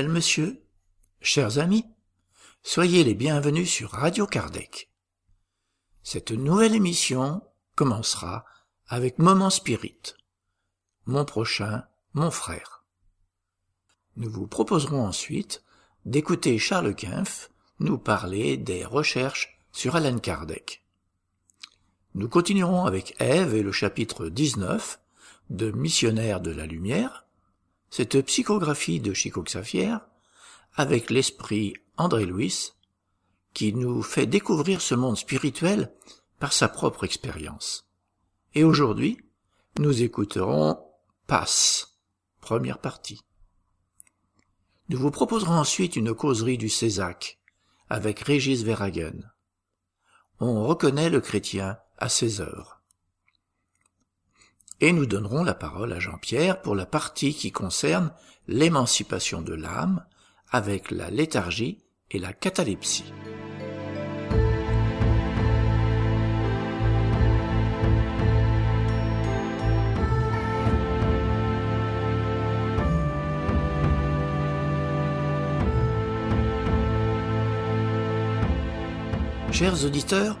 Monsieur, chers amis, soyez les bienvenus sur Radio Kardec. Cette nouvelle émission commencera avec Moment Spirit, mon prochain, mon frère. Nous vous proposerons ensuite d'écouter Charles Quinf nous parler des recherches sur Alan Kardec. Nous continuerons avec Ève et le chapitre 19 de Missionnaire de la Lumière, cette psychographie de Chico Xavier, avec l'esprit André Louis, qui nous fait découvrir ce monde spirituel par sa propre expérience. Et aujourd'hui, nous écouterons Passe, première partie. Nous vous proposerons ensuite une causerie du Césac avec Régis Verhagen. On reconnaît le chrétien à ses œuvres. Et nous donnerons la parole à Jean-Pierre pour la partie qui concerne l'émancipation de l'âme avec la léthargie et la catalepsie. Chers auditeurs,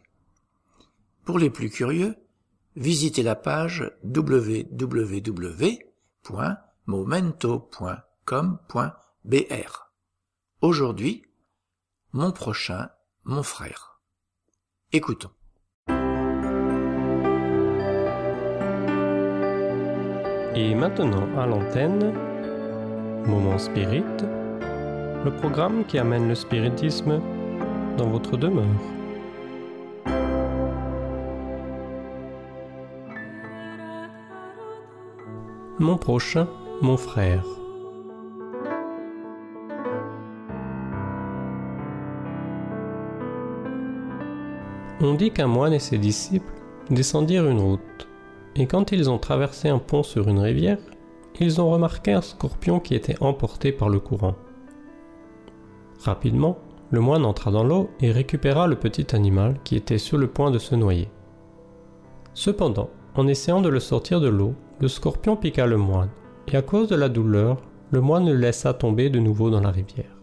Pour les plus curieux, visitez la page www.momento.com.br. Aujourd'hui, mon prochain, mon frère. Écoutons. Et maintenant à l'antenne, Moment Spirit, le programme qui amène le spiritisme dans votre demeure. Mon prochain, mon frère. On dit qu'un moine et ses disciples descendirent une route, et quand ils ont traversé un pont sur une rivière, ils ont remarqué un scorpion qui était emporté par le courant. Rapidement, le moine entra dans l'eau et récupéra le petit animal qui était sur le point de se noyer. Cependant, en essayant de le sortir de l'eau, le scorpion piqua le moine, et à cause de la douleur, le moine le laissa tomber de nouveau dans la rivière.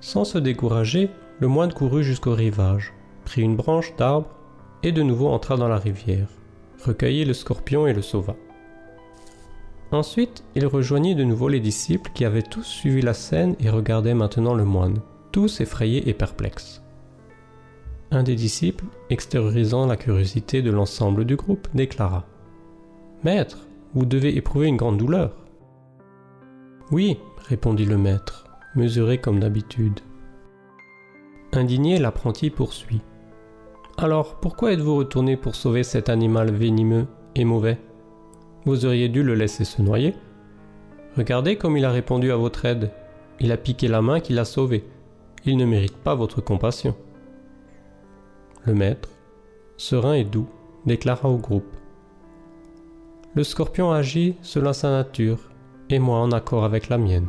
Sans se décourager, le moine courut jusqu'au rivage, prit une branche d'arbre et de nouveau entra dans la rivière, recueillit le scorpion et le sauva. Ensuite, il rejoignit de nouveau les disciples qui avaient tous suivi la scène et regardaient maintenant le moine, tous effrayés et perplexes. Un des disciples, extériorisant la curiosité de l'ensemble du groupe, déclara Maître, vous devez éprouver une grande douleur. Oui, répondit le maître, mesuré comme d'habitude. Indigné, l'apprenti poursuit. Alors, pourquoi êtes-vous retourné pour sauver cet animal venimeux et mauvais? Vous auriez dû le laisser se noyer. Regardez comme il a répondu à votre aide. Il a piqué la main qui l'a sauvé. Il ne mérite pas votre compassion. Le maître, serein et doux, déclara au groupe. Le scorpion agit selon sa nature, et moi en accord avec la mienne.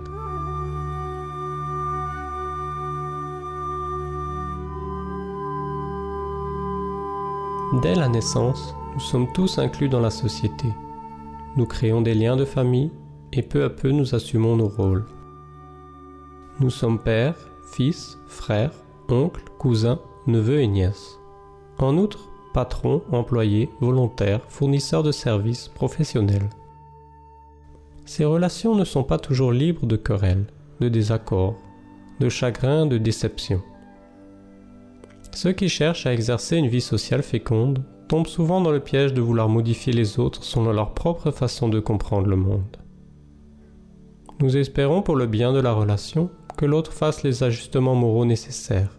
Dès la naissance, nous sommes tous inclus dans la société. Nous créons des liens de famille et peu à peu nous assumons nos rôles. Nous sommes pères, fils, frères, oncles, cousins, neveux et nièces. En outre, patron, employé, volontaire, fournisseur de services, professionnels. Ces relations ne sont pas toujours libres de querelles, de désaccords, de chagrins, de déceptions. Ceux qui cherchent à exercer une vie sociale féconde tombent souvent dans le piège de vouloir modifier les autres selon leur propre façon de comprendre le monde. Nous espérons pour le bien de la relation que l'autre fasse les ajustements moraux nécessaires,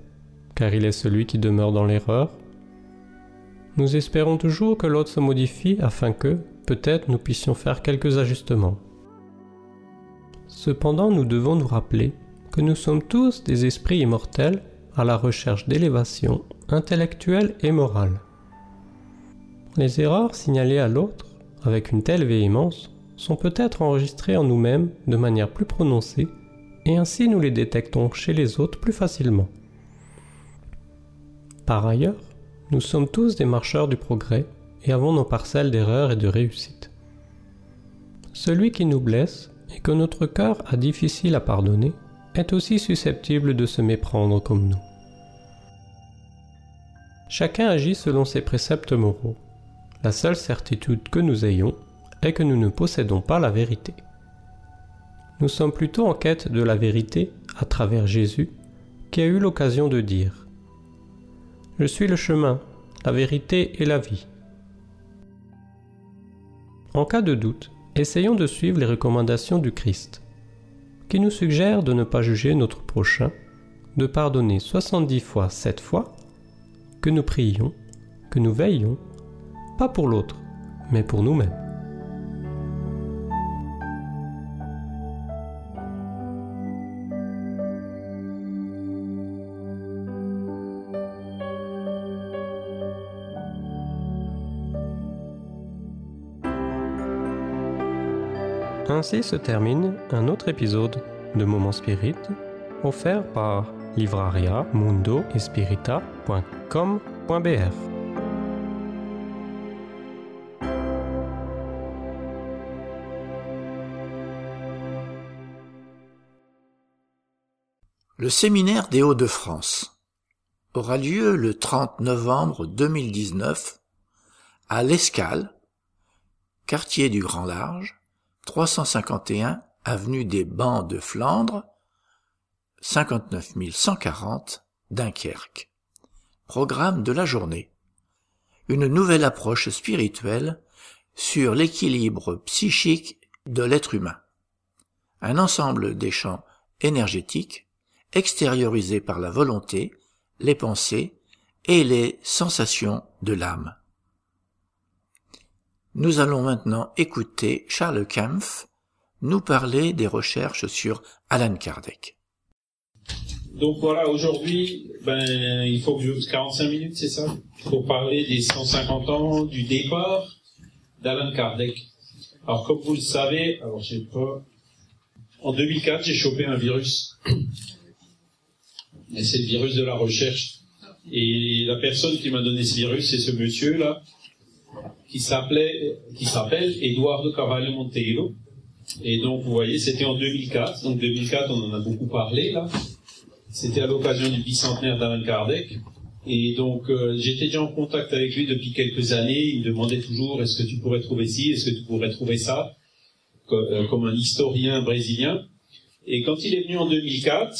car il est celui qui demeure dans l'erreur nous espérons toujours que l'autre se modifie afin que, peut-être, nous puissions faire quelques ajustements. Cependant, nous devons nous rappeler que nous sommes tous des esprits immortels à la recherche d'élévation intellectuelle et morale. Les erreurs signalées à l'autre avec une telle véhémence sont peut-être enregistrées en nous-mêmes de manière plus prononcée et ainsi nous les détectons chez les autres plus facilement. Par ailleurs, nous sommes tous des marcheurs du progrès et avons nos parcelles d'erreurs et de réussite. Celui qui nous blesse et que notre cœur a difficile à pardonner est aussi susceptible de se méprendre comme nous. Chacun agit selon ses préceptes moraux. La seule certitude que nous ayons est que nous ne possédons pas la vérité. Nous sommes plutôt en quête de la vérité à travers Jésus qui a eu l'occasion de dire ⁇ Je suis le chemin, la vérité et la vie ⁇ En cas de doute, essayons de suivre les recommandations du Christ, qui nous suggère de ne pas juger notre prochain, de pardonner 70 fois 7 fois, que nous prions, que nous veillons, pas pour l'autre, mais pour nous-mêmes. Ainsi se termine un autre épisode de Moment Spirit offert par livraria mundo Le séminaire des Hauts-de-France aura lieu le 30 novembre 2019 à l'Escale, quartier du Grand Large, 351 avenue des Bancs de Flandre, 59 140 Dunkerque. Programme de la journée. Une nouvelle approche spirituelle sur l'équilibre psychique de l'être humain. Un ensemble des champs énergétiques extériorisés par la volonté, les pensées et les sensations de l'âme. Nous allons maintenant écouter Charles Kempf nous parler des recherches sur Alan Kardec. Donc voilà, aujourd'hui, ben, il faut que je 45 minutes, c'est ça? Pour parler des 150 ans du départ d'Alan Kardec. Alors comme vous le savez, alors j'ai pas... En 2004, j'ai chopé un virus. Et c'est le virus de la recherche. Et la personne qui m'a donné ce virus, c'est ce monsieur-là, qui s'appelait, qui s'appelle Eduardo Carvalho Monteiro. Et donc, vous voyez, c'était en 2004. Donc, 2004, on en a beaucoup parlé, là. C'était à l'occasion du bicentenaire d'Alan Kardec. Et donc, euh, j'étais déjà en contact avec lui depuis quelques années. Il me demandait toujours, est-ce que tu pourrais trouver ci, est-ce que tu pourrais trouver ça, euh, comme, un historien brésilien. Et quand il est venu en 2004,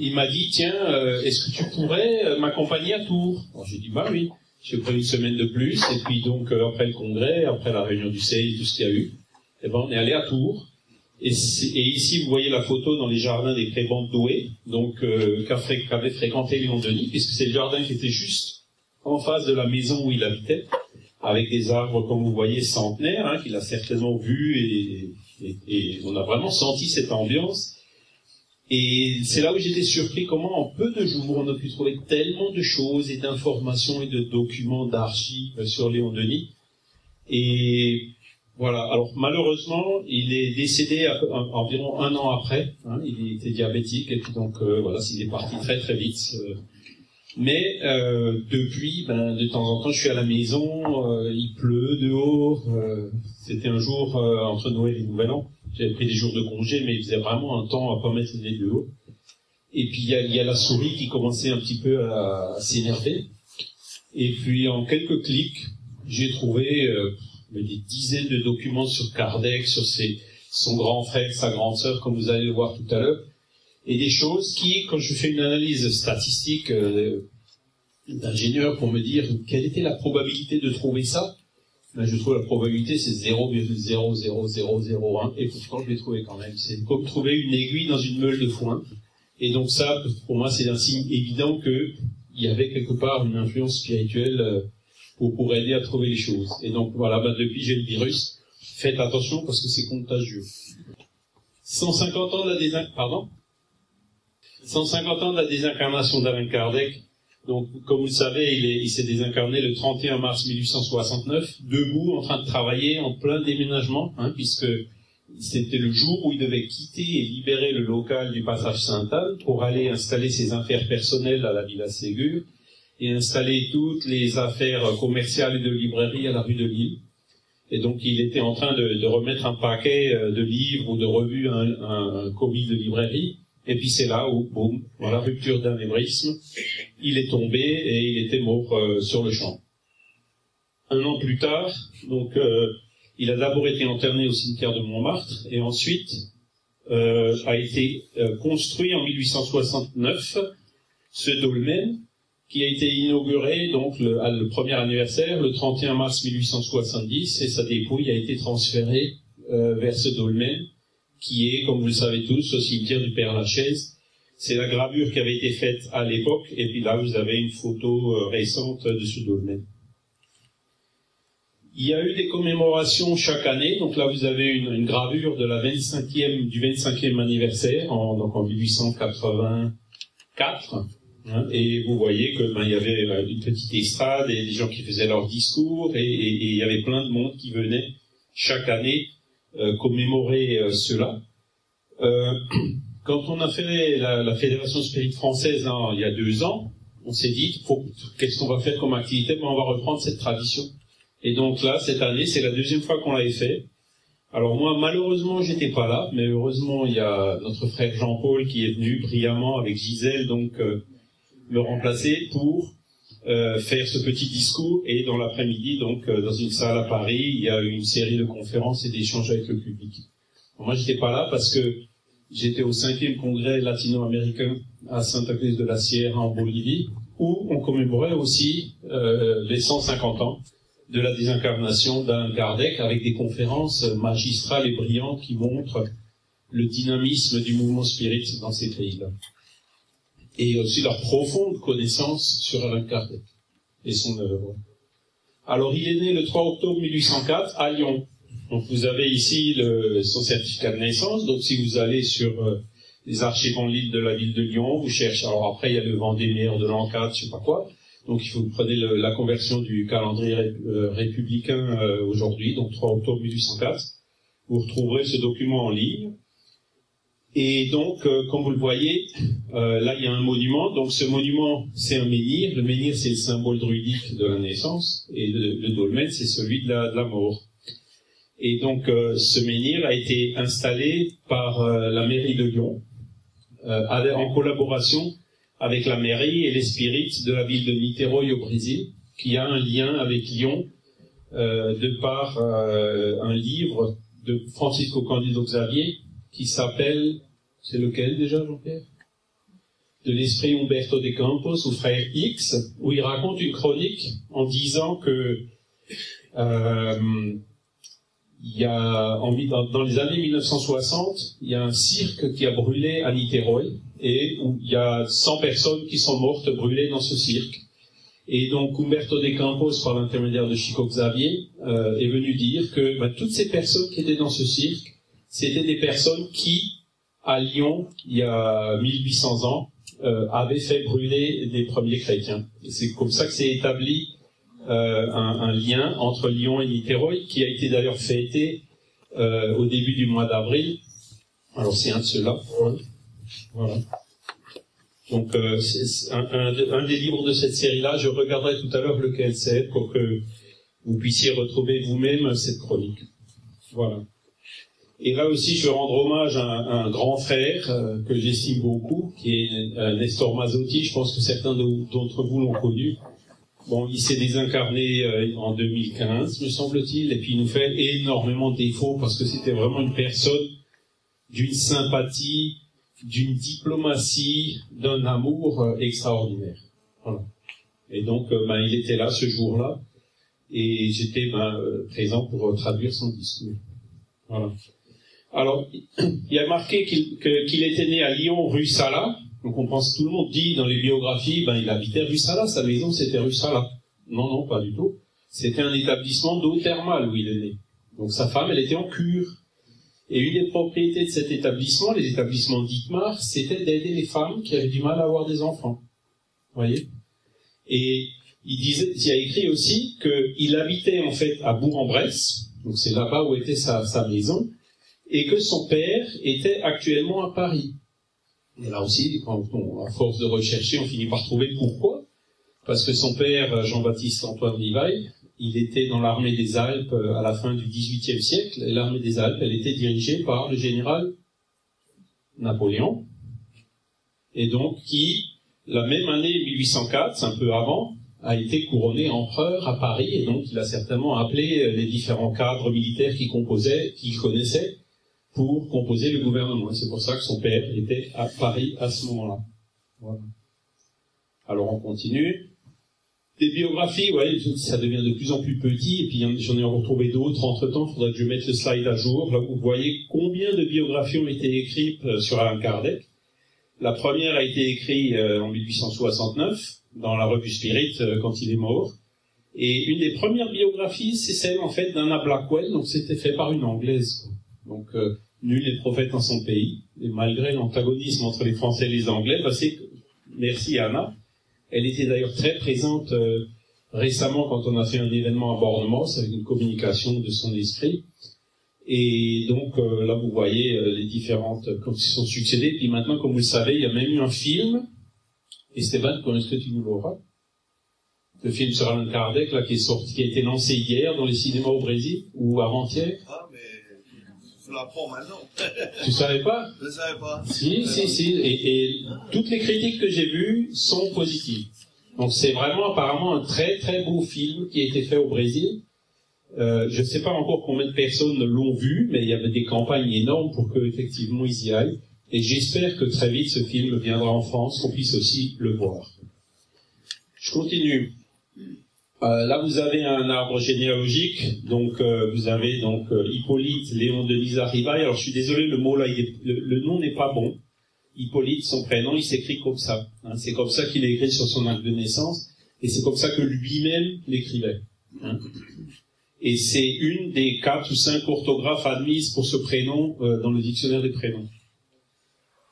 il m'a dit, tiens, euh, est-ce que tu pourrais m'accompagner à Tours? Alors, j'ai dit, bah oui. J'ai pris une semaine de plus, et puis donc euh, après le congrès, après la réunion du CEI, tout ce qu'il y a eu, eh ben, on est allé à Tours. Et, ici, vous voyez la photo dans les jardins des Crébandes Doué, donc euh, qu'avait fréquenté Léon Denis, puisque c'est le jardin qui était juste en face de la maison où il habitait, avec des arbres, comme vous voyez, centenaires, hein, qu'il a certainement vu, et, et on a vraiment senti cette ambiance. Et c'est là où j'étais surpris comment en peu de jours on a pu trouver tellement de choses et d'informations et de documents d'archives sur Léon Denis. Et voilà. Alors malheureusement, il est décédé environ un an après. Hein, il était diabétique et puis donc euh, voilà, il est parti très très vite. Euh. mais euh, depuis, ben, de temps en temps, je suis à la maison, il pleut dehors. C'était un jour entre Noël et Nouvel An. J'avais pris des jours de congé, mais il faisait vraiment un temps à pas mettre les deux haut. Et puis il y a, la souris qui commençait un petit peu à, s'énerver. Et puis en quelques clics, j'ai trouvé euh, des dizaines de documents sur Kardec, sur ses, son grand frère, sa grande sœur, comme vous allez le voir tout à l'heure, et des choses qui, quand je fais une analyse statistique euh, d'ingénieur pour me dire quelle était la probabilité de trouver ça, je trouve la probabilité c'est 0,00001 et pourtant je l'ai trouvé quand même. C'est comme trouver une aiguille dans une meule de foin. Et donc ça, pour moi, c'est un signe évident que il y avait quelque part une influence spirituelle euh, pour, aider à trouver les choses. Et donc voilà, bah, depuis j'ai le virus, faites attention parce que c'est contagieux. 150 ans de la désin... Pardon? 150 ans de la désincarnation d'Alain Kardec. Donc, comme vous le savez, il, est, il s'est désincarné le 31 mars 1869, debout, en train de travailler, en plein déménagement, hein, puisque c'était le jour où il devait quitter et libérer le local du passage Sainte-Anne pour aller installer ses affaires personnelles à la Villa Ségur et installer toutes les affaires commerciales et de librairie à la rue de Lille. Et donc il était en train de, de remettre un paquet euh, de livres ou de revues à un, un, commis de librairie. Et puis c'est là où, boum, la rupture d'anévrisme, il est tombé et il était mort euh, sur le champ. Un an plus tard, donc euh, il a d'abord été interné au cimetière de Montmartre et ensuite euh, a été construit en 1869 ce dolmen qui a été inauguré donc le, le, premier anniversaire le 31 mars 1870 et sa dépouille a été transférée vers ce dolmen qui est, comme vous le savez tous, au cimetière du Père Lachaise. C'est la gravure qui avait été faite à l'époque et puis là vous avez une photo euh, récente de ce dolmen. Il y a eu des commémorations chaque année. Donc là, vous avez une, gravure de la 25e, du 25e anniversaire, en, donc en 1884. Hein, et vous voyez que ben, il y avait euh, une petite estrade et des gens qui faisaient leurs discours et, il y avait plein de monde qui venait chaque année euh, commémorer cela. quand on a fait la, la Fédération Spirit française hein, il y a deux ans, on s'est dit qu'est-ce qu'on va faire comme activité? Ben, On va reprendre cette tradition. Et donc là, cette année, c'est la deuxième fois qu'on l'avait fait. Alors moi, malheureusement, j'étais pas là, mais heureusement, il y a notre frère Jean-Paul qui est venu brillamment avec Gisèle, donc euh, me remplacer pour euh, faire ce petit discours. Et dans l'après-midi, donc euh, dans une salle à Paris, il y a une série de conférences et d'échanges avec le public. Alors, moi, j'étais pas là parce que j'étais au cinquième congrès latino-américain à Santa Cruz de la Sierra en Bolivie, où on commémorait aussi les 150 ans de la désincarnation d'Alain Kardec avec des conférences magistrales et brillantes qui montrent le dynamisme du mouvement spirit dans ces pays-là. Et aussi leur profonde connaissance sur Alain Kardec et son œuvre. Alors il est né le 3 octobre 1804 à Lyon. Donc vous avez ici le, son certificat de naissance. Donc si vous allez sur euh, les archives en ligne de la ville de Lyon, vous cherchez. Alors après il y a le Vendémiaire de l'Encadre, je sais pas quoi. Donc il faut vous la conversion du calendrier euh, républicain euh, aujourd'hui, donc 3 octobre 1804. Vous retrouverez ce document en ligne. Et donc, euh, comme vous le voyez, euh, là il y a un monument. Donc ce monument, c'est un menhir. Le menhir, c'est le symbole druidique de la naissance, et le, le dolmen, c'est celui de la, de la, mort. Et donc euh, ce menhir a été installé par la mairie de Lyon, en collaboration avec la mairie et les spirites de la ville de Niterói au Brésil, qui a un lien avec Lyon euh, de par euh, un livre de Francisco Candido Xavier qui s'appelle, c'est lequel déjà Jean-Pierre? De l'esprit Umberto de Campos ou Frère X, où il raconte une chronique en disant que euh, il y a dans les années 1960, il y a un cirque qui a brûlé à Niterói et où il y a 100 personnes qui sont mortes brûlées dans ce cirque. Et donc Umberto de Campos, par l'intermédiaire de Chico Xavier, euh, est venu dire que bah, toutes ces personnes qui étaient dans ce cirque, c'était des personnes qui, à Lyon, il y a 1800 ans, euh, avaient fait brûler des premiers chrétiens. C'est comme ça que s'est établi euh, un, lien entre Lyon et Niterói, qui a été d'ailleurs fêté euh, au début du mois d'avril. Alors c'est un de ceux-là. Voilà. Donc euh, un, un, des livres de cette série-là, je regarderai tout à l'heure lequel c'est pour que vous puissiez retrouver vous-même cette chronique. Voilà. Et là aussi, je veux rendre hommage à un, grand frère que j'estime beaucoup, qui est Nestor Mazzotti. Je pense que certains d'entre vous l'ont connu. Bon, il s'est désincarné euh, en 2015, me semble-t-il, et puis il nous fait énormément de défauts parce que c'était vraiment une personne d'une sympathie, d'une diplomatie, d'un amour euh, extraordinaire. Voilà. Et donc, euh, ben, il était là ce jour-là, et j'étais ben, présent pour traduire son discours. Voilà. Alors, il y a marqué qu'il qu était né à Lyon, rue Sala. Donc on pense, tout le monde dit dans les biographies, ben il habitait rue Sala, sa maison c'était rue Sala. Non, non, pas du tout. C'était un établissement d'eau thermale où il est né. Donc sa femme, elle était en cure. Et une des propriétés de cet établissement, les établissements d'Itmar, c'était d'aider les femmes qui avaient du mal à avoir des enfants. Vous voyez? Et il disait, il a écrit aussi qu'il habitait en fait à Bourg-en-Bresse, donc c'est là-bas où était sa maison, et que son père était actuellement à Paris. Et là aussi, quand à force de rechercher, on finit par trouver pourquoi. Parce que son père, Jean-Baptiste Antoine Rivail, il était dans l'armée des Alpes euh, à la fin du XVIIIe siècle, et l'armée des Alpes, elle était dirigée par le général Napoléon, et donc qui, la même année 1804, un peu avant, a été couronné empereur à Paris, et donc il a certainement appelé euh, les différents cadres militaires qui composaient, qu'il connaissait, pour composer le gouvernement. C'est pour ça que son père était à Paris à ce moment-là. Alors on continue. Des biographies, ouais, ça devient de plus en plus petit, et puis j'en ai retrouvé d'autres entre-temps, il faudrait que je mette le slide à jour. Là, vous voyez combien de biographies ont été écrites euh, sur Alain Kardec. La première a été écrite euh, en 1869, dans la revue Spirit, euh, quand il est mort. Et une des premières biographies, c'est celle, en fait, d'Anna Blackwell, donc c'était fait par une Anglaise. Donc, nul n'est prophète en son pays. Et malgré l'antagonisme entre les Français et les Anglais, bah, c'est merci Anna, elle était d'ailleurs très présente euh, récemment quand on a fait un événement à Bornemos avec une communication de son esprit. Et donc euh, là, vous voyez euh, les différentes comme se sont succédées. Puis maintenant, comme vous le savez, il y a même eu un film. Et Stéphane, est-ce que tu nous l'auras Le film sur Alain Kardec, là, qui est sorti, qui a été lancé hier dans les cinémas au Brésil ou avant-hier. Ah, je l'apprends maintenant. tu savais pas? Je savais pas. Si, si, si. Et, et toutes les critiques que j'ai vues sont positives. Donc c'est vraiment apparemment un très très beau film qui a été fait au Brésil. Euh, je ne sais pas encore combien de personnes l'ont vu, mais il y avait des campagnes énormes pour que effectivement ils y aillent. Et j'espère que très vite ce film viendra en France, qu'on puisse aussi le voir. Je continue. Euh, là, vous avez un arbre généalogique. Donc, euh, vous avez donc euh, Hippolyte, Léon Denis Rivail. Alors, je suis désolé, le mot là, le, nom n'est pas bon. Hippolyte, son prénom, il s'écrit comme ça. Hein. c'est comme ça qu'il est écrit sur son acte de naissance, et c'est comme ça que lui-même l'écrivait. Hein. Et c'est une des quatre ou cinq orthographes admises pour ce prénom dans le dictionnaire des prénoms.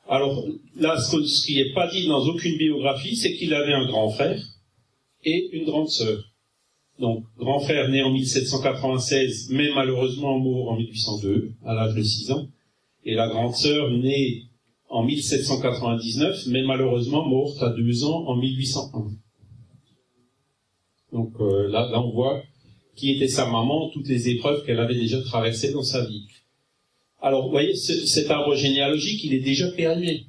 Alors là, ce qui n'est pas dit dans aucune biographie, c'est qu'il avait un grand frère et une grande sœur. Donc, grand frère né en 1796, mais malheureusement mort en 1802, à l'âge de 6 ans. Et la grande sœur née en 1799, mais malheureusement morte à 2 ans en 1801. Donc euh, là, là, on voit qui était sa maman, toutes les épreuves qu'elle avait déjà traversées dans sa vie. Alors, vous voyez, cet arbre généalogique, il est déjà permis,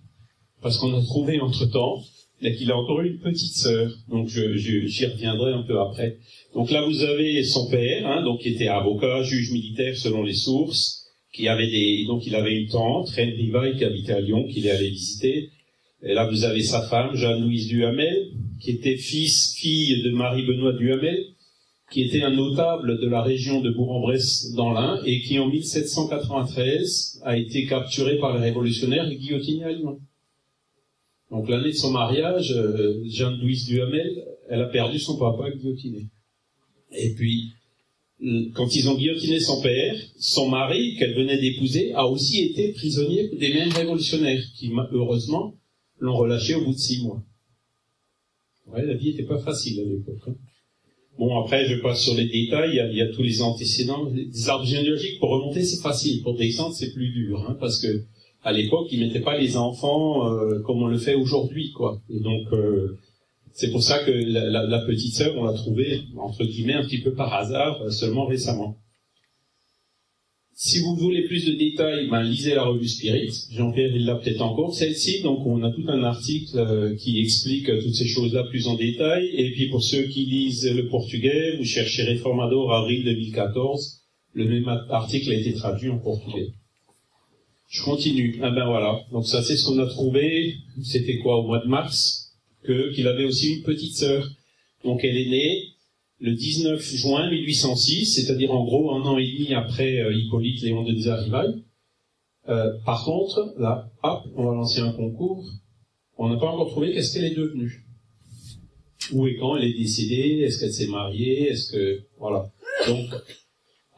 parce qu'on a trouvé entre-temps qu'il a encore une petite sœur. Donc, j'y reviendrai un peu après. Donc là, vous avez son père, hein, donc qui était avocat, juge militaire selon les sources, qui avait des, donc il avait une tante, Reine Rivaille, qui habitait à Lyon, qu'il est allé visiter. Et là, vous avez sa femme, Jeanne-Louise Duhamel, qui était fils, fille de Marie-Benoît Duhamel, qui était un notable de la région de Bourg-en-Bresse dans l'Ain, et qui en 1793 a été capturé par les révolutionnaires et guillotiné à Lyon. Donc l'année de son mariage, euh, Jeanne-Louise Duhamel, elle a perdu son papa guillotiné. Et puis, euh, quand ils ont guillotiné son père, son mari, qu'elle venait d'épouser, a aussi été prisonnier des mêmes révolutionnaires, qui, heureusement, l'ont relâché au bout de six mois. Ouais, la vie n'était pas facile à l'époque. Hein. Bon, après, je passe sur les détails. Il y a, tous les antécédents. Des arbres généalogiques, pour remonter, c'est facile. Pour descendre, c'est plus dur, hein, parce que à l'époque, ils mettaient pas les enfants euh, comme on le fait aujourd'hui, quoi. Et donc, euh, c'est pour ça que la, petite sœur, on l'a trouvée, entre guillemets, un petit peu par hasard, euh, seulement récemment. Si vous voulez plus de détails, ben, lisez la revue Spirit. Jean-Pierre, il l'a peut-être encore, celle-ci. Donc, on a tout un article qui explique toutes ces choses-là plus en détail. Et puis, pour ceux qui lisent le portugais, vous cherchez Reformador avril 2014. Le même article a été traduit en portugais. Je continue. Ah ben voilà. Donc ça, c'est ce qu'on a trouvé. C'était quoi, au mois de mars qu'il avait aussi une petite sœur. Donc elle est née le 19 juin 1806, c'est-à-dire en gros un an et demi après euh, Hippolyte Léon de Désarival. Euh, par contre, là, hop, on va lancer un concours. On n'a pas encore trouvé qu'est-ce qu'elle est devenue. Où et quand elle est décédée Est-ce qu'elle s'est mariée Est-ce que voilà. Donc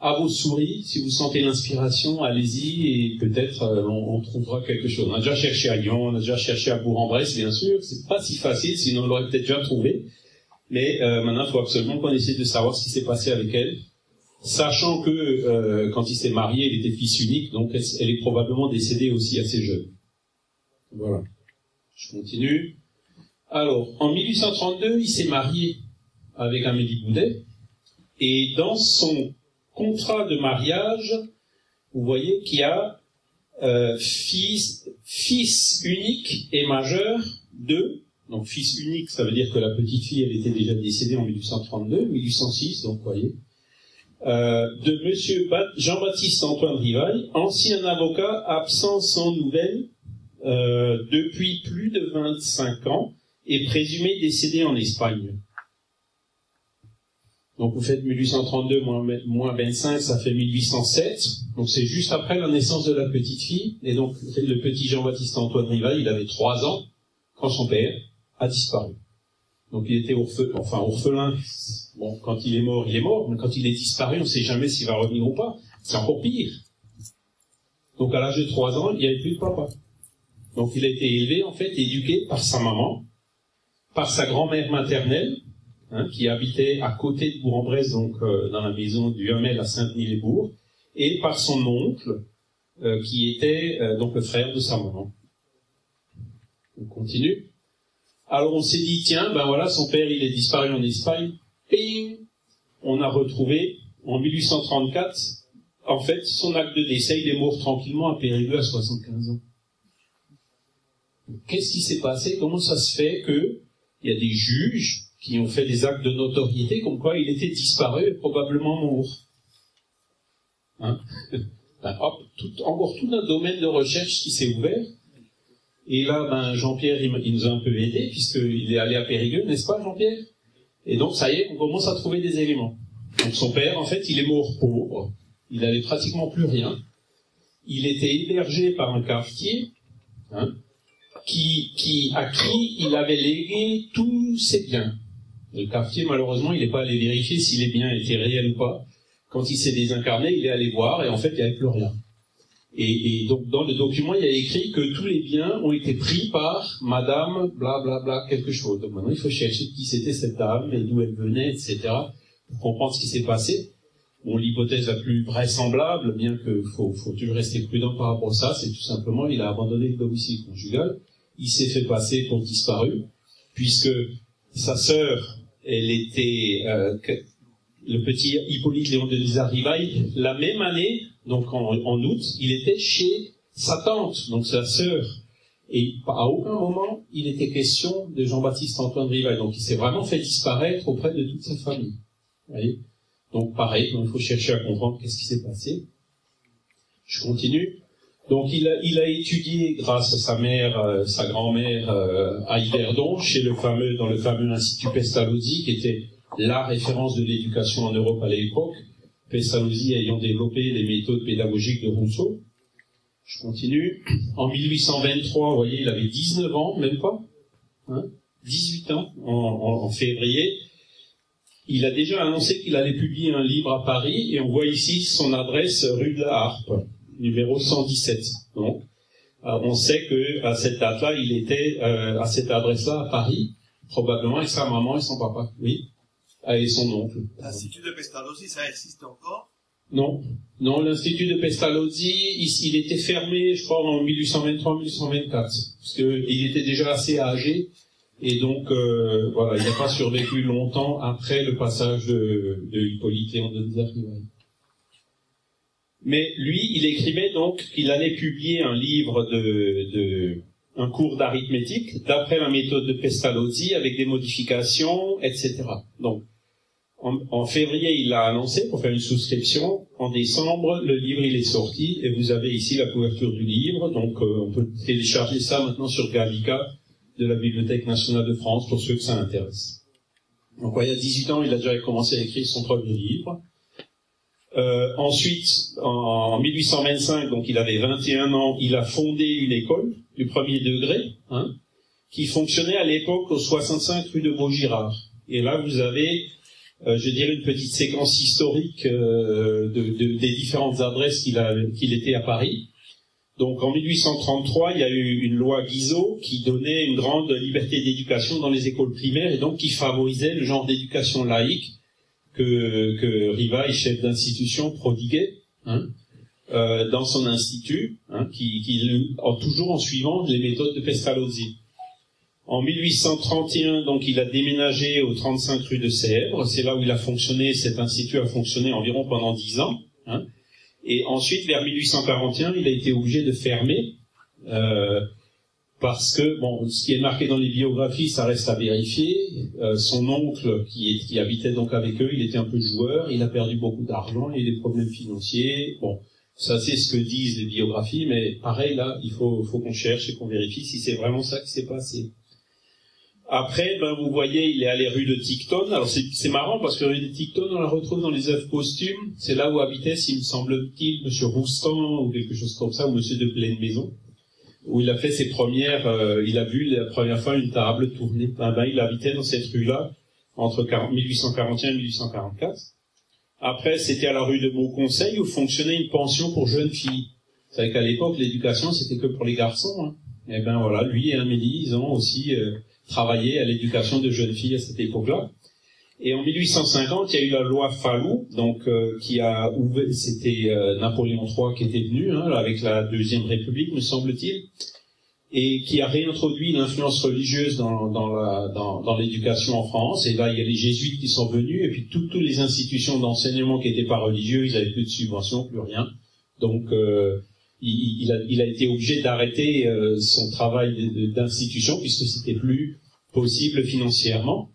à vos souris, si vous sentez l'inspiration, allez-y et peut-être euh, on, on, trouvera quelque chose. On a déjà cherché à Lyon, on a déjà cherché à Bourg-en-Bresse, bien sûr. C'est pas si facile, sinon on l'aurait peut-être déjà trouvé. Mais euh, maintenant, il faut absolument qu'on essaie de savoir ce qui s'est passé avec elle, sachant que euh, quand il s'est marié, il était fils unique, donc elle est probablement décédée aussi assez jeune. Voilà. Je continue. Alors, en 1832, il s'est marié avec Amélie Boudet, et dans son contrat de mariage, vous voyez qu'il y a euh, fils, unique et majeur de, donc fils unique, ça veut dire que la petite fille, elle était déjà décédée en 1832, 1806, donc vous voyez, euh, de Monsieur Jean-Baptiste Antoine Rivail, ancien avocat absent sans nouvelles euh, depuis plus de 25 ans et présumé décédé en Espagne. Donc vous faites 1832 moins, 25, ça fait 1807. Donc c'est juste après la naissance de la petite fille. Et donc le petit Jean-Baptiste Antoine Rival, il avait trois ans quand son père a disparu. Donc il était orphelin, enfin orphelin. Bon, quand il est mort, il est mort, mais quand il est disparu, on ne sait jamais s'il va revenir ou pas. C'est encore pire. Donc à l'âge de trois ans, il n'y avait plus de papa. Donc il a été élevé, en fait, éduqué par sa maman, par sa grand-mère maternelle, Hein, qui habitait à côté de Bourg-en-Bresse, donc euh, dans la maison du Hamel à Saint-Denis-les-Bourgs, et par son oncle, euh, qui était euh, donc le frère de sa maman. On continue. Alors on s'est dit, tiens, ben voilà, son père, il est disparu en Espagne. Ping On a retrouvé, en 1834, en fait, son acte de décès, il est mort tranquillement à Périgueux à 75 ans. Qu'est-ce qui s'est passé? Comment ça se fait que il y a des juges qui ont fait des actes de notoriété comme quoi il était disparu et probablement mort. Hein? Tout, encore tout un domaine de recherche qui s'est ouvert. Et là, ben, Jean-Pierre, il, nous a un peu aidé, puisqu'il est allé à Périgueux, n'est-ce pas, Jean-Pierre? Et donc, ça y est, on commence à trouver des éléments. Donc, son père, en fait, il est mort pauvre. Il n'avait pratiquement plus rien. Il était hébergé par un cafetier, hein, qui, qui, à qui il avait légué tous ses biens. Le quartier, malheureusement, il n'est pas allé vérifier si les biens étaient réels ou pas. Quand il s'est désincarné, il est allé voir et en fait, il n'y avait plus rien. Et, donc, dans le document, il y a écrit que tous les biens ont été pris par Madame, bla bla bla, quelque chose. Donc maintenant, il faut chercher qui c'était cette dame et d'où elle venait, etc., pour comprendre ce qui s'est passé. Bon, l'hypothèse la plus vraisemblable, bien que faut, faut toujours rester prudent par rapport à ça, c'est tout simplement, il a abandonné le domicile conjugal, il s'est fait passer pour disparu, puisque sa sœur elle était euh, le petit Hippolyte Léon de Rivail, la même année, donc en, août, il était chez sa tante, donc sa sœur. Et à aucun moment, il était question de Jean-Baptiste Antoine Rivail. Donc il s'est vraiment fait disparaître auprès de toute sa famille. Donc pareil, il faut chercher à comprendre qu'est-ce qui s'est passé. Je continue. Donc il a, étudié grâce à sa mère, euh, sa grand-mère euh, à Yverdon, chez le fameux, dans le fameux institut Pestalozzi, qui était la référence de l'éducation en Europe à l'époque. Pestalozzi ayant développé les méthodes pédagogiques de Rousseau. Je continue. En 1823, vous voyez, il avait 19 ans, même pas, hein, 18 ans, en, en, en février. Il a déjà annoncé qu'il allait publier un livre à Paris, et on voit ici son adresse rue de la Harpe numéro 117. Donc, euh, on sait que à cette date-là, il était euh, à cette adresse-là à Paris, probablement avec sa maman et son papa, oui, et son oncle. L'Institut de Pestalozzi, ça existe encore? Non, non, l'Institut de Pestalozzi, il, était fermé, je crois, en 1823-1824, parce qu'il était déjà assez âgé, et donc euh, voilà, il n'a pas survécu longtemps après le passage de, de Hippolyte Léon de mais lui, il écrivait donc qu'il allait publier un livre de, de un cours d'arithmétique d'après la méthode de Pestalozzi avec des modifications, etc. Donc, en, février, il l'a annoncé pour faire une souscription. En décembre, le livre il est sorti et vous avez ici la couverture du livre. Donc, euh, on peut télécharger ça maintenant sur Gallica de la Bibliothèque nationale de France pour ceux que ça intéresse. Donc, il y a 18 ans, il a déjà commencé à écrire son premier livre. Euh, ensuite, en, 1825, donc il avait 21 ans, il a fondé une école du premier degré, hein, qui fonctionnait à l'époque au 65 rue de Vaugirard. Et là, vous avez euh, je dirais, une petite séquence historique euh, de, de, des différentes adresses qu'il était à Paris. Donc en 1833, il y a eu une loi Guizot qui donnait une grande liberté d'éducation dans les écoles primaires et donc qui favorisait le genre d'éducation laïque que, que Rivail, chef d'institution, prodiguait hein, euh, dans son institut, hein, qui, qui, toujours en suivant les méthodes de Pestalozzi. En 1831, donc, il a déménagé au 35 rue de Sèvres. C'est là où il a fonctionné. Cet institut a fonctionné environ pendant dix ans. Hein. Et ensuite, vers 1841, il a été obligé de fermer euh, parce que, bon, ce qui est marqué dans les biographies, ça reste à vérifier. Euh, son oncle, qui, est, qui habitait donc avec eux, il était un peu joueur. Il a perdu beaucoup d'argent. Il a eu des problèmes financiers. Bon, ça c'est ce que disent les biographies, mais pareil là, il faut, faut qu'on cherche et qu'on vérifie si c'est vraiment ça qui s'est passé. Après, ben, vous voyez, il est allé rue de Ticton. Alors c'est marrant parce que rue de Ticton, on la retrouve dans les œuvres posthumes. C'est là où habitait, s'il me semble-t-il, Monsieur Roustan ou quelque chose comme ça, ou Monsieur de Pleine Maison, où il a fait ses premières. Euh, il a vu la première fois une table tourner. Ben, ben, il habitait dans cette rue-là entre 1841 et 1844. Après, c'était à la rue de Beauconseil où fonctionnait une pension pour jeunes filles. Vous savez qu'à l'époque, l'éducation c'était que pour les garçons. Hein. Et eh ben voilà, lui et Amélie, ils ont aussi euh, travaillé à l'éducation de jeunes filles à cette époque-là. Et en 1850, il y a eu la loi Fallou, donc euh, qui a ouvert, c'était euh, Napoléon III qui était venu hein, avec la deuxième République, me semble-t-il, et qui a réintroduit l'influence religieuse dans, dans, la, dans, dans l'éducation en France. Et là, il y a les jésuites qui sont venus, et puis toutes les institutions d'enseignement qui n'étaient pas religieuses, ils n'avaient plus de subventions, plus rien. Donc euh, il, a, il, a, été obligé d'arrêter euh, son travail d'institution puisque c'était plus possible financièrement.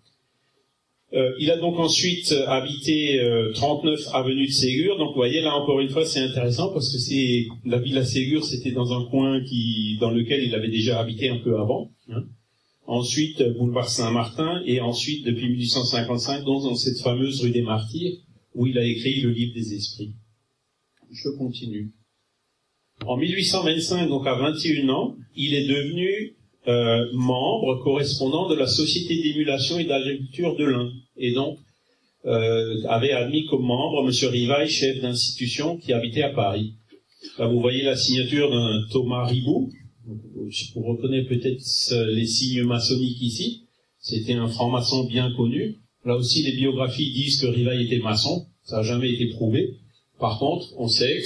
Euh, il a donc ensuite habité 39 euh, avenue de Ségur. Donc vous voyez là encore une fois c'est intéressant parce que c'est la villa Ségur c'était dans un coin qui dans lequel il avait déjà habité un peu avant. Hein. Ensuite boulevard Saint-Martin et ensuite depuis 1855 dans cette fameuse rue des Martyrs où il a écrit le livre des esprits. Je continue. En 1825, donc à 21 ans, il est devenu euh, membre correspondant de la Société d'émulation et d'agriculture de l'Ain. Et donc, euh, avait admis comme membre M. Rivaille, chef d'institution qui habitait à Paris. Là, vous voyez la signature d'un Thomas Ribou. Vous reconnaissez peut-être les signes maçonniques ici. C'était un franc-maçon bien connu. Là aussi, les biographies disent que Rivaille était maçon. Ça n'a jamais été prouvé. Par contre, on sait,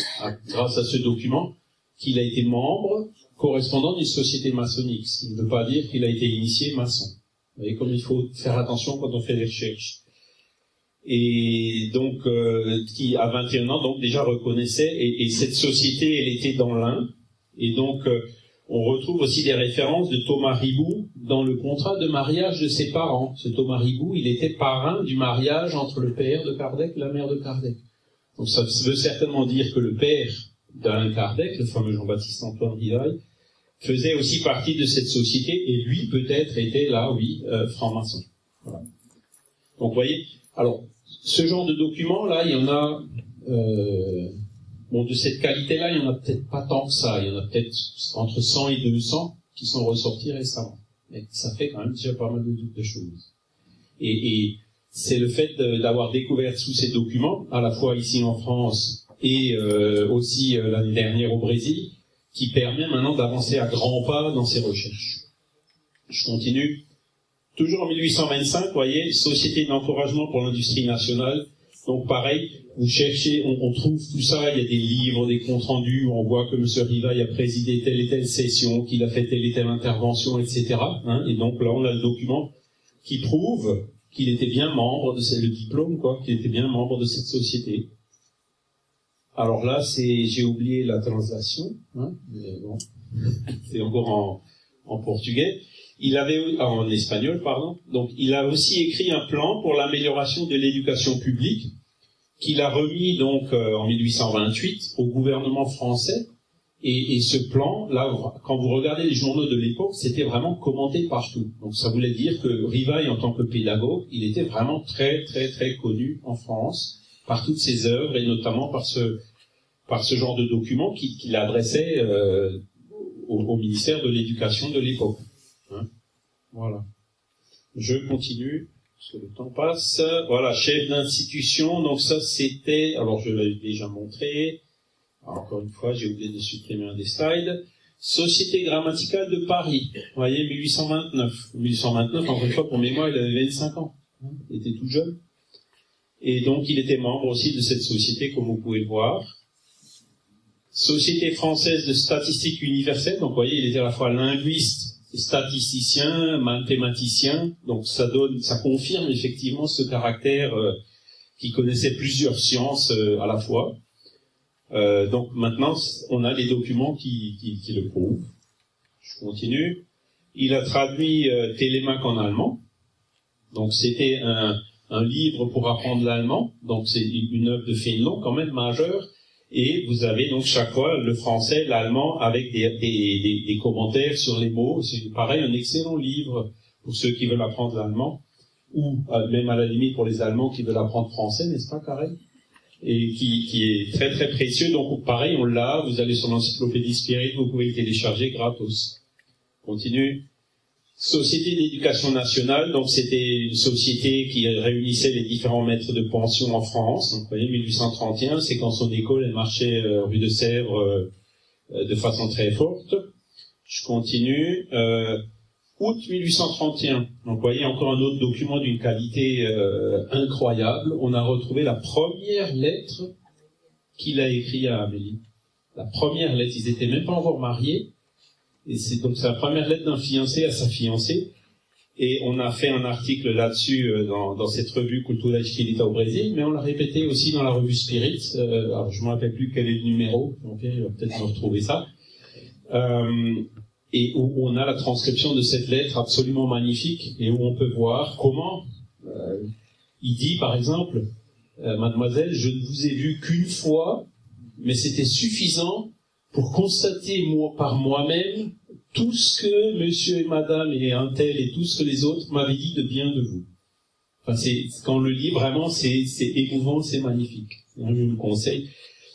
grâce à ce document, qu'il a été membre correspondant d'une société maçonnique, ce qui ne veut pas dire qu'il a été initié maçon. Vous voyez comme il faut faire attention quand on fait des recherches. Et donc, euh, qui à 21 ans, donc déjà reconnaissait, et, cette société, elle était dans l'Ain, et donc euh, on retrouve aussi des références de Thomas Ribou dans le contrat de mariage de ses parents. Ce Thomas Ribou, il était parrain du mariage entre le père de Kardec et la mère de Kardec. Donc ça veut certainement dire que le père d'Alain Kardec, le fameux Jean-Baptiste Antoine Rivail, faisait aussi partie de cette société et lui peut-être était là, oui, euh, franc-maçon. Voilà. Donc vous voyez, alors ce genre de documents là, il y en a, euh, bon de cette qualité-là, il y en a peut-être pas tant que ça, il y en a peut-être entre 100 et 200 qui sont ressortis récemment. Mais ça fait quand même déjà pas mal de, de choses. Et, et c'est le fait d'avoir découvert tous ces documents, à la fois ici en France et euh, aussi euh, l'année dernière au Brésil, qui permet maintenant d'avancer à grands pas dans ces recherches. Je continue. Toujours en 1825, vous voyez, Société d'encouragement pour l'industrie nationale. Donc pareil, vous cherchez, on, trouve tout ça, il y a des livres, des comptes rendus, où on voit que M. Rivail a présidé telle et telle session, qu'il a fait telle et telle intervention, etc. Hein. et donc là, on a le document qui prouve qu'il était bien membre de ce, le diplôme, quoi, qu'il était bien membre de cette société. Alors là, c'est, j'ai oublié la translation, hein, bon, c'est encore en, portugais. Il avait, ah, en espagnol, pardon. Donc, il a aussi écrit un plan pour l'amélioration de l'éducation publique qu'il a remis donc euh, en 1828 au gouvernement français. Et, et, ce plan, là, quand vous regardez les journaux de l'époque, c'était vraiment commenté partout. Donc, ça voulait dire que Rivail, en tant que pédagogue, il était vraiment très, très, très connu en France par toutes ses œuvres et notamment par ce, par ce genre de documents qu'il adressait euh, au, ministère de l'Éducation de l'époque. Hein voilà. Je continue. parce que le temps passe. Voilà, chef d'institution. Donc ça, c'était, alors je l'avais déjà montré. encore une fois, j'ai oublié de supprimer un des slides. Société grammaticale de Paris. Vous voyez, 1829. 1829, encore une fois, pour mémoire, il avait 25 ans. Il était tout jeune. Et donc, il était membre aussi de cette société, comme vous pouvez le voir. Société française de statistique universelle. Donc, vous voyez, il était à la fois linguiste, statisticien, mathématicien. Donc, ça donne, ça confirme effectivement ce caractère euh, qui connaissait plusieurs sciences euh, à la fois. Euh, donc maintenant, on a les documents qui, le prouvent. Je continue. Il a traduit Télémaque en allemand. Donc c'était un, un, livre pour apprendre l'allemand. Donc c'est une œuvre de Fénelon quand même majeure. Et vous avez donc chaque fois le français, l'allemand avec des, des, des, des, commentaires sur les mots. C'est pareil, un excellent livre pour ceux qui veulent apprendre l'allemand. Ou euh, même à la limite pour les Allemands qui veulent apprendre français, n'est-ce pas, Carré et qui, qui, est très très précieux. Donc pareil, on l'a, vous allez sur l'encyclopédie Spirit, vous pouvez le télécharger gratos. Continue. Société d'éducation nationale, donc c'était une société qui réunissait les différents maîtres de pension en France. Donc vous voyez, 1831, c'est quand son école elle marchait euh, rue de Sèvres euh, de façon très forte. Je continue. Euh, août 1831. Donc vous voyez encore un autre document d'une qualité euh, incroyable. On a retrouvé la première lettre qu'il a écrite à Amélie. La première lettre, ils étaient même pas encore mariés. C'est donc sa première lettre d'un fiancé à sa fiancée. Et on a fait un article là-dessus euh, dans, cette revue Cultura Espirita au Brésil, mais on l'a répété aussi dans la revue Spirit. Euh, alors je me rappelle plus quel est le numéro, donc il va peut-être me retrouver ça. Euh, et où on a la transcription de cette lettre absolument magnifique et où on peut voir comment euh, il dit par exemple euh, mademoiselle je ne vous ai vu qu'une fois mais c'était suffisant pour constater par moi-même tout ce que monsieur et madame et un tel et tout ce que les autres m'avaient dit de bien de vous enfin c'est quand on le lit vraiment c'est c'est émouvant c'est magnifique je vous le conseille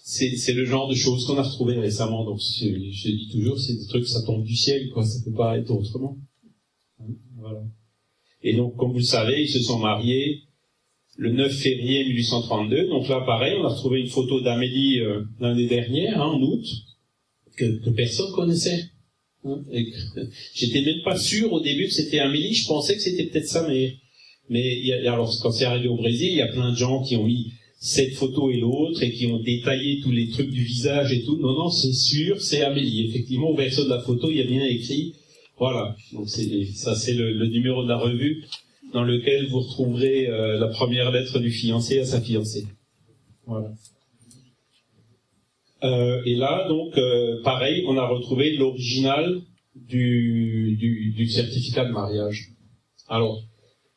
c'est le genre de choses qu'on a retrouvé récemment. Donc, je, dis toujours, c'est des trucs, ça tombe du ciel, quoi. Ça peut pas être autrement. Voilà. Et donc, comme vous le savez, ils se sont mariés le 9 février 1832. Donc là, pareil, on a retrouvé une photo d'Amélie euh, l'année dernière, hein, en août, que, que personne connaissait. J'étais même pas sûr au début que c'était Amélie. Je pensais que c'était peut-être sa mère. Mais a, alors, quand c'est arrivé au Brésil, il y a plein de gens qui ont mis cette photo et l'autre et qui ont détaillé tous les trucs du visage et tout. Non, non, c'est sûr, c'est Amélie. Effectivement, au verso de la photo, il y a bien écrit. Voilà. Donc ça, c'est le, numéro de la revue dans lequel vous retrouverez euh, la première lettre du fiancé à sa fiancée. Voilà. Euh, et là, donc, euh, pareil, on a retrouvé l'original du, du, du certificat de mariage. Alors,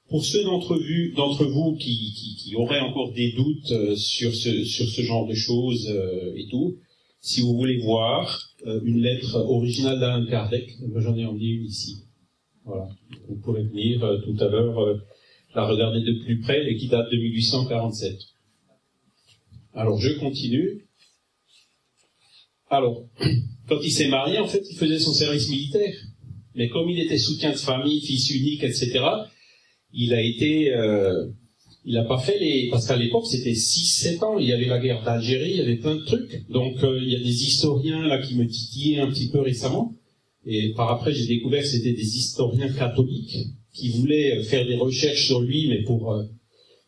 pour ceux d'entre vous, d'entre vous qui, qui, qui, auraient encore des doutes euh, sur ce, sur ce genre de choses et tout, si vous voulez voir une lettre originale d'Alain Kardec, j'en ai envoyé une ici. Voilà. Vous pourrez venir tout à l'heure la regarder de plus près et qui date de 1847. Alors je continue. Alors, quand il s'est marié, en fait, il faisait son service militaire. Mais comme il était soutien de famille, fils unique, etc., il a été, euh, il n'a pas fait les, parce qu'à l'époque c'était 6-7 ans, il y avait la guerre d'Algérie, il y avait plein de trucs. Donc euh, il y a des historiens là qui me titillaient un petit peu récemment, et par après j'ai découvert que c'était des historiens catholiques qui voulaient faire des recherches sur lui, mais pour euh,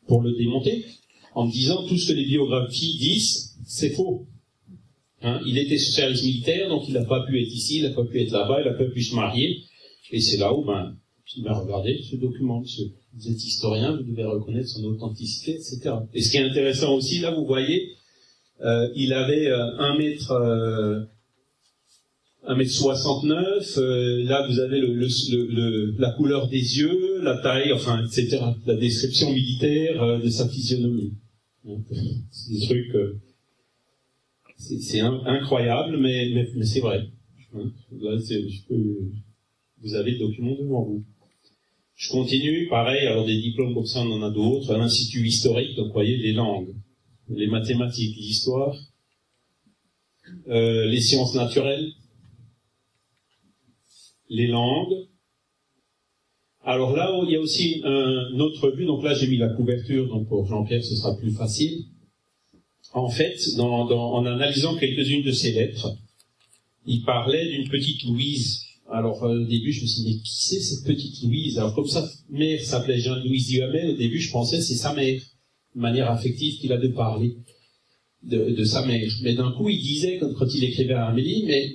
pour le démonter, en me disant tout ce que les biographies disent, c'est faux. Hein, il était sous service militaire, donc il n'a pas pu être ici, il n'a pas pu être là-bas, il n'a pas pu se marier, et c'est là où ben il m'a regardé ce document. Vous êtes historien, vous devez reconnaître son authenticité, etc. Et ce qui est intéressant aussi, là, vous voyez, euh, il avait euh, un mètre, euh, un mètre 69. Euh, là, vous avez la couleur des yeux, la taille, enfin, etc. La description militaire euh, de sa physionomie. C'est des trucs, euh, c'est incroyable, mais, c'est vrai. Hein. Vous avez le document devant vous. Je continue, pareil, alors des diplômes comme ça, on en a d'autres, un institut historique, donc vous voyez, les langues, les mathématiques, l'histoire, euh, les sciences naturelles, les langues. Alors là, il y a aussi un autre vue. Donc là, j'ai mis la couverture. Donc pour Jean-Pierre, ce sera plus facile. En fait, en analysant quelques-unes de ces lettres, il parlait d'une petite Louise. Alors euh, au début, je me suis dit, mais qui c'est cette petite Louise? Alors comme sa mère s'appelait Jean-Louise Duhamel, au début, je pensais c'est sa mère, de manière affective qu'il a de parler de, sa mère. Mais d'un coup, il disait, quand, quand il écrivait à Amélie, mais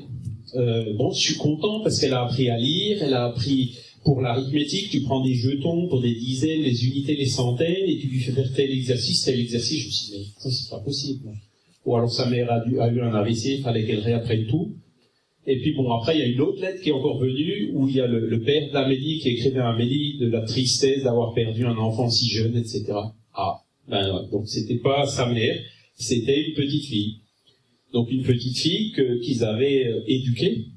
euh, bon, je suis content parce qu'elle a appris à lire, elle a appris pour l'arithmétique, tu prends des jetons pour des dizaines, les unités, les centaines, et tu lui fais faire tel exercice, tel exercice. Je me suis dit, mais ça, c'est pas possible. Ou alors sa mère a, dû, a eu un AVC, il fallait qu'elle réapprenne tout. Et puis bon, après, il y a une autre lettre qui est encore venue, où il y a le, père d'Amélie qui écrivait à Amélie de la tristesse d'avoir perdu un enfant si jeune, etc. Ah, ben ouais, donc c'était pas sa mère, c'était une petite fille. Donc une petite fille qu'ils avaient euh, éduquée.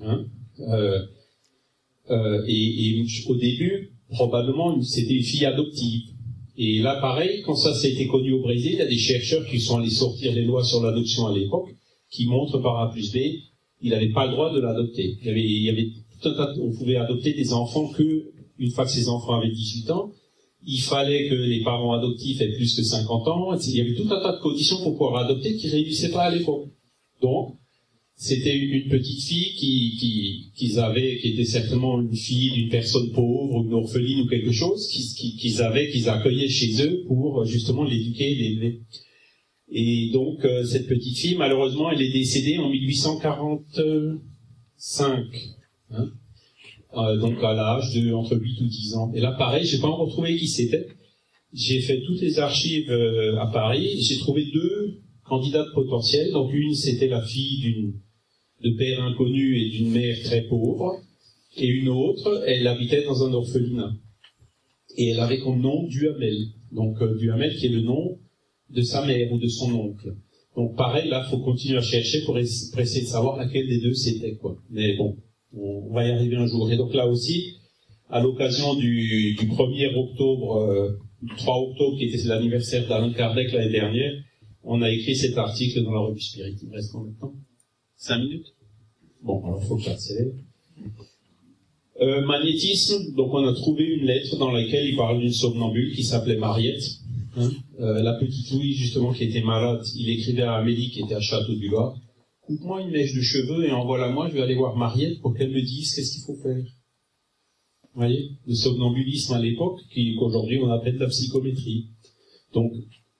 Hein, euh, euh, et, au début, probablement, c'était une fille adoptive. Et là, pareil, quand ça s'est été connu au Brésil, il y a des chercheurs qui sont allés sortir les lois sur l'adoption à l'époque, qui montrent par A plus B, il n'avait pas le droit de l'adopter. Il y avait, il y avait tout un tas, on pouvait adopter des enfants que une fois que ces enfants avaient 18 ans, il fallait que les parents adoptifs aient plus que 50 ans. Il y avait tout un tas de conditions pour pouvoir adopter qui ne réunissaient pas à l'époque. Donc, c'était une petite fille qui, qui, qu'ils qui était certainement une fille d'une personne pauvre, une orpheline ou quelque chose, qu'ils, qu'ils avaient, qu'ils accueillaient chez eux pour justement l'éduquer, l'élever. Et donc, euh, cette petite fille, malheureusement, elle est décédée en 1845. Hein euh, donc à l'âge de entre 8 ou 10 ans. Et là, pareil, j'ai pas encore trouvé qui c'était. J'ai fait toutes les archives euh, à Paris. J'ai trouvé deux candidates potentielles. Donc une, c'était la fille d'une de père inconnu et d'une mère très pauvre. Et une autre, elle habitait dans un orphelinat. Et elle avait comme nom Duhamel. Donc euh, Duhamel qui est le nom de sa mère ou de son oncle. Donc pareil, là, faut continuer à chercher pour, essayer de savoir laquelle des deux c'était, quoi. Mais bon, on va y arriver un jour. Et donc là aussi, à l'occasion du, du 1er octobre, euh, 3 octobre, qui était l'anniversaire d'Alain Kardec l'année dernière, on a écrit cet article dans la revue Spirit. Il reste combien de temps? Cinq minutes? Bon, alors faut que j'accélère. Euh, magnétisme, donc on a trouvé une lettre dans laquelle il parle d'une somnambule qui s'appelait Mariette. Hein euh, la petite Louise, justement, qui était malade, il écrivait à Amélie qui était à Château du Loir coupe-moi une mèche de cheveux et envoie-la-moi, je vais aller voir Mariette pour qu'elle me dise qu'est-ce qu'il faut faire. Vous voyez Le somnambulisme à l'époque, qu'aujourd'hui on appelle la psychométrie. Donc,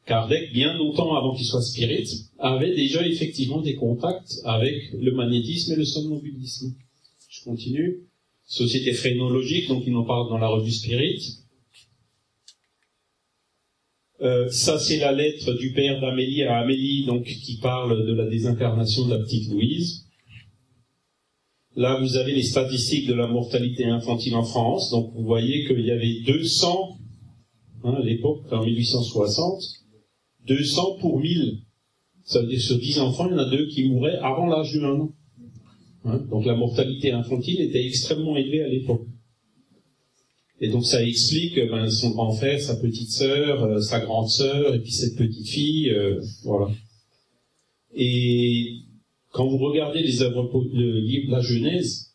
Kardec, bien longtemps avant qu'il soit spirit, avait déjà effectivement des contacts avec le magnétisme et le somnambulisme. Je continue. Société phrénologique, donc il en parle dans la revue Spirit. Euh, ça, c'est la lettre du père d'Amélie à Amélie, donc qui parle de la désincarnation de la petite Louise. Là, vous avez les statistiques de la mortalité infantile en France. Donc, vous voyez qu'il y avait 200, hein, à l'époque, en 1860, 200 pour 1000. Ça veut dire sur 10 enfants, il y en a deux qui mouraient avant l'âge de 1 an. Hein, donc, la mortalité infantile était extrêmement élevée à l'époque. Et donc ça explique ben, son grand frère, sa petite sœur, euh, sa grande sœur, et puis cette petite fille, euh, voilà. Et quand vous regardez les œuvres, le livre de la Genèse,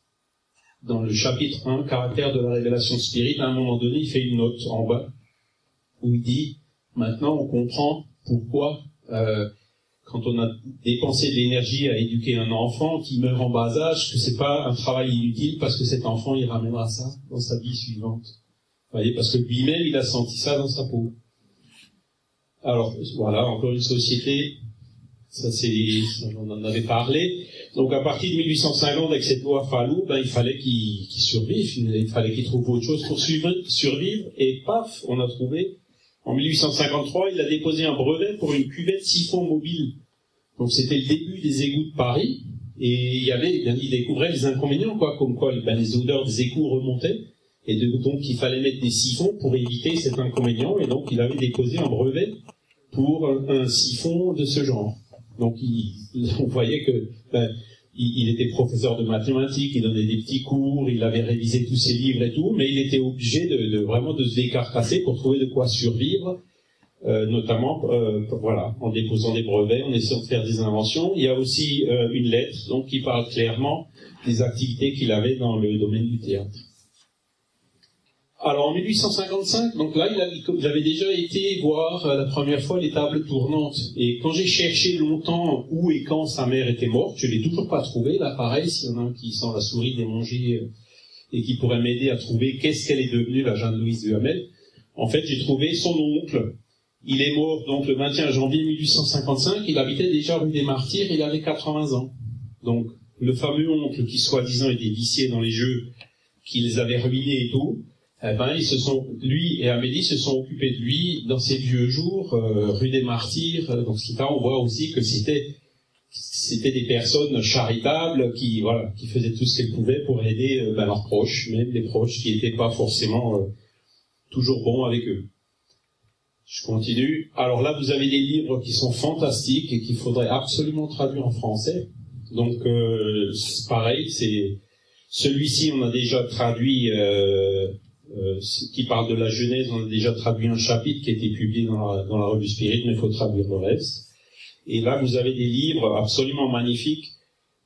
dans le chapitre 1, caractère de la révélation spirite, à un moment donné, il fait une note en bas où il dit maintenant on comprend pourquoi euh, quand on a dépensé de l'énergie à éduquer un enfant qui meurt en bas âge, que c'est pas un travail inutile parce que cet enfant il ramènera ça dans sa vie suivante. Vous voyez, parce que lui-même il a senti ça dans sa peau. Alors voilà, encore une société, ça c'est, on en avait parlé. Donc à partir de 1850 avec cette loi Fallou, ben il fallait qu'il survive, il fallait qu'il trouve autre chose pour survivre, et paf, on a trouvé en 1853, il a déposé un brevet pour une cuvette siphon mobile. Donc c'était le début des égouts de Paris. Et il y avait, il découvrait les inconvénients, quoi, comme quoi ben, les odeurs des égouts remontaient. Et donc il fallait mettre des siphons pour éviter cet inconvénient. Et donc il avait déposé un brevet pour un, siphon de ce genre. Donc on voyait que ben, il, était professeur de mathématiques, il donnait des petits cours, il avait révisé tous ses livres et tout, mais il était obligé de, vraiment de se décarcasser pour trouver de quoi survivre, euh, notamment euh, voilà en déposant des brevets, en essayant de faire des inventions. Il y a aussi euh, une lettre qui parle clairement des activités qu'il avait dans le domaine du théâtre. Alors en 1855, donc là, j'avais déjà été voir euh, la première fois les tables tournantes. Et quand j'ai cherché longtemps où et quand sa mère était morte, je l'ai toujours pas trouvé. Là, pareil, s'il y en a un qui sent la souris démanger euh, et qui pourrait m'aider à trouver qu'est-ce qu'elle est devenue, la Jeanne-Louise de Hamel, en fait, j'ai trouvé son oncle. Il est mort donc le 21 janvier 1855. Il habitait déjà rue des Martyrs. Il avait 80 ans. Donc le fameux oncle qui soi-disant était vicié dans les jeux, qui les avait ruinés et tout eh ben, ils se sont, lui et Amélie se sont occupés de lui dans ses vieux jours, euh, rue des Martyrs. Euh, donc, fait, on voit aussi que c'était, c'était des personnes charitables qui, voilà, qui faisaient tout ce qu'elles pouvaient pour aider euh, ben, leurs proches, même les proches qui n'étaient pas forcément toujours bons avec eux. Je continue. Alors là, vous avez des livres qui sont fantastiques et qu'il faudrait absolument traduire en français. Donc, pareil, c'est celui-ci, on a déjà traduit. Euh, qui parle de la Genèse, on a déjà traduit un chapitre qui a été publié dans la, dans la revue Spirit, mais il faut traduire le reste. Et là, vous avez des livres absolument magnifiques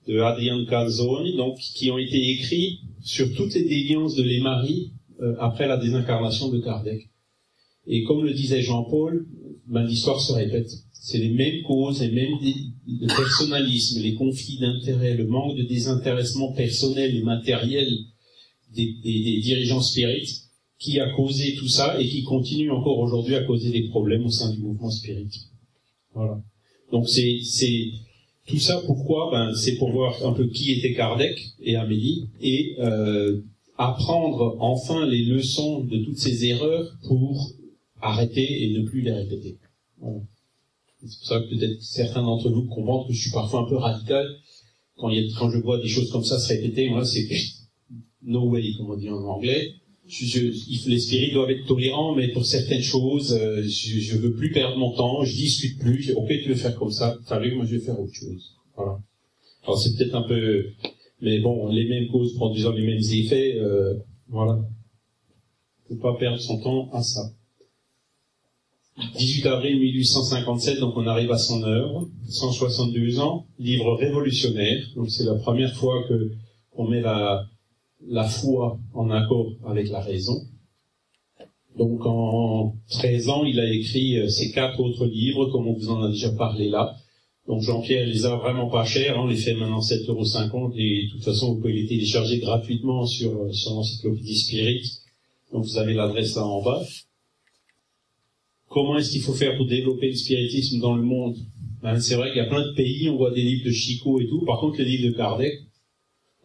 de Adrian Calzoni, donc qui ont été écrits sur toutes les déviances de l'Émarie euh, après la désincarnation de Kardec. Et comme le disait Jean-Paul, ben, l'histoire se répète. C'est les mêmes causes, les mêmes le personnalisme, les conflits d'intérêts, le manque de désintéressement personnel et matériel des, dirigeants spirites qui a causé tout ça et qui continue encore aujourd'hui à causer des problèmes au sein du mouvement spirit. Voilà. Donc c'est c'est tout ça pourquoi? Ben c'est pour voir un peu qui était Kardec et Amélie et euh, apprendre enfin les leçons de toutes ces erreurs pour arrêter et ne plus les répéter. Voilà. C'est pour ça que peut-être certains d'entre vous comprennent que je suis parfois un peu radical quand, quand je vois des choses comme ça se répéter. Moi, c'est no way, comme on dit en anglais. Les spirites doivent être tolérants, mais pour certaines choses, euh, je, je veux plus perdre mon temps, je discute plus. Ok, tu veux faire comme ça, salut, moi je vais faire autre chose. Voilà. Alors c'est peut-être un peu, mais bon, les mêmes causes produisant les mêmes effets, euh, voilà. Faut pas perdre son temps à ça. 18 avril 1857, donc on arrive à son œuvre, 162 ans, livre révolutionnaire. Donc c'est la première fois que on met la, la foi en accord avec la raison. Donc en 13 ans, il a écrit euh, ces quatre autres livres, comme on vous en a déjà parlé là. Donc Jean-Pierre les a vraiment pas chers, on les fait maintenant 7,50 euros et de toute façon vous pouvez les télécharger gratuitement sur, euh, sur l'encyclopédie Spirit. Donc vous avez l'adresse là en bas. Comment est-ce qu'il faut faire pour développer le spiritisme dans le monde? Ben, C'est vrai qu'il y a plein de pays, on voit des livres de Chico et tout. Par contre, les livres de Kardec,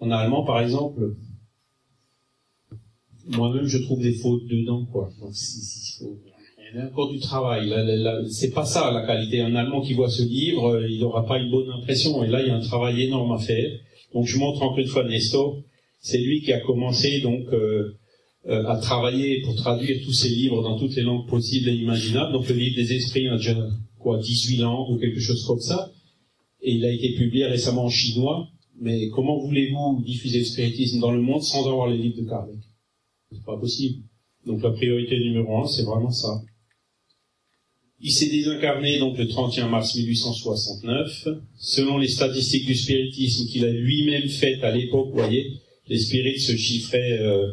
en allemand par exemple, moi-même je trouve des fautes dedans quoi. Donc il y a encore du travail. c'est pas ça la qualité. Un Allemand qui voit ce livre, euh, il n'aura pas une bonne impression. Et là, il y a un travail énorme à faire. Donc je montre encore une fois Nestor. C'est lui qui a commencé donc euh, euh, à travailler pour traduire tous ces livres dans toutes les langues possibles et imaginables. Donc le livre des esprits a déjà quoi 18 langues ou quelque chose comme ça. Et il a été publié récemment en chinois. Mais comment voulez-vous diffuser le spiritisme dans le monde sans avoir les livres de Kardec? C'est pas possible. Donc la priorité numéro un, c'est vraiment ça. Il s'est désincarné donc le 31 mars 1869. Selon les statistiques du spiritisme qu'il a lui-même faites à l'époque, vous voyez, les spirites se chiffraient euh,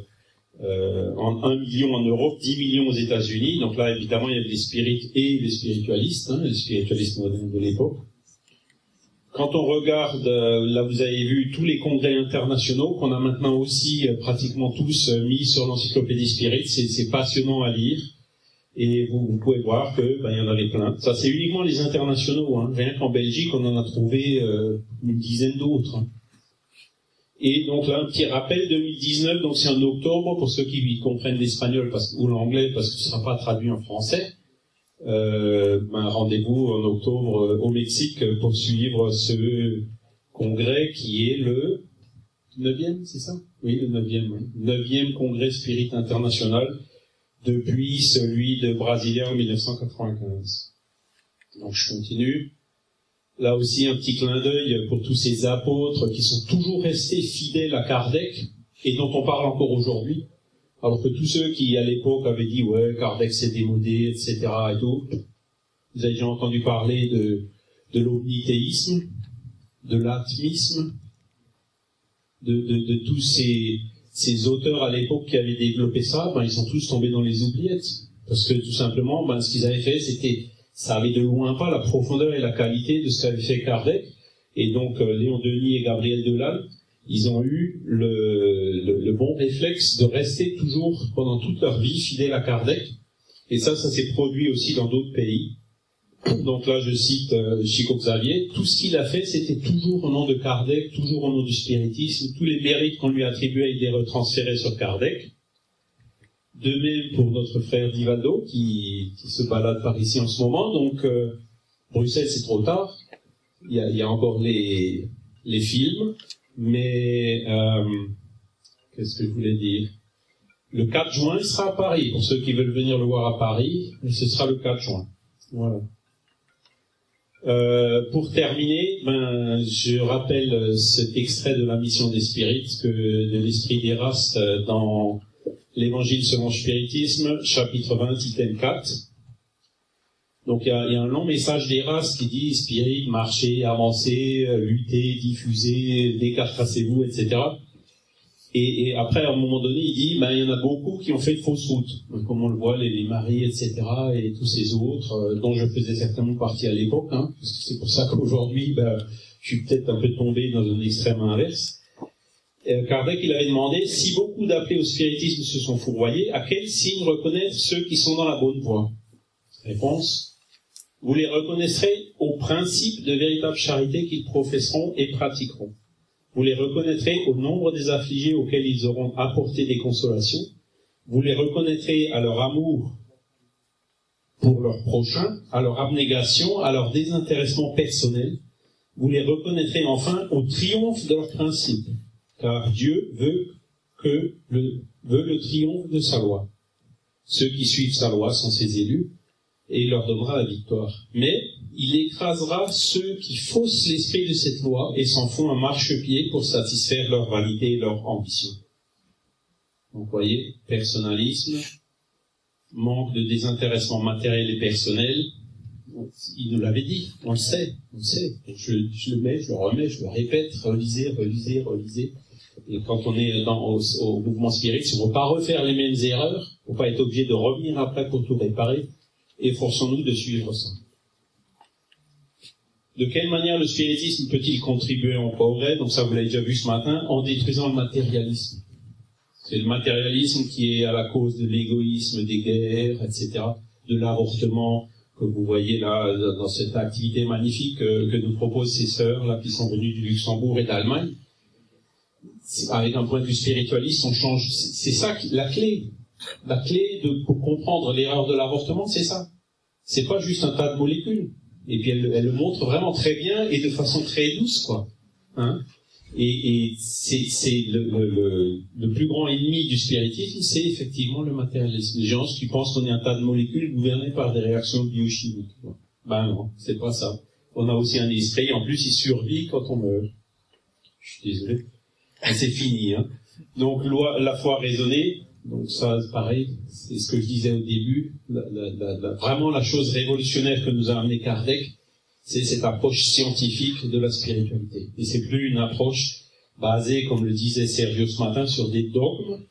euh, en 1 million en Europe, 10 millions aux États-Unis. Donc là, évidemment, il y avait les spirites et les spiritualistes, hein, les spiritualistes modernes de l'époque. Quand on regarde, euh, là vous avez vu tous les congrès internationaux qu'on a maintenant aussi euh, pratiquement tous euh, mis sur l'encyclopédie Spirit, c'est passionnant à lire. Et vous, pouvez voir que ben, il y en avait plein. Ça c'est uniquement les internationaux. Hein. Rien qu'en Belgique, on en a trouvé une dizaine d'autres. Hein. Et donc là, un petit rappel, 2019, donc c'est en octobre, pour ceux qui comprennent l'espagnol ou l'anglais, parce que ce ne sera pas traduit en français euh, un rendez-vous en octobre euh, au Mexique pour suivre ce congrès qui est le neuvième, c'est ça? Oui, le neuvième. Neuvième congrès spirit international depuis celui de Brasilia en 1995. Donc je continue. Là aussi un petit clin d'œil pour tous ces apôtres qui sont toujours restés fidèles à Kardec et dont on parle encore aujourd'hui. Alors que tous ceux qui, à l'époque, avaient dit, ouais, Kardec s'est démodé, etc., et tout, vous avez déjà entendu parler de, de l'omnithéisme, de l'atmisme, de, de, tous ces, ces auteurs à l'époque qui avaient développé ça, ben, ils sont tous tombés dans les oubliettes. Parce que tout simplement, ben, ce qu'ils avaient fait, c'était, ça avait de loin pas la profondeur et la qualité de ce qu'avait fait Kardec. Et donc, euh, Léon Denis et Gabriel Delanne, ils ont eu le, le, bon réflexe de rester toujours pendant toute leur vie fidèles à Kardec. Et ça, ça s'est produit aussi dans d'autres pays. Donc là, je cite euh, Chico Xavier. Tout ce qu'il a fait, c'était toujours au nom de Kardec, toujours au nom du spiritisme. Tous les mérites qu'on lui attribuait étaient retransférés sur Kardec. De même pour notre frère Divaldo, qui, se balade par ici en ce moment. Donc, euh, Bruxelles, c'est trop tard. Il y a, il y a encore les, les films. Mais, euh, qu'est-ce que je voulais dire? Le 4 juin, il sera à Paris. Pour ceux qui veulent venir le voir à Paris, ce sera le 4 juin. Voilà. Euh, pour terminer, ben, je rappelle cet extrait de la mission des spirites, de l'esprit d'Eraste dans l'Évangile selon le spiritisme, chapitre 20, item 4. Donc il y a, un long message d'Eraste qui dit spirit, marchez, avancez, luttez, diffusez, décarcassez-vous, etc. Et, après, à un moment donné, il dit, ben, il y en a beaucoup qui ont fait de fausses routes, comme on le voit, les, les maris, etc., et tous ces autres, euh, dont je faisais certainement partie à l'époque, hein, parce que c'est pour ça qu'aujourd'hui, ben, je suis peut-être un peu tombé dans un extrême inverse. Euh, Kardec, il avait demandé, si beaucoup d'appelés au spiritisme se sont fourvoyés, à quel signe reconnaître ceux qui sont dans la bonne voie? Réponse, vous les reconnaîtrez au principe de véritable charité qu'ils professeront et pratiqueront. Vous les reconnaîtrez au nombre des affligés auxquels ils auront apporté des consolations. Vous les reconnaîtrez à leur amour pour leurs prochains, à leur abnégation, à leur désintéressement personnel. Vous les reconnaîtrez enfin au triomphe de leurs principes, car Dieu veut le, veut le triomphe de sa loi. Ceux qui suivent sa loi sont ses élus, et il leur donnera la victoire. Mais il écrasera ceux qui faussent l'esprit de cette loi et s'en font un marchepied pour satisfaire leur vanité et leur ambition. Donc, voyez, personnalisme, manque de désintéressement matériel et personnel, il nous l'avait dit, on le sait, on le sait. Je, le mets, je le remets, je le répète, relisez, relisez, relisez. Et quand on est dans, au, mouvement spirit, si on ne veut pas refaire les mêmes erreurs, pour pas être obligé de revenir après pour tout réparer, efforçons-nous de suivre ça. De quelle manière le spiritisme peut-il contribuer au progrès? Donc ça, vous l'avez déjà vu ce matin, en détruisant le matérialisme. C'est le matérialisme qui est à la cause de l'égoïsme, des guerres, etc., de l'avortement que vous voyez là dans cette activité magnifique que, que nous proposent ces sœurs là qui sont venues du Luxembourg et d'Allemagne. Avec un point de vue spiritualiste, on change. C'est ça la clé. La clé pour comprendre l'erreur de l'avortement, c'est ça. C'est pas juste un tas de molécules. Et puis elle, le montre vraiment très bien et de façon très douce, quoi. Hein et, et c'est le, plus grand ennemi du spiritisme, c'est effectivement le matérialisme. Les gens qui pensent qu'on est un tas de molécules gouvernées par des réactions biochimiques. Quoi. Ben non, c'est pas ça. On a aussi un esprit, en plus il survit quand on meurt. Je suis désolé. C'est fini. Hein. Donc la foi raisonnée, donc ça, pareil, c'est ce que je disais au début. Vraiment, la chose révolutionnaire que nous a amené Kardec, c'est cette approche scientifique de la spiritualité. Et c'est plus une approche basée, comme le disait Sergio ce matin, sur des dogmes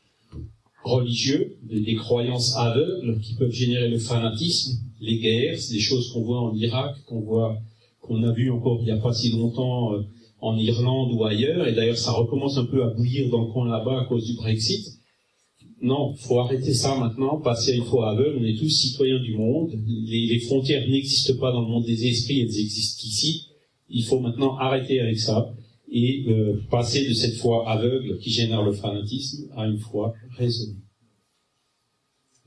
religieux, des, des croyances aveugles qui peuvent générer le fanatisme, les guerres, c'est des choses qu'on voit en Irak, qu'on voit, qu'on a vu encore il n'y a pas si longtemps euh, en Irlande ou ailleurs. Et d'ailleurs, ça recommence un peu à bouillir dans le coin là-bas à cause du Brexit non, faut arrêter ça maintenant, passer à une foi aveugle, on est tous citoyens du monde, les, frontières n'existent pas dans le monde des esprits, elles existent ici, il faut maintenant arrêter avec ça et euh, passer de cette foi aveugle qui génère le fanatisme à une foi raisonnée.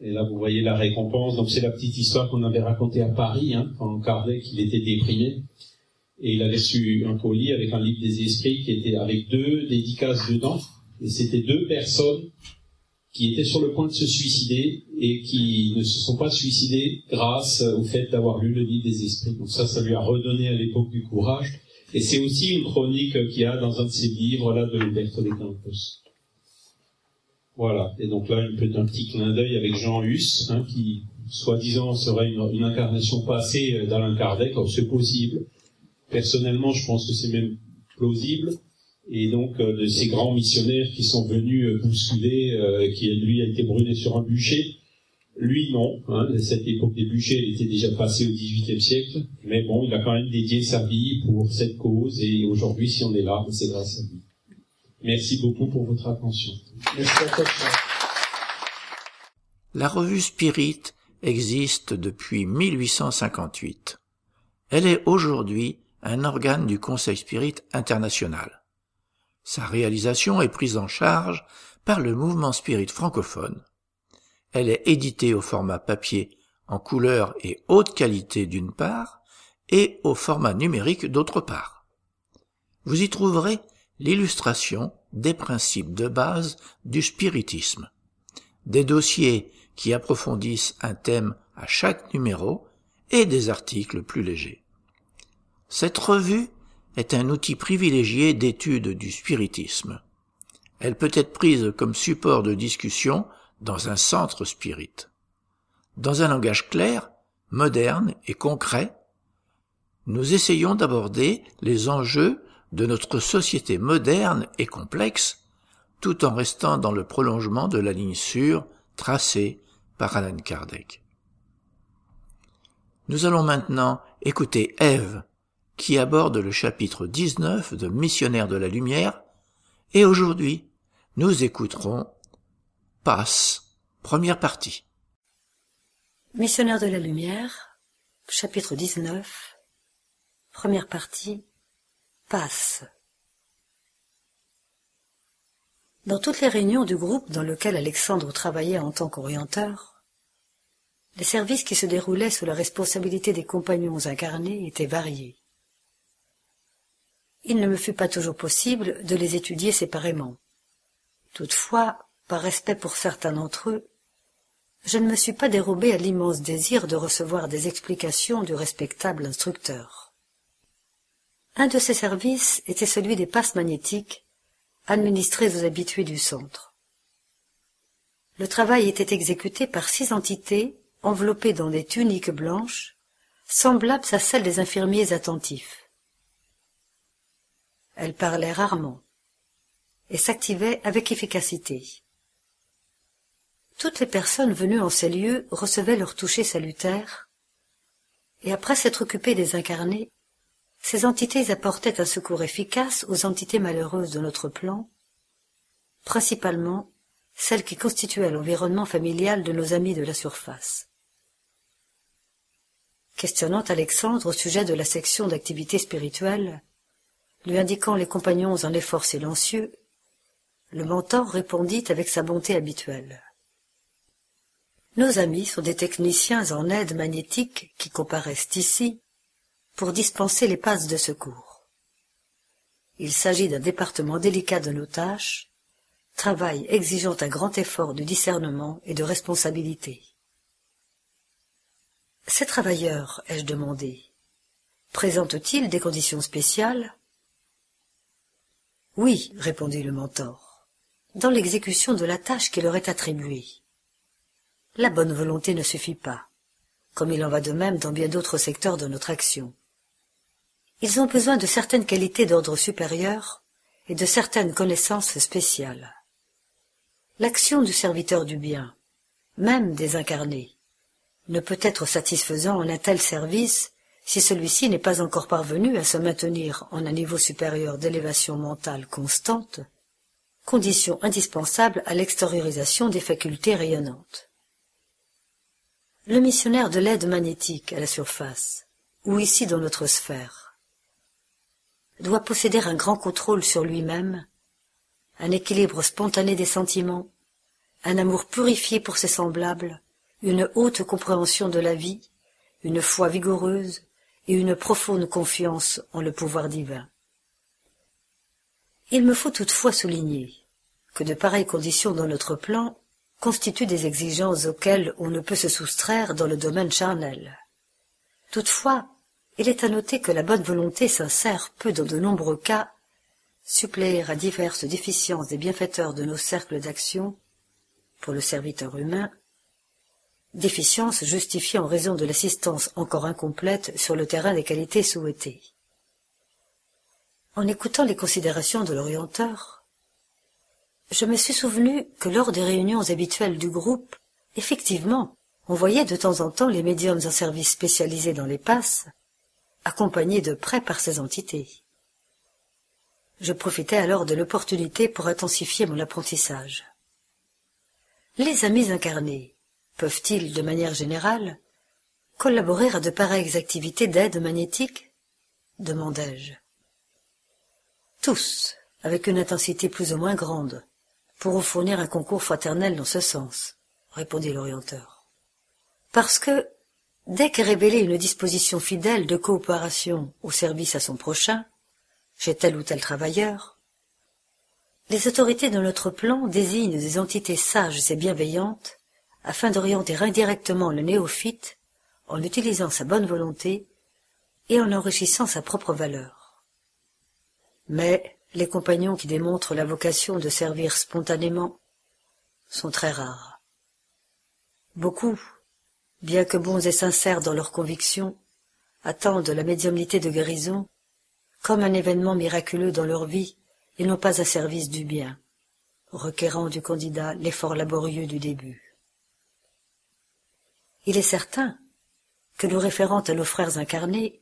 Et là, vous voyez la récompense. Donc, c'est la petite histoire qu'on avait racontée à Paris, hein, quand Kardec, était déprimé. Et il avait reçu un colis avec un livre des esprits qui était avec deux dédicaces dedans. Et c'était deux personnes qui étaient sur le point de se suicider et qui ne se sont pas suicidés grâce au fait d'avoir lu le livre des esprits. Donc ça, ça lui a redonné à l'époque du courage. Et c'est aussi une chronique qu'il y a dans un de ses livres là de Humberto de Campos. Voilà. Et donc là, un petit clin d'œil avec Jean Hus, hein, qui soi-disant serait une, incarnation passée d'Alain Kardec. C'est possible. Personnellement, je pense que c'est même plausible. Et donc euh, de ces grands missionnaires qui sont venus euh, bousculer, euh, qui lui a été brûlé sur un bûcher. Lui non, hein, cette époque des bûchers elle était déjà passée au XVIIIe siècle, mais bon, il a quand même dédié sa vie pour cette cause et aujourd'hui si on est là, c'est grâce à lui. Merci beaucoup pour votre attention. La revue Spirit existe depuis 1858. Elle est aujourd'hui un organe du Conseil Spirit international. Sa réalisation est prise en charge par le mouvement spirit francophone. Elle est éditée au format papier en couleur et haute qualité d'une part, et au format numérique d'autre part. Vous y trouverez l'illustration des principes de base du spiritisme, des dossiers qui approfondissent un thème à chaque numéro et des articles plus légers. Cette revue est un outil privilégié d'étude du spiritisme. Elle peut être prise comme support de discussion dans un centre spirit. Dans un langage clair, moderne et concret, nous essayons d'aborder les enjeux de notre société moderne et complexe, tout en restant dans le prolongement de la ligne sûre tracée par Alan Kardec. Nous allons maintenant écouter Ève qui aborde le chapitre 19 de Missionnaire de la Lumière, et aujourd'hui, nous écouterons Passe, première partie. Missionnaire de la Lumière, chapitre 19, première partie, Passe. Dans toutes les réunions du groupe dans lequel Alexandre travaillait en tant qu'orienteur, les services qui se déroulaient sous la responsabilité des compagnons incarnés étaient variés il ne me fut pas toujours possible de les étudier séparément. Toutefois, par respect pour certains d'entre eux, je ne me suis pas dérobé à l'immense désir de recevoir des explications du respectable instructeur. Un de ces services était celui des passes magnétiques administrées aux habitués du centre. Le travail était exécuté par six entités enveloppées dans des tuniques blanches, semblables à celles des infirmiers attentifs. Elle parlait rarement et s'activait avec efficacité. Toutes les personnes venues en ces lieux recevaient leur toucher salutaire, et après s'être occupées des incarnés, ces entités apportaient un secours efficace aux entités malheureuses de notre plan, principalement celles qui constituaient l'environnement familial de nos amis de la surface. Questionnant Alexandre au sujet de la section d'activité spirituelle, lui indiquant les compagnons en effort silencieux, le mentor répondit avec sa bonté habituelle. Nos amis sont des techniciens en aide magnétique qui comparaissent ici pour dispenser les passes de secours. Il s'agit d'un département délicat de nos tâches, travail exigeant un grand effort de discernement et de responsabilité. Ces travailleurs, ai-je demandé, présentent-ils des conditions spéciales oui, répondit le mentor, dans l'exécution de la tâche qui leur est attribuée. La bonne volonté ne suffit pas, comme il en va de même dans bien d'autres secteurs de notre action. Ils ont besoin de certaines qualités d'ordre supérieur et de certaines connaissances spéciales. L'action du serviteur du bien, même désincarné, ne peut être satisfaisant en un tel service si celui-ci n'est pas encore parvenu à se maintenir en un niveau supérieur d'élévation mentale constante, condition indispensable à l'extériorisation des facultés rayonnantes. Le missionnaire de l'aide magnétique à la surface, ou ici dans notre sphère, doit posséder un grand contrôle sur lui-même, un équilibre spontané des sentiments, un amour purifié pour ses semblables, une haute compréhension de la vie, une foi vigoureuse, et une profonde confiance en le pouvoir divin. Il me faut toutefois souligner que de pareilles conditions dans notre plan constituent des exigences auxquelles on ne peut se soustraire dans le domaine charnel. Toutefois, il est à noter que la bonne volonté sincère peut, dans de nombreux cas, suppléer à diverses déficiences des bienfaiteurs de nos cercles d'action, pour le serviteur humain, déficience justifiée en raison de l'assistance encore incomplète sur le terrain des qualités souhaitées. En écoutant les considérations de l'orienteur, je me suis souvenu que lors des réunions habituelles du groupe, effectivement, on voyait de temps en temps les médiums en service spécialisés dans les passes, accompagnés de près par ces entités. Je profitais alors de l'opportunité pour intensifier mon apprentissage. Les amis incarnés peuvent-ils, de manière générale, collaborer à de pareilles activités d'aide magnétique demandai-je. Tous, avec une intensité plus ou moins grande, pourront fournir un concours fraternel dans ce sens, répondit l'orienteur. Parce que, dès qu'est révélée une disposition fidèle de coopération au service à son prochain, chez tel ou tel travailleur, les autorités de notre plan désignent des entités sages et bienveillantes afin d'orienter indirectement le néophyte en utilisant sa bonne volonté et en enrichissant sa propre valeur. Mais les compagnons qui démontrent la vocation de servir spontanément sont très rares. Beaucoup, bien que bons et sincères dans leurs convictions, attendent la médiumnité de guérison comme un événement miraculeux dans leur vie et non pas un service du bien, requérant du candidat l'effort laborieux du début. Il est certain que nous référant à nos frères incarnés,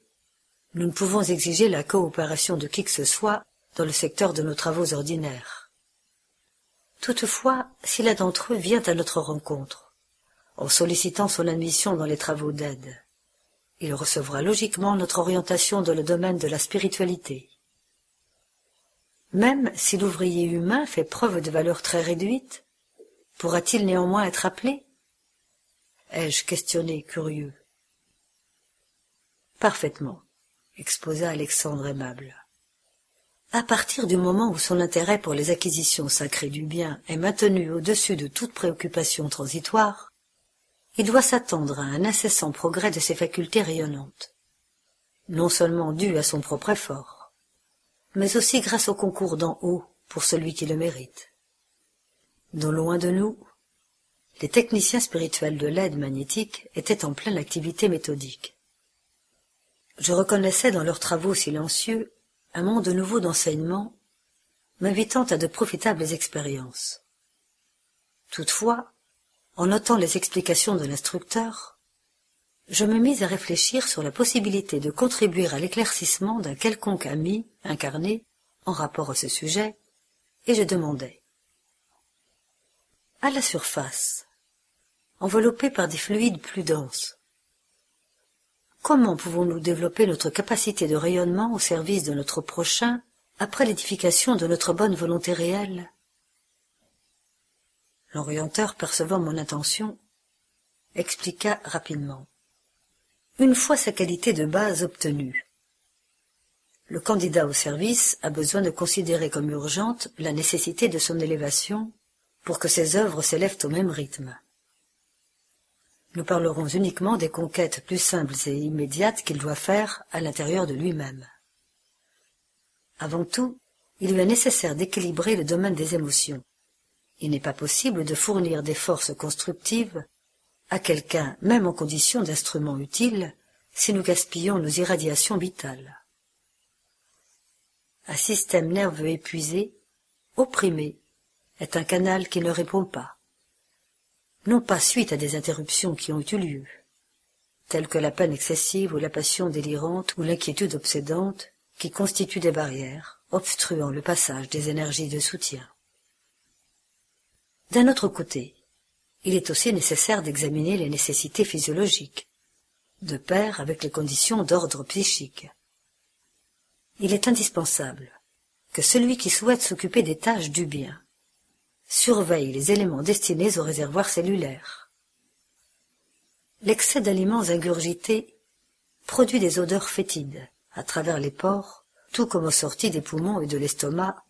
nous ne pouvons exiger la coopération de qui que ce soit dans le secteur de nos travaux ordinaires. Toutefois, si l'un d'entre eux vient à notre rencontre, en sollicitant son admission dans les travaux d'aide, il recevra logiquement notre orientation dans le domaine de la spiritualité. Même si l'ouvrier humain fait preuve de valeur très réduite, pourra-t-il néanmoins être appelé ai-je questionné curieux. Parfaitement, exposa Alexandre aimable. À partir du moment où son intérêt pour les acquisitions sacrées du bien est maintenu au-dessus de toute préoccupation transitoire, il doit s'attendre à un incessant progrès de ses facultés rayonnantes, non seulement dû à son propre effort, mais aussi grâce au concours d'en haut pour celui qui le mérite. Non loin de nous, les techniciens spirituels de l'aide magnétique étaient en pleine activité méthodique. Je reconnaissais dans leurs travaux silencieux un monde nouveau d'enseignement, m'invitant à de profitables expériences. Toutefois, en notant les explications de l'instructeur, je me mis à réfléchir sur la possibilité de contribuer à l'éclaircissement d'un quelconque ami incarné en rapport à ce sujet, et je demandai. À la surface, enveloppée par des fluides plus denses, comment pouvons-nous développer notre capacité de rayonnement au service de notre prochain après l'édification de notre bonne volonté réelle? L'orienteur, percevant mon intention, expliqua rapidement. Une fois sa qualité de base obtenue, le candidat au service a besoin de considérer comme urgente la nécessité de son élévation pour que ses œuvres s'élèvent au même rythme. Nous parlerons uniquement des conquêtes plus simples et immédiates qu'il doit faire à l'intérieur de lui-même. Avant tout, il lui est nécessaire d'équilibrer le domaine des émotions. Il n'est pas possible de fournir des forces constructives à quelqu'un, même en condition d'instrument utile, si nous gaspillons nos irradiations vitales. Un système nerveux épuisé, opprimé, est un canal qui ne répond pas. Non pas suite à des interruptions qui ont eu lieu, telles que la peine excessive ou la passion délirante ou l'inquiétude obsédante, qui constituent des barrières, obstruant le passage des énergies de soutien. D'un autre côté, il est aussi nécessaire d'examiner les nécessités physiologiques, de pair avec les conditions d'ordre psychique. Il est indispensable que celui qui souhaite s'occuper des tâches du bien surveille les éléments destinés au réservoir cellulaire. L'excès d'aliments ingurgités produit des odeurs fétides à travers les pores, tout comme aux sorties des poumons et de l'estomac,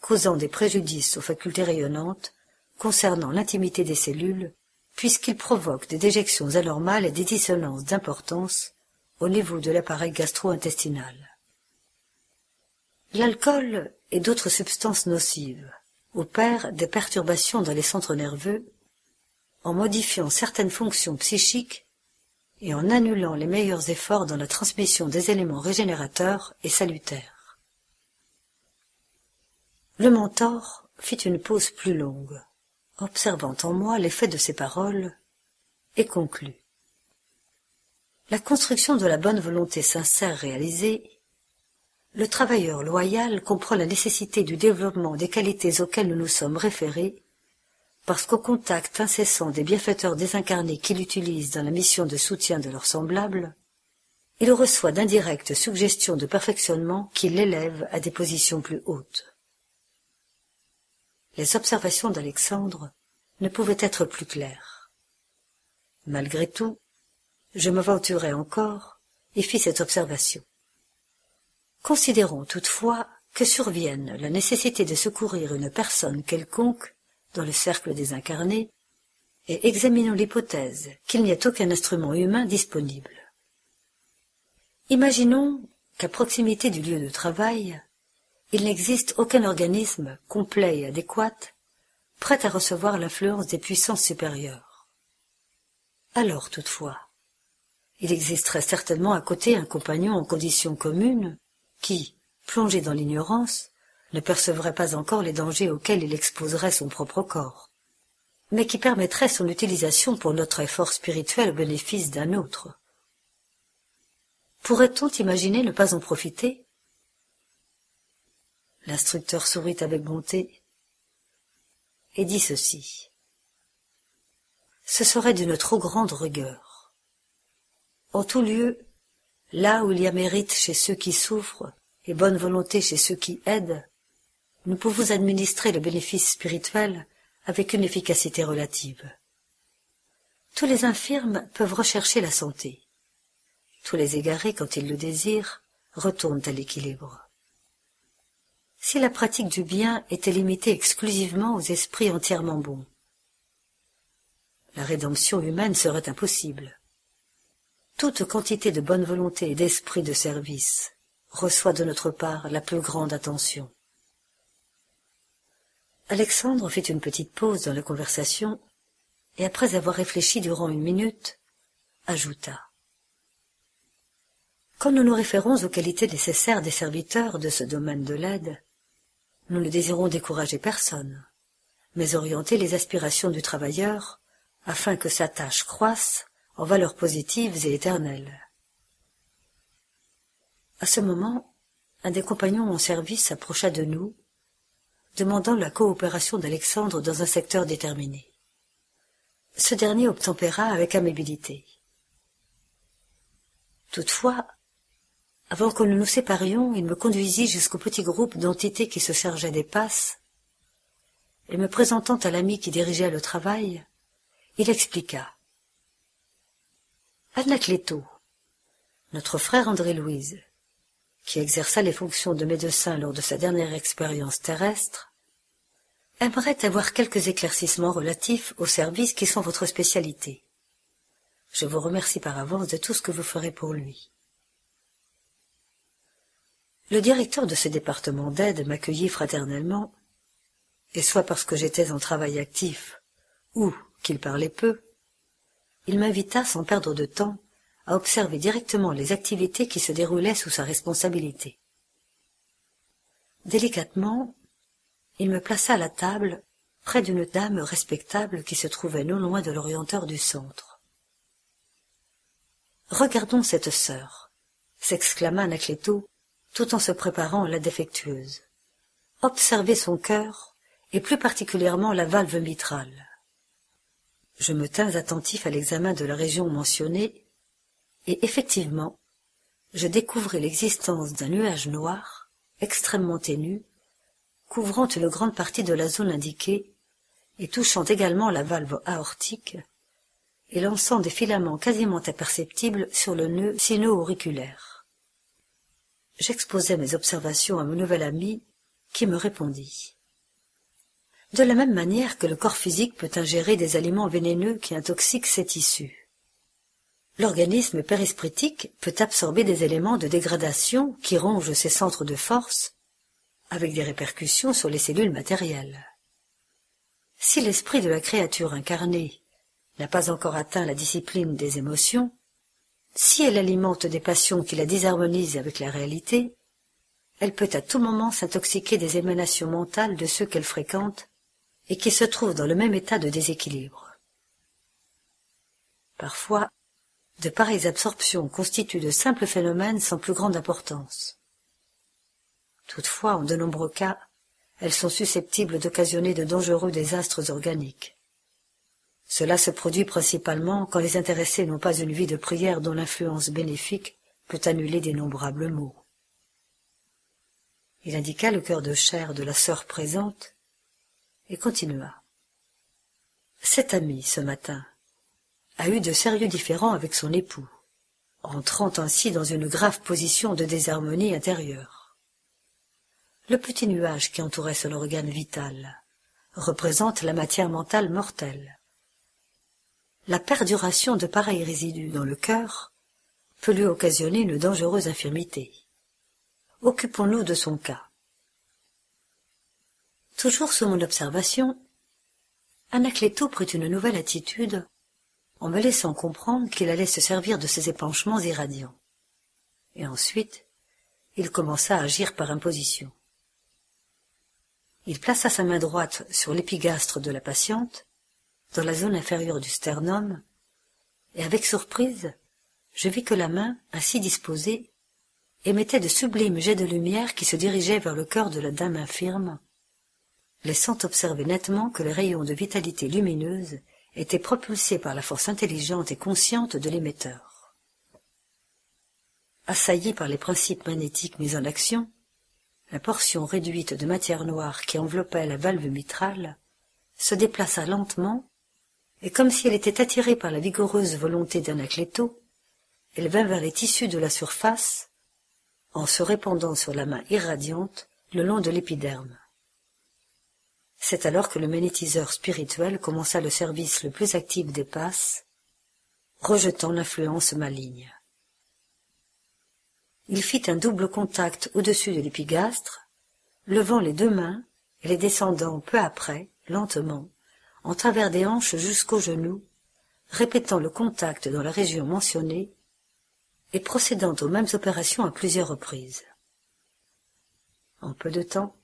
causant des préjudices aux facultés rayonnantes concernant l'intimité des cellules, puisqu'il provoque des déjections anormales et des dissonances d'importance au niveau de l'appareil gastro-intestinal. L'alcool et d'autres substances nocives opèrent des perturbations dans les centres nerveux en modifiant certaines fonctions psychiques et en annulant les meilleurs efforts dans la transmission des éléments régénérateurs et salutaires. Le mentor fit une pause plus longue, observant en moi l'effet de ses paroles, et conclut. La construction de la bonne volonté sincère réalisée, le travailleur loyal comprend la nécessité du développement des qualités auxquelles nous nous sommes référés, parce qu'au contact incessant des bienfaiteurs désincarnés qu'il utilise dans la mission de soutien de leurs semblables, il reçoit d'indirectes suggestions de perfectionnement qui l'élèvent à des positions plus hautes. Les observations d'Alexandre ne pouvaient être plus claires. Malgré tout, je m'aventurai encore et fis cette observation. Considérons toutefois que survienne la nécessité de secourir une personne quelconque dans le cercle des incarnés, et examinons l'hypothèse qu'il n'y ait aucun instrument humain disponible. Imaginons qu'à proximité du lieu de travail, il n'existe aucun organisme complet et adéquat prêt à recevoir l'influence des puissances supérieures. Alors, toutefois, il existerait certainement à côté un compagnon en conditions communes qui, plongé dans l'ignorance, ne percevrait pas encore les dangers auxquels il exposerait son propre corps, mais qui permettrait son utilisation pour notre effort spirituel au bénéfice d'un autre. Pourrait-on imaginer ne pas en profiter? L'instructeur sourit avec bonté et dit ceci. Ce serait d'une trop grande rigueur. En tout lieu, là où il y a mérite chez ceux qui souffrent et bonne volonté chez ceux qui aident, nous pouvons administrer le bénéfice spirituel avec une efficacité relative. Tous les infirmes peuvent rechercher la santé. Tous les égarés, quand ils le désirent, retournent à l'équilibre. Si la pratique du bien était limitée exclusivement aux esprits entièrement bons, la rédemption humaine serait impossible. Toute quantité de bonne volonté et d'esprit de service reçoit de notre part la plus grande attention. Alexandre fit une petite pause dans la conversation et après avoir réfléchi durant une minute, ajouta. Quand nous nous référons aux qualités nécessaires des serviteurs de ce domaine de l'aide, nous ne désirons décourager personne, mais orienter les aspirations du travailleur afin que sa tâche croisse en valeurs positives et éternelles. À ce moment, un des compagnons en service s'approcha de nous, demandant la coopération d'Alexandre dans un secteur déterminé. Ce dernier obtempéra avec amabilité. Toutefois, avant que nous nous séparions, il me conduisit jusqu'au petit groupe d'entités qui se chargeaient des passes, et me présentant à l'ami qui dirigeait le travail, il expliqua. Anacleto, notre frère André-Louise, qui exerça les fonctions de médecin lors de sa dernière expérience terrestre, aimerait avoir quelques éclaircissements relatifs aux services qui sont votre spécialité. Je vous remercie par avance de tout ce que vous ferez pour lui. Le directeur de ce département d'aide m'accueillit fraternellement, et soit parce que j'étais en travail actif, ou qu'il parlait peu, il m'invita sans perdre de temps à observer directement les activités qui se déroulaient sous sa responsabilité. Délicatement, il me plaça à la table près d'une dame respectable qui se trouvait non loin de l'orienteur du centre. Regardons cette sœur, s'exclama Anacleto tout en se préparant à la défectueuse. Observez son cœur, et plus particulièrement la valve mitrale. Je me tins attentif à l'examen de la région mentionnée, et effectivement, je découvris l'existence d'un nuage noir, extrêmement ténu, couvrant une grande partie de la zone indiquée, et touchant également la valve aortique, et lançant des filaments quasiment imperceptibles sur le nœud sino-auriculaire j'exposai mes observations à mon nouvel ami, qui me répondit. De la même manière que le corps physique peut ingérer des aliments vénéneux qui intoxiquent ses tissus. L'organisme périspritique peut absorber des éléments de dégradation qui rongent ses centres de force, avec des répercussions sur les cellules matérielles. Si l'esprit de la créature incarnée n'a pas encore atteint la discipline des émotions, si elle alimente des passions qui la désharmonisent avec la réalité, elle peut à tout moment s'intoxiquer des émanations mentales de ceux qu'elle fréquente et qui se trouvent dans le même état de déséquilibre. Parfois, de pareilles absorptions constituent de simples phénomènes sans plus grande importance. Toutefois, en de nombreux cas, elles sont susceptibles d'occasionner de dangereux désastres organiques. Cela se produit principalement quand les intéressés n'ont pas une vie de prière dont l'influence bénéfique peut annuler d'innombrables maux. Il indiqua le cœur de chair de la sœur présente et continua. Cet ami, ce matin, a eu de sérieux différends avec son époux, entrant ainsi dans une grave position de désharmonie intérieure. Le petit nuage qui entourait son organe vital représente la matière mentale mortelle. La perduration de pareils résidus dans le cœur peut lui occasionner une dangereuse infirmité. Occupons-nous de son cas. Toujours sous mon observation, Anacleto prit une nouvelle attitude en me laissant comprendre qu'il allait se servir de ses épanchements irradiants. Et ensuite, il commença à agir par imposition. Il plaça sa main droite sur l'épigastre de la patiente, dans la zone inférieure du sternum, et avec surprise, je vis que la main, ainsi disposée, émettait de sublimes jets de lumière qui se dirigeaient vers le cœur de la dame infirme, laissant observer nettement que les rayons de vitalité lumineuse étaient propulsés par la force intelligente et consciente de l'émetteur. Assaillie par les principes magnétiques mis en action, la portion réduite de matière noire qui enveloppait la valve mitrale se déplaça lentement, et comme si elle était attirée par la vigoureuse volonté d'Anacleto, elle vint vers les tissus de la surface en se répandant sur la main irradiante le long de l'épiderme. C'est alors que le magnétiseur spirituel commença le service le plus actif des passes, rejetant l'influence maligne. Il fit un double contact au-dessus de l'épigastre, levant les deux mains et les descendant peu après, lentement, en travers des hanches jusqu'aux genoux, répétant le contact dans la région mentionnée et procédant aux mêmes opérations à plusieurs reprises. En peu de temps,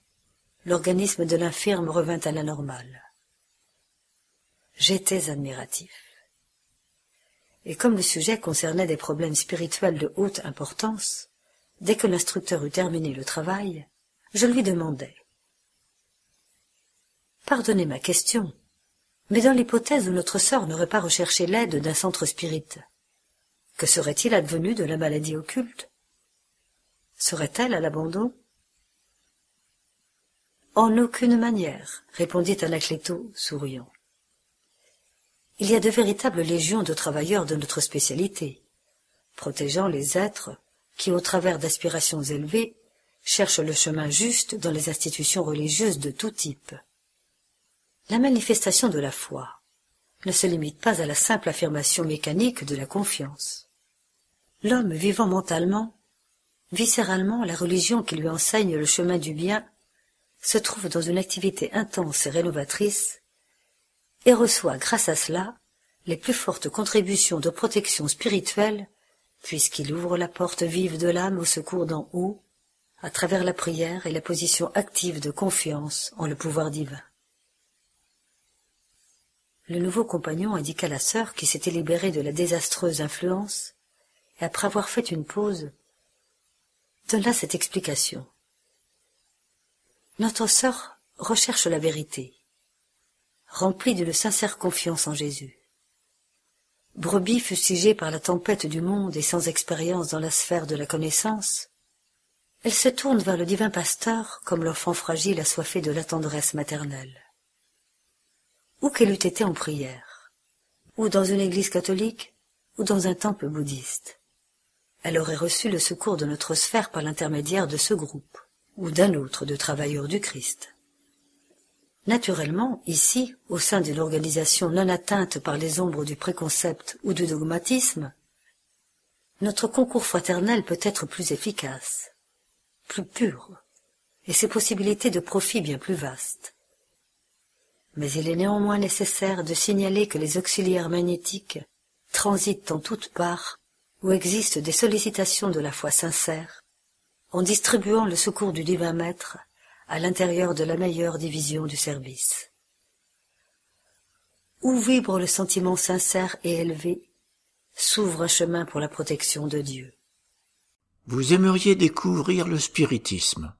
l'organisme de l'infirme revint à la normale. J'étais admiratif. Et comme le sujet concernait des problèmes spirituels de haute importance, dès que l'instructeur eut terminé le travail, je lui demandai. Pardonnez ma question, mais dans l'hypothèse où notre sœur n'aurait pas recherché l'aide d'un centre spirit, que serait-il advenu de la maladie occulte? Serait-elle à l'abandon? En aucune manière, répondit Anacleto, souriant. Il y a de véritables légions de travailleurs de notre spécialité, protégeant les êtres qui, au travers d'aspirations élevées, cherchent le chemin juste dans les institutions religieuses de tout type. La manifestation de la foi ne se limite pas à la simple affirmation mécanique de la confiance. L'homme vivant mentalement, viscéralement la religion qui lui enseigne le chemin du bien, se trouve dans une activité intense et rénovatrice, et reçoit grâce à cela les plus fortes contributions de protection spirituelle, puisqu'il ouvre la porte vive de l'âme au secours d'en haut, à travers la prière et la position active de confiance en le pouvoir divin. Le nouveau compagnon indiqua la sœur qui s'était libérée de la désastreuse influence et après avoir fait une pause, donna cette explication. Notre sœur recherche la vérité, remplie d'une sincère confiance en Jésus. Brebis fustigée par la tempête du monde et sans expérience dans la sphère de la connaissance, elle se tourne vers le divin pasteur comme l'enfant fragile assoiffé de la tendresse maternelle. Où qu'elle eût été en prière, ou dans une église catholique, ou dans un temple bouddhiste elle aurait reçu le secours de notre sphère par l'intermédiaire de ce groupe, ou d'un autre de travailleurs du Christ. Naturellement, ici, au sein d'une organisation non atteinte par les ombres du préconcept ou du dogmatisme, notre concours fraternel peut être plus efficace, plus pur, et ses possibilités de profit bien plus vastes. Mais il est néanmoins nécessaire de signaler que les auxiliaires magnétiques transitent en toutes parts où existent des sollicitations de la foi sincère, en distribuant le secours du divin maître à l'intérieur de la meilleure division du service. Où vibre le sentiment sincère et élevé, s'ouvre un chemin pour la protection de Dieu. Vous aimeriez découvrir le spiritisme.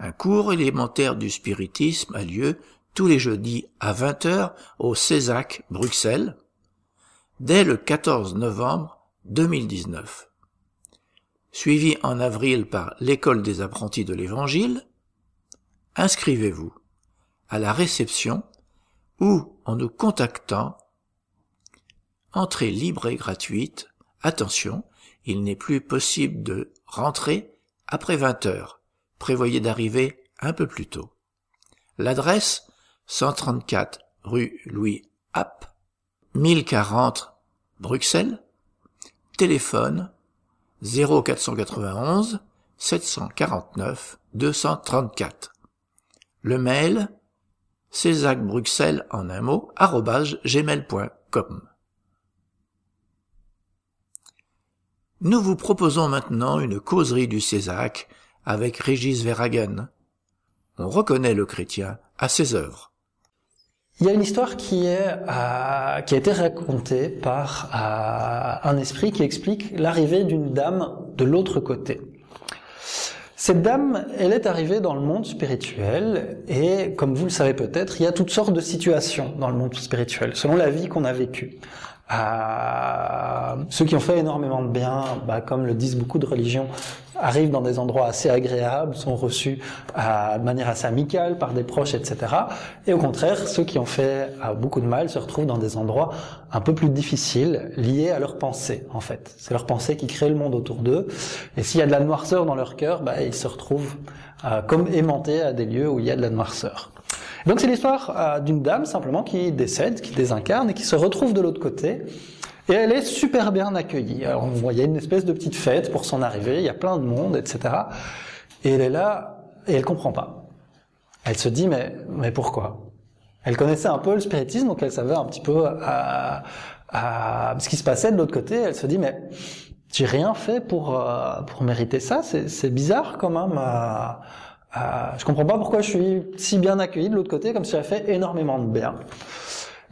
Un cours élémentaire du spiritisme a lieu tous les jeudis à 20h au Césac, Bruxelles, dès le 14 novembre 2019. Suivi en avril par l'école des apprentis de l'Évangile, inscrivez-vous à la réception ou en nous contactant. Entrée libre et gratuite. Attention, il n'est plus possible de rentrer après 20 heures. Prévoyez d'arriver un peu plus tôt. L'adresse 134 rue Louis App, 1040 Bruxelles. Téléphone 0491 749 234. Le mail Bruxelles en un mot gmail.com. Nous vous proposons maintenant une causerie du Césac avec Régis Verhagen. On reconnaît le chrétien à ses œuvres. Il y a une histoire qui, est, euh, qui a été racontée par euh, un esprit qui explique l'arrivée d'une dame de l'autre côté. Cette dame, elle est arrivée dans le monde spirituel et, comme vous le savez peut-être, il y a toutes sortes de situations dans le monde spirituel, selon la vie qu'on a vécue. Euh, ceux qui ont fait énormément de bien, bah, comme le disent beaucoup de religions, arrivent dans des endroits assez agréables, sont reçus euh, de manière assez amicale par des proches, etc. Et au contraire, ceux qui ont fait euh, beaucoup de mal se retrouvent dans des endroits un peu plus difficiles, liés à leurs pensées, en fait. C'est leur pensée qui crée le monde autour d'eux. Et s'il y a de la noirceur dans leur cœur, bah, ils se retrouvent euh, comme aimantés à des lieux où il y a de la noirceur. Donc c'est l'histoire euh, d'une dame simplement qui décède, qui désincarne et qui se retrouve de l'autre côté. Et elle est super bien accueillie. Alors on voit, il y a une espèce de petite fête pour son arrivée, il y a plein de monde, etc. Et elle est là et elle comprend pas. Elle se dit mais mais pourquoi? Elle connaissait un peu le spiritisme, donc elle savait un petit peu à, à, ce qui se passait de l'autre côté. Elle se dit mais j'ai rien fait pour euh, pour mériter ça. C'est bizarre quand même. Euh, euh, je comprends pas pourquoi je suis si bien accueilli de l'autre côté, comme si j'avais fait énormément de bien.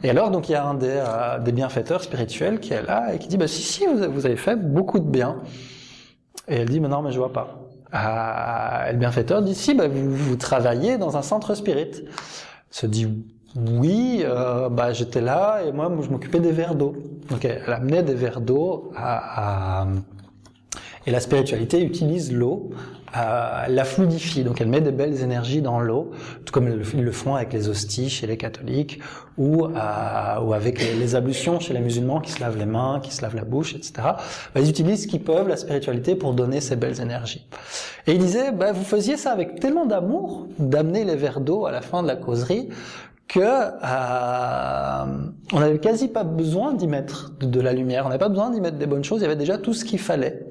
Et alors, donc, il y a un des, euh, des bienfaiteurs spirituels qui est là et qui dit, bah, si, si, vous, avez fait beaucoup de bien. Et elle dit, mais non, mais je vois pas. Euh, et le bienfaiteur dit, si, bah, vous, vous travaillez dans un centre spirit. Se dit, oui, euh, bah, j'étais là et moi, je m'occupais des verres d'eau. Donc, elle amenait des verres d'eau à, à, et la spiritualité utilise l'eau euh, la fluidifie, donc elle met des belles énergies dans l'eau, tout comme ils le font avec les hosties chez les catholiques, ou, euh, ou avec les, ablutions chez les musulmans qui se lavent les mains, qui se lavent la bouche, etc. Bah, ils utilisent ce qu'ils peuvent, la spiritualité, pour donner ces belles énergies. Et il disait, bah, vous faisiez ça avec tellement d'amour, d'amener les verres d'eau à la fin de la causerie, que euh, on n'avait quasi pas besoin d'y mettre de, la lumière, on n'avait pas besoin d'y mettre des bonnes choses, il y avait déjà tout ce qu'il fallait.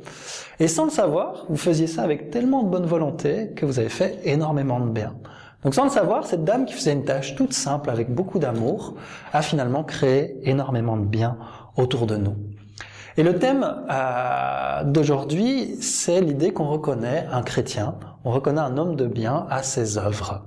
Et sans le savoir, vous faisiez ça avec tellement de bonne volonté que vous avez fait énormément de bien. Donc sans le savoir, cette dame qui faisait une tâche toute simple avec beaucoup d'amour a finalement créé énormément de bien autour de nous. Et le thème euh, d'aujourd'hui, c'est l'idée qu'on reconnaît un chrétien, on reconnaît un homme de bien à ses œuvres.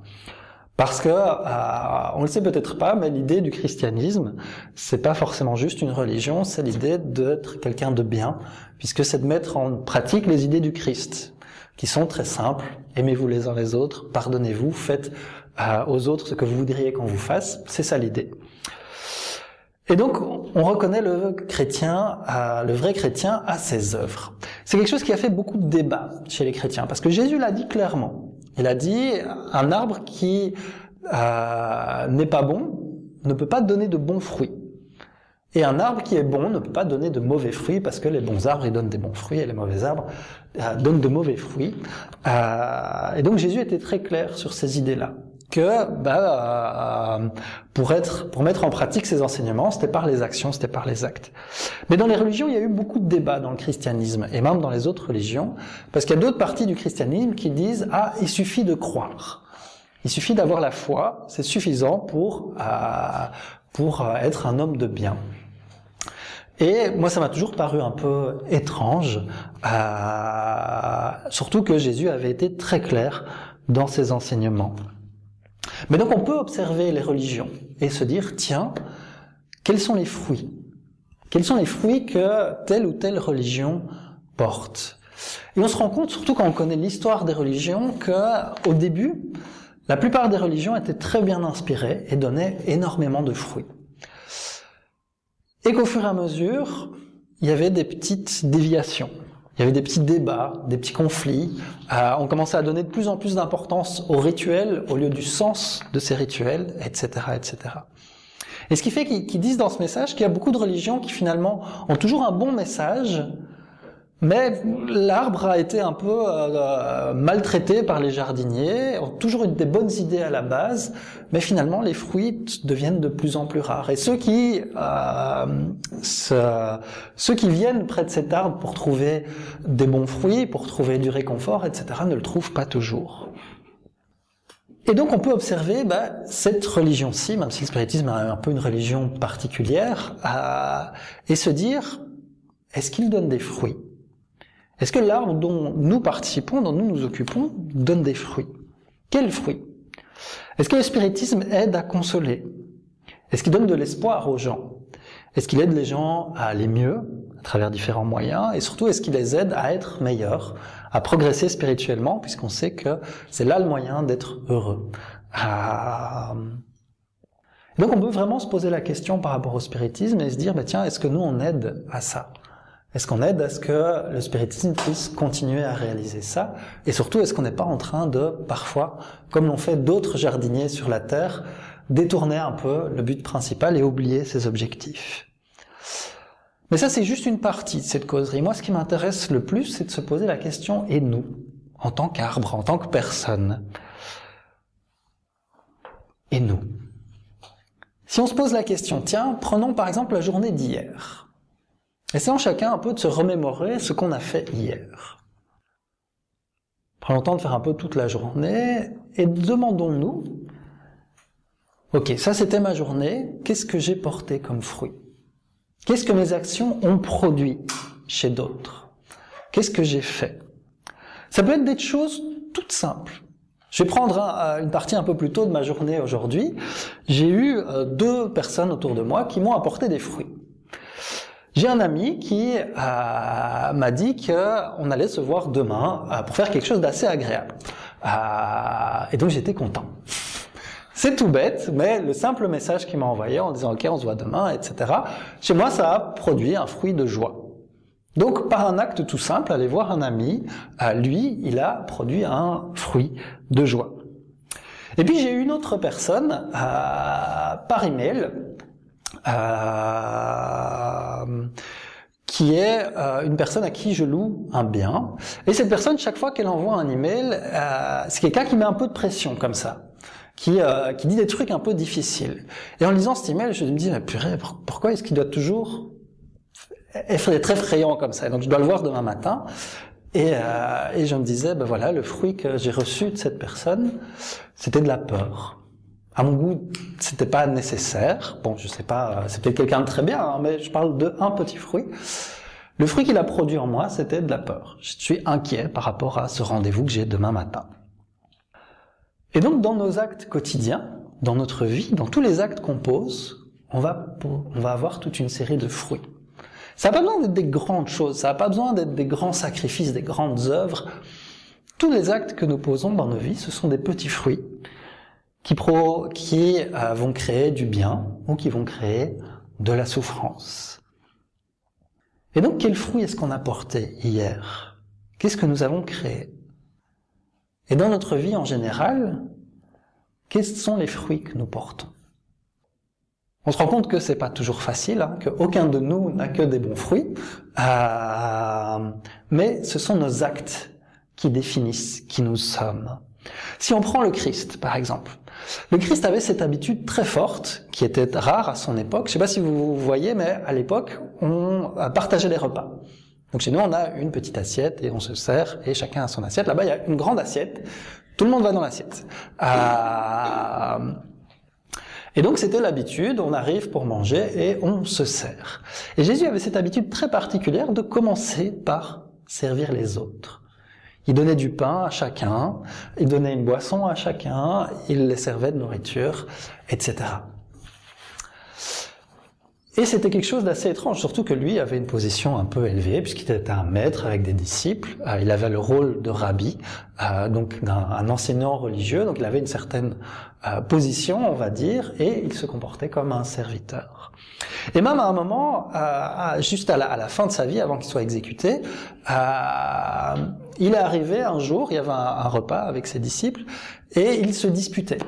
Parce que, euh, on le sait peut-être pas, mais l'idée du christianisme, c'est pas forcément juste une religion, c'est l'idée d'être quelqu'un de bien, puisque c'est de mettre en pratique les idées du Christ, qui sont très simples. Aimez-vous les uns les autres, pardonnez-vous, faites euh, aux autres ce que vous voudriez qu'on vous fasse. C'est ça l'idée. Et donc, on reconnaît le chrétien, euh, le vrai chrétien à ses œuvres. C'est quelque chose qui a fait beaucoup de débats chez les chrétiens, parce que Jésus l'a dit clairement. Il a dit, un arbre qui euh, n'est pas bon ne peut pas donner de bons fruits. Et un arbre qui est bon ne peut pas donner de mauvais fruits parce que les bons arbres, donnent des bons fruits et les mauvais arbres euh, donnent de mauvais fruits. Euh, et donc Jésus était très clair sur ces idées-là que bah, pour être pour mettre en pratique ces enseignements, c'était par les actions, c'était par les actes. Mais dans les religions, il y a eu beaucoup de débats dans le christianisme et même dans les autres religions, parce qu'il y a d'autres parties du christianisme qui disent ah il suffit de croire, il suffit d'avoir la foi, c'est suffisant pour pour être un homme de bien. Et moi, ça m'a toujours paru un peu étrange, surtout que Jésus avait été très clair dans ses enseignements. Mais donc on peut observer les religions et se dire, tiens, quels sont les fruits? Quels sont les fruits que telle ou telle religion porte? Et on se rend compte, surtout quand on connaît l'histoire des religions, que au début, la plupart des religions étaient très bien inspirées et donnaient énormément de fruits. Et qu'au fur et à mesure, il y avait des petites déviations. Il y avait des petits débats, des petits conflits. Euh, on commençait à donner de plus en plus d'importance aux rituels au lieu du sens de ces rituels, etc., etc. Et ce qui fait qu'ils disent dans ce message qu'il y a beaucoup de religions qui finalement ont toujours un bon message, mais l'arbre a été un peu euh, maltraité par les jardiniers, ont toujours eu des bonnes idées à la base, mais finalement les fruits deviennent de plus en plus rares. Et ceux qui euh, ceux qui viennent près de cet arbre pour trouver des bons fruits, pour trouver du réconfort, etc., ne le trouvent pas toujours. Et donc on peut observer bah, cette religion-ci, même si le spiritisme est un peu une religion particulière, euh, et se dire est-ce qu'il donne des fruits? Est-ce que l'arbre dont nous participons, dont nous nous occupons, donne des fruits? Quels fruits? Est-ce que le spiritisme aide à consoler? Est-ce qu'il donne de l'espoir aux gens? Est-ce qu'il aide les gens à aller mieux à travers différents moyens? Et surtout, est-ce qu'il les aide à être meilleurs, à progresser spirituellement, puisqu'on sait que c'est là le moyen d'être heureux? Donc on peut vraiment se poser la question par rapport au spiritisme et se dire, bah, tiens, est-ce que nous on aide à ça? Est-ce qu'on aide à ce que le spiritisme puisse continuer à réaliser ça? Et surtout, est-ce qu'on n'est pas en train de, parfois, comme l'ont fait d'autres jardiniers sur la Terre, détourner un peu le but principal et oublier ses objectifs? Mais ça, c'est juste une partie de cette causerie. Moi, ce qui m'intéresse le plus, c'est de se poser la question, et nous, en tant qu'arbre, en tant que personne? Et nous? Si on se pose la question, tiens, prenons par exemple la journée d'hier. Essayons chacun un peu de se remémorer ce qu'on a fait hier. Prenons le temps de faire un peu toute la journée et demandons-nous, ok, ça c'était ma journée, qu'est-ce que j'ai porté comme fruit? Qu'est-ce que mes actions ont produit chez d'autres? Qu'est-ce que j'ai fait? Ça peut être des choses toutes simples. Je vais prendre une partie un peu plus tôt de ma journée aujourd'hui. J'ai eu euh, deux personnes autour de moi qui m'ont apporté des fruits. J'ai un ami qui euh, m'a dit qu'on allait se voir demain euh, pour faire quelque chose d'assez agréable. Euh, et donc j'étais content. C'est tout bête, mais le simple message qu'il m'a envoyé en disant OK, on se voit demain, etc. Chez moi, ça a produit un fruit de joie. Donc, par un acte tout simple, aller voir un ami, lui, il a produit un fruit de joie. Et puis j'ai eu une autre personne par email qui est euh, une personne à qui je loue un bien. Et cette personne, chaque fois qu'elle envoie un email, euh, c'est quelqu'un qui met un peu de pression comme ça. Qui, euh, qui dit des trucs un peu difficiles. Et en lisant cet email, je me dis, mais purée, pourquoi est-ce qu'il doit toujours être très effrayant comme ça? Donc je dois le voir demain matin. Et, euh, et je me disais, ben voilà, le fruit que j'ai reçu de cette personne, c'était de la peur à mon goût, c'était pas nécessaire. Bon, je sais pas, c'est peut-être quelqu'un de très bien, hein, mais je parle de un petit fruit. Le fruit qu'il a produit en moi, c'était de la peur. Je suis inquiet par rapport à ce rendez-vous que j'ai demain matin. Et donc, dans nos actes quotidiens, dans notre vie, dans tous les actes qu'on pose, on va, on va avoir toute une série de fruits. Ça n'a pas besoin d'être des grandes choses, ça n'a pas besoin d'être des grands sacrifices, des grandes œuvres. Tous les actes que nous posons dans nos vies, ce sont des petits fruits qui, pro, qui euh, vont créer du bien ou qui vont créer de la souffrance. Et donc, quel fruit est-ce qu'on a porté hier? Qu'est-ce que nous avons créé? Et dans notre vie en général, quels sont les fruits que nous portons? On se rend compte que c'est pas toujours facile, hein, qu'aucun de nous n'a que des bons fruits, euh, mais ce sont nos actes qui définissent qui nous sommes. Si on prend le Christ, par exemple, le Christ avait cette habitude très forte, qui était rare à son époque. Je ne sais pas si vous voyez, mais à l'époque, on partageait les repas. Donc chez nous, on a une petite assiette et on se sert et chacun a son assiette. Là-bas, il y a une grande assiette. Tout le monde va dans l'assiette. Euh... Et donc c'était l'habitude, on arrive pour manger et on se sert. Et Jésus avait cette habitude très particulière de commencer par servir les autres. Il donnait du pain à chacun, il donnait une boisson à chacun, il les servait de nourriture, etc. Et c'était quelque chose d'assez étrange, surtout que lui avait une position un peu élevée, puisqu'il était un maître avec des disciples. Euh, il avait le rôle de rabbi, euh, donc d'un enseignant religieux, donc il avait une certaine euh, position, on va dire, et il se comportait comme un serviteur. Et même à un moment, juste à la, à la, fin de sa vie, avant qu'il soit exécuté, il est arrivé un jour, il y avait un, repas avec ses disciples, et ils se disputaient.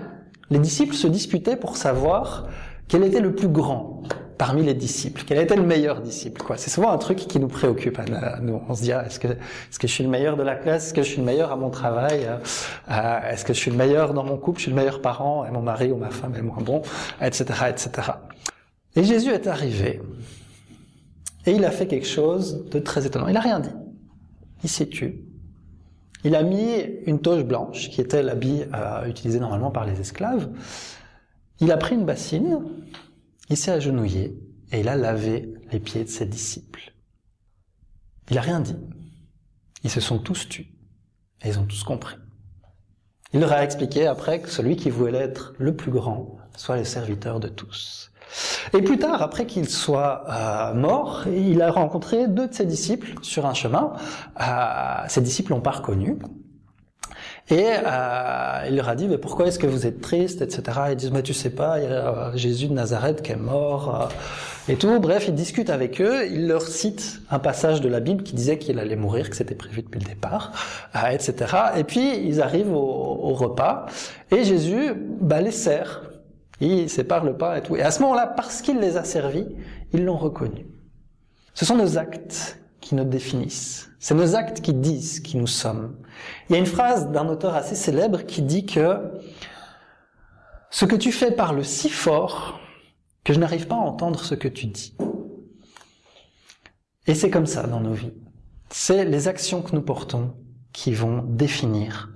Les disciples se disputaient pour savoir quel était le plus grand parmi les disciples Quel était le meilleur disciple quoi C'est souvent un truc qui nous préoccupe. Nous, on se dit ah, est-ce que je suis le meilleur de la classe? Est-ce que je suis le meilleur à mon travail? Euh, euh, Est-ce que je suis le meilleur dans mon couple? Je suis le meilleur parent? Et mon mari ou ma femme est moins bon, etc., etc. Et Jésus est arrivé et il a fait quelque chose de très étonnant. Il a rien dit. Il s'est tué. Il a mis une toge blanche, qui était l'habit euh, utilisé normalement par les esclaves. Il a pris une bassine, il s'est agenouillé et il a lavé les pieds de ses disciples. Il n'a rien dit. Ils se sont tous tus et ils ont tous compris. Il leur a expliqué après que celui qui voulait être le plus grand soit le serviteur de tous. Et plus tard, après qu'il soit euh, mort, il a rencontré deux de ses disciples sur un chemin. Euh, ses disciples l'ont pas reconnu. Et euh, il leur a dit, mais pourquoi est-ce que vous êtes triste, etc. Ils disent, mais tu sais pas, il y a euh, Jésus de Nazareth qui est mort, euh, et tout. Bref, ils discutent avec eux, il leur cite un passage de la Bible qui disait qu'il allait mourir, que c'était prévu depuis le départ, euh, etc. Et puis, ils arrivent au, au repas, et Jésus bah, les sert. Il sépare le pain et tout. Et à ce moment-là, parce qu'il les a servis, ils l'ont reconnu. Ce sont nos actes qui nous définissent. C'est nos actes qui disent qui nous sommes. Il y a une phrase d'un auteur assez célèbre qui dit que ce que tu fais parle si fort que je n'arrive pas à entendre ce que tu dis. Et c'est comme ça dans nos vies. C'est les actions que nous portons qui vont définir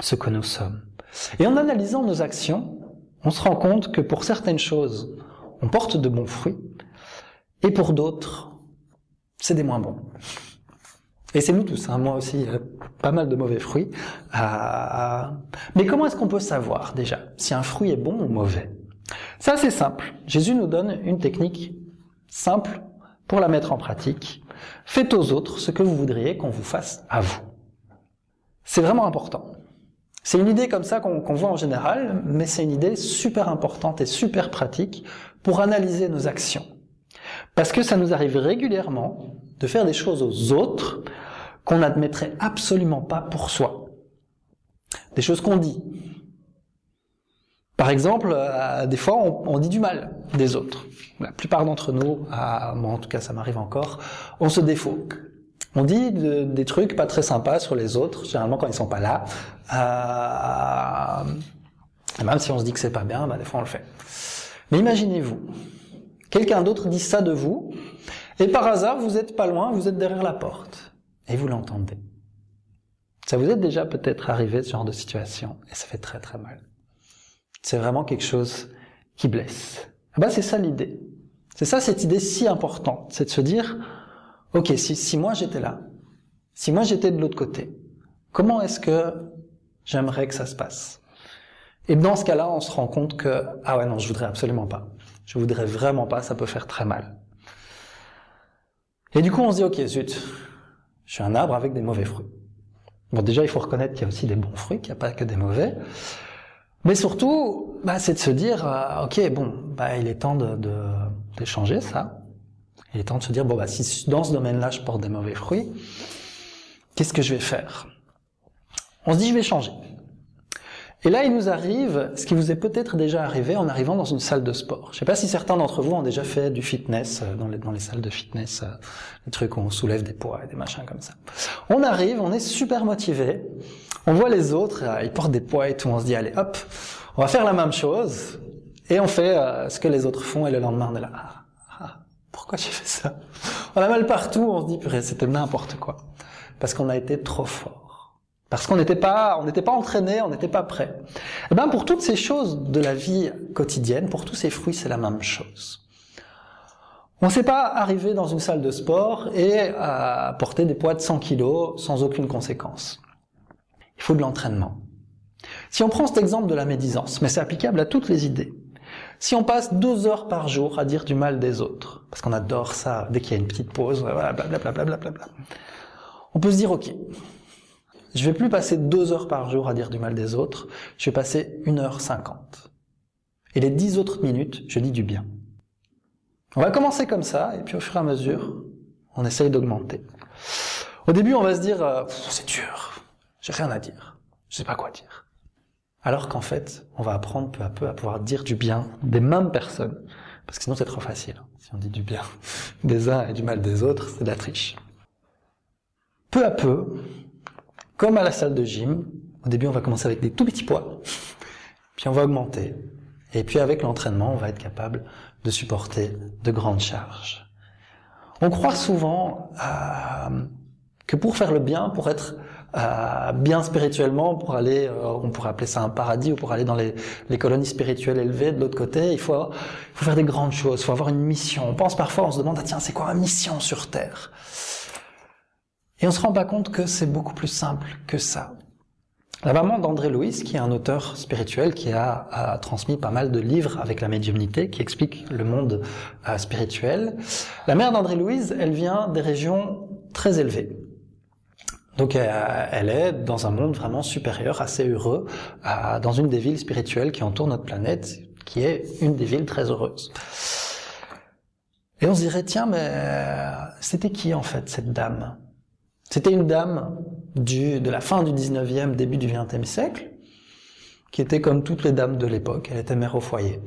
ce que nous sommes. Et en analysant nos actions, on se rend compte que pour certaines choses, on porte de bons fruits, et pour d'autres, c'est des moins bons. Et c'est nous tous, hein, moi aussi, pas mal de mauvais fruits. Mais comment est-ce qu'on peut savoir déjà si un fruit est bon ou mauvais? Ça c'est simple. Jésus nous donne une technique simple pour la mettre en pratique. Faites aux autres ce que vous voudriez qu'on vous fasse à vous. C'est vraiment important. C'est une idée comme ça qu'on voit en général, mais c'est une idée super importante et super pratique pour analyser nos actions. Parce que ça nous arrive régulièrement de faire des choses aux autres qu'on n'admettrait absolument pas pour soi. Des choses qu'on dit. Par exemple, euh, des fois, on, dit du mal des autres. La plupart d'entre nous, moi en tout cas ça m'arrive encore, on se défaut. On dit des trucs pas très sympas sur les autres, généralement quand ils sont pas là. Euh, même si on se dit que c'est pas bien, bah, des fois on le fait. Mais imaginez-vous, quelqu'un d'autre dit ça de vous, et par hasard vous êtes pas loin, vous êtes derrière la porte et vous l'entendez. Ça vous est déjà peut-être arrivé ce genre de situation et ça fait très très mal. C'est vraiment quelque chose qui blesse. Ah ben c'est ça l'idée. C'est ça cette idée si importante, c'est de se dire, ok, si, si moi j'étais là, si moi j'étais de l'autre côté, comment est-ce que j'aimerais que ça se passe? Et dans ce cas-là, on se rend compte que, ah ouais non, je voudrais absolument pas. Je voudrais vraiment pas, ça peut faire très mal. Et du coup, on se dit, ok, zut, je suis un arbre avec des mauvais fruits. Bon, déjà, il faut reconnaître qu'il y a aussi des bons fruits, qu'il n'y a pas que des mauvais. Mais surtout, bah, c'est de se dire, euh, ok, bon, bah, il est temps de, de, changer ça. Il est temps de se dire, bon, bah, si dans ce domaine-là, je porte des mauvais fruits, qu'est-ce que je vais faire? On se dit, je vais changer. Et là, il nous arrive ce qui vous est peut-être déjà arrivé en arrivant dans une salle de sport. Je ne sais pas si certains d'entre vous ont déjà fait du fitness euh, dans les, dans les salles de fitness, euh, des trucs où on soulève des poids et des machins comme ça. On arrive, on est super motivé, on voit les autres, euh, ils portent des poids et tout, on se dit allez hop, on va faire la même chose et on fait ce que les autres font et le lendemain on est là. Pourquoi j'ai fait ça? On a mal partout, on se dit c'était n'importe quoi parce qu'on a été trop fort parce qu'on n'était pas, on pas entraîné, on n'était pas prêt. Eh ben, pour toutes ces choses de la vie quotidienne, pour tous ces fruits, c'est la même chose. On ne sait pas arriver dans une salle de sport et euh, porter des poids de 100 kilos sans aucune conséquence. Il faut de l'entraînement. Si on prend cet exemple de la médisance, mais c'est applicable à toutes les idées. Si on passe deux heures par jour à dire du mal des autres, parce qu'on adore ça, dès qu'il y a une petite pause, blablabla, bla, on peut se dire, ok, je vais plus passer deux heures par jour à dire du mal des autres, je vais passer une heure cinquante. Et les dix autres minutes, je dis du bien. On va commencer comme ça, et puis au fur et à mesure, on essaye d'augmenter. Au début, on va se dire, euh, c'est dur, j'ai rien à dire, je sais pas quoi dire. Alors qu'en fait, on va apprendre peu à peu à pouvoir dire du bien des mêmes personnes. Parce que sinon, c'est trop facile. Si on dit du bien des uns et du mal des autres, c'est de la triche. Peu à peu, comme à la salle de gym, au début, on va commencer avec des tout petits poids. Puis on va augmenter. Et puis avec l'entraînement, on va être capable de supporter de grandes charges. On croit souvent euh, que pour faire le bien, pour être euh, bien spirituellement, pour aller, euh, on pourrait appeler ça un paradis, ou pour aller dans les, les colonies spirituelles élevées de l'autre côté, il faut, il faut faire des grandes choses, il faut avoir une mission. On pense parfois, on se demande, ah, tiens, c'est quoi ma mission sur Terre? Et on se rend pas compte que c'est beaucoup plus simple que ça. La maman d'André Louis, qui est un auteur spirituel qui a, a, transmis pas mal de livres avec la médiumnité, qui explique le monde euh, spirituel, la mère d'André Louise, elle vient des régions très élevées. Donc euh, elle est dans un monde vraiment supérieur, assez heureux, euh, dans une des villes spirituelles qui entourent notre planète, qui est une des villes très heureuses. Et on se dirait, tiens, mais euh, c'était qui en fait cette dame? C'était une dame du, de la fin du 19e, début du 20e siècle, qui était comme toutes les dames de l'époque, elle était mère au foyer.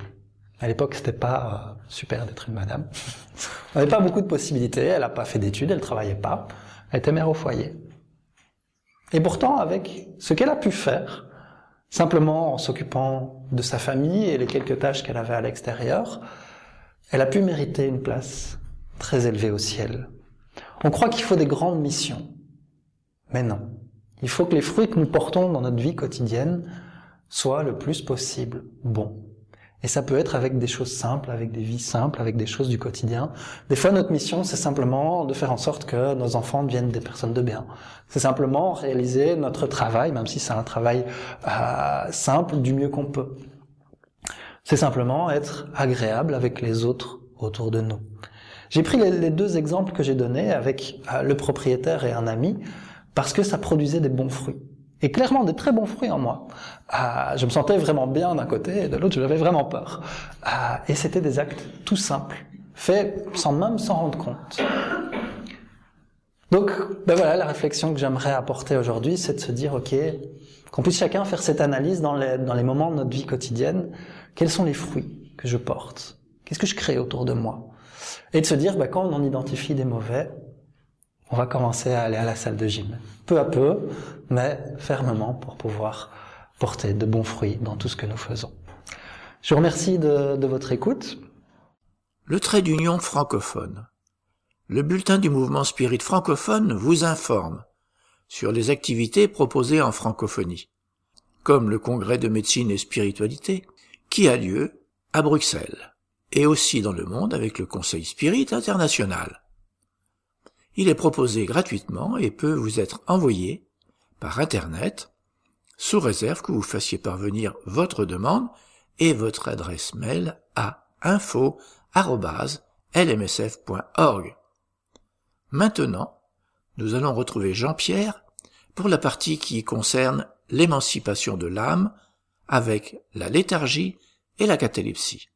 À l'époque, c'était pas super d'être une madame. On n'avait pas beaucoup de possibilités, elle n'a pas fait d'études, elle travaillait pas, elle était mère au foyer. Et pourtant, avec ce qu'elle a pu faire, simplement en s'occupant de sa famille et les quelques tâches qu'elle avait à l'extérieur, elle a pu mériter une place très élevée au ciel. On croit qu'il faut des grandes missions. Mais non. Il faut que les fruits que nous portons dans notre vie quotidienne soient le plus possible bons. Et ça peut être avec des choses simples, avec des vies simples, avec des choses du quotidien. Des fois, notre mission, c'est simplement de faire en sorte que nos enfants deviennent des personnes de bien. C'est simplement réaliser notre travail, même si c'est un travail euh, simple, du mieux qu'on peut. C'est simplement être agréable avec les autres autour de nous. J'ai pris les, deux exemples que j'ai donnés avec euh, le propriétaire et un ami parce que ça produisait des bons fruits et clairement des très bons fruits en moi. Euh, je me sentais vraiment bien d'un côté et de l'autre j'avais vraiment peur. Euh, et c'était des actes tout simples, faits sans même s'en rendre compte. Donc, ben voilà, la réflexion que j'aimerais apporter aujourd'hui, c'est de se dire, ok, qu'on puisse chacun faire cette analyse dans les, dans les moments de notre vie quotidienne. Quels sont les fruits que je porte? Qu'est-ce que je crée autour de moi? Et de se dire, ben, quand on en identifie des mauvais, on va commencer à aller à la salle de gym. Peu à peu, mais fermement pour pouvoir porter de bons fruits dans tout ce que nous faisons. Je vous remercie de, votre écoute. Le trait d'union francophone. Le bulletin du mouvement spirit francophone vous informe sur les activités proposées en francophonie, comme le congrès de médecine et spiritualité qui a lieu à Bruxelles et aussi dans le monde avec le Conseil Spirit international. Il est proposé gratuitement et peut vous être envoyé par Internet, sous réserve que vous fassiez parvenir votre demande et votre adresse mail à info.lmsf.org. Maintenant, nous allons retrouver Jean-Pierre pour la partie qui concerne l'émancipation de l'âme avec la léthargie et la catalepsie.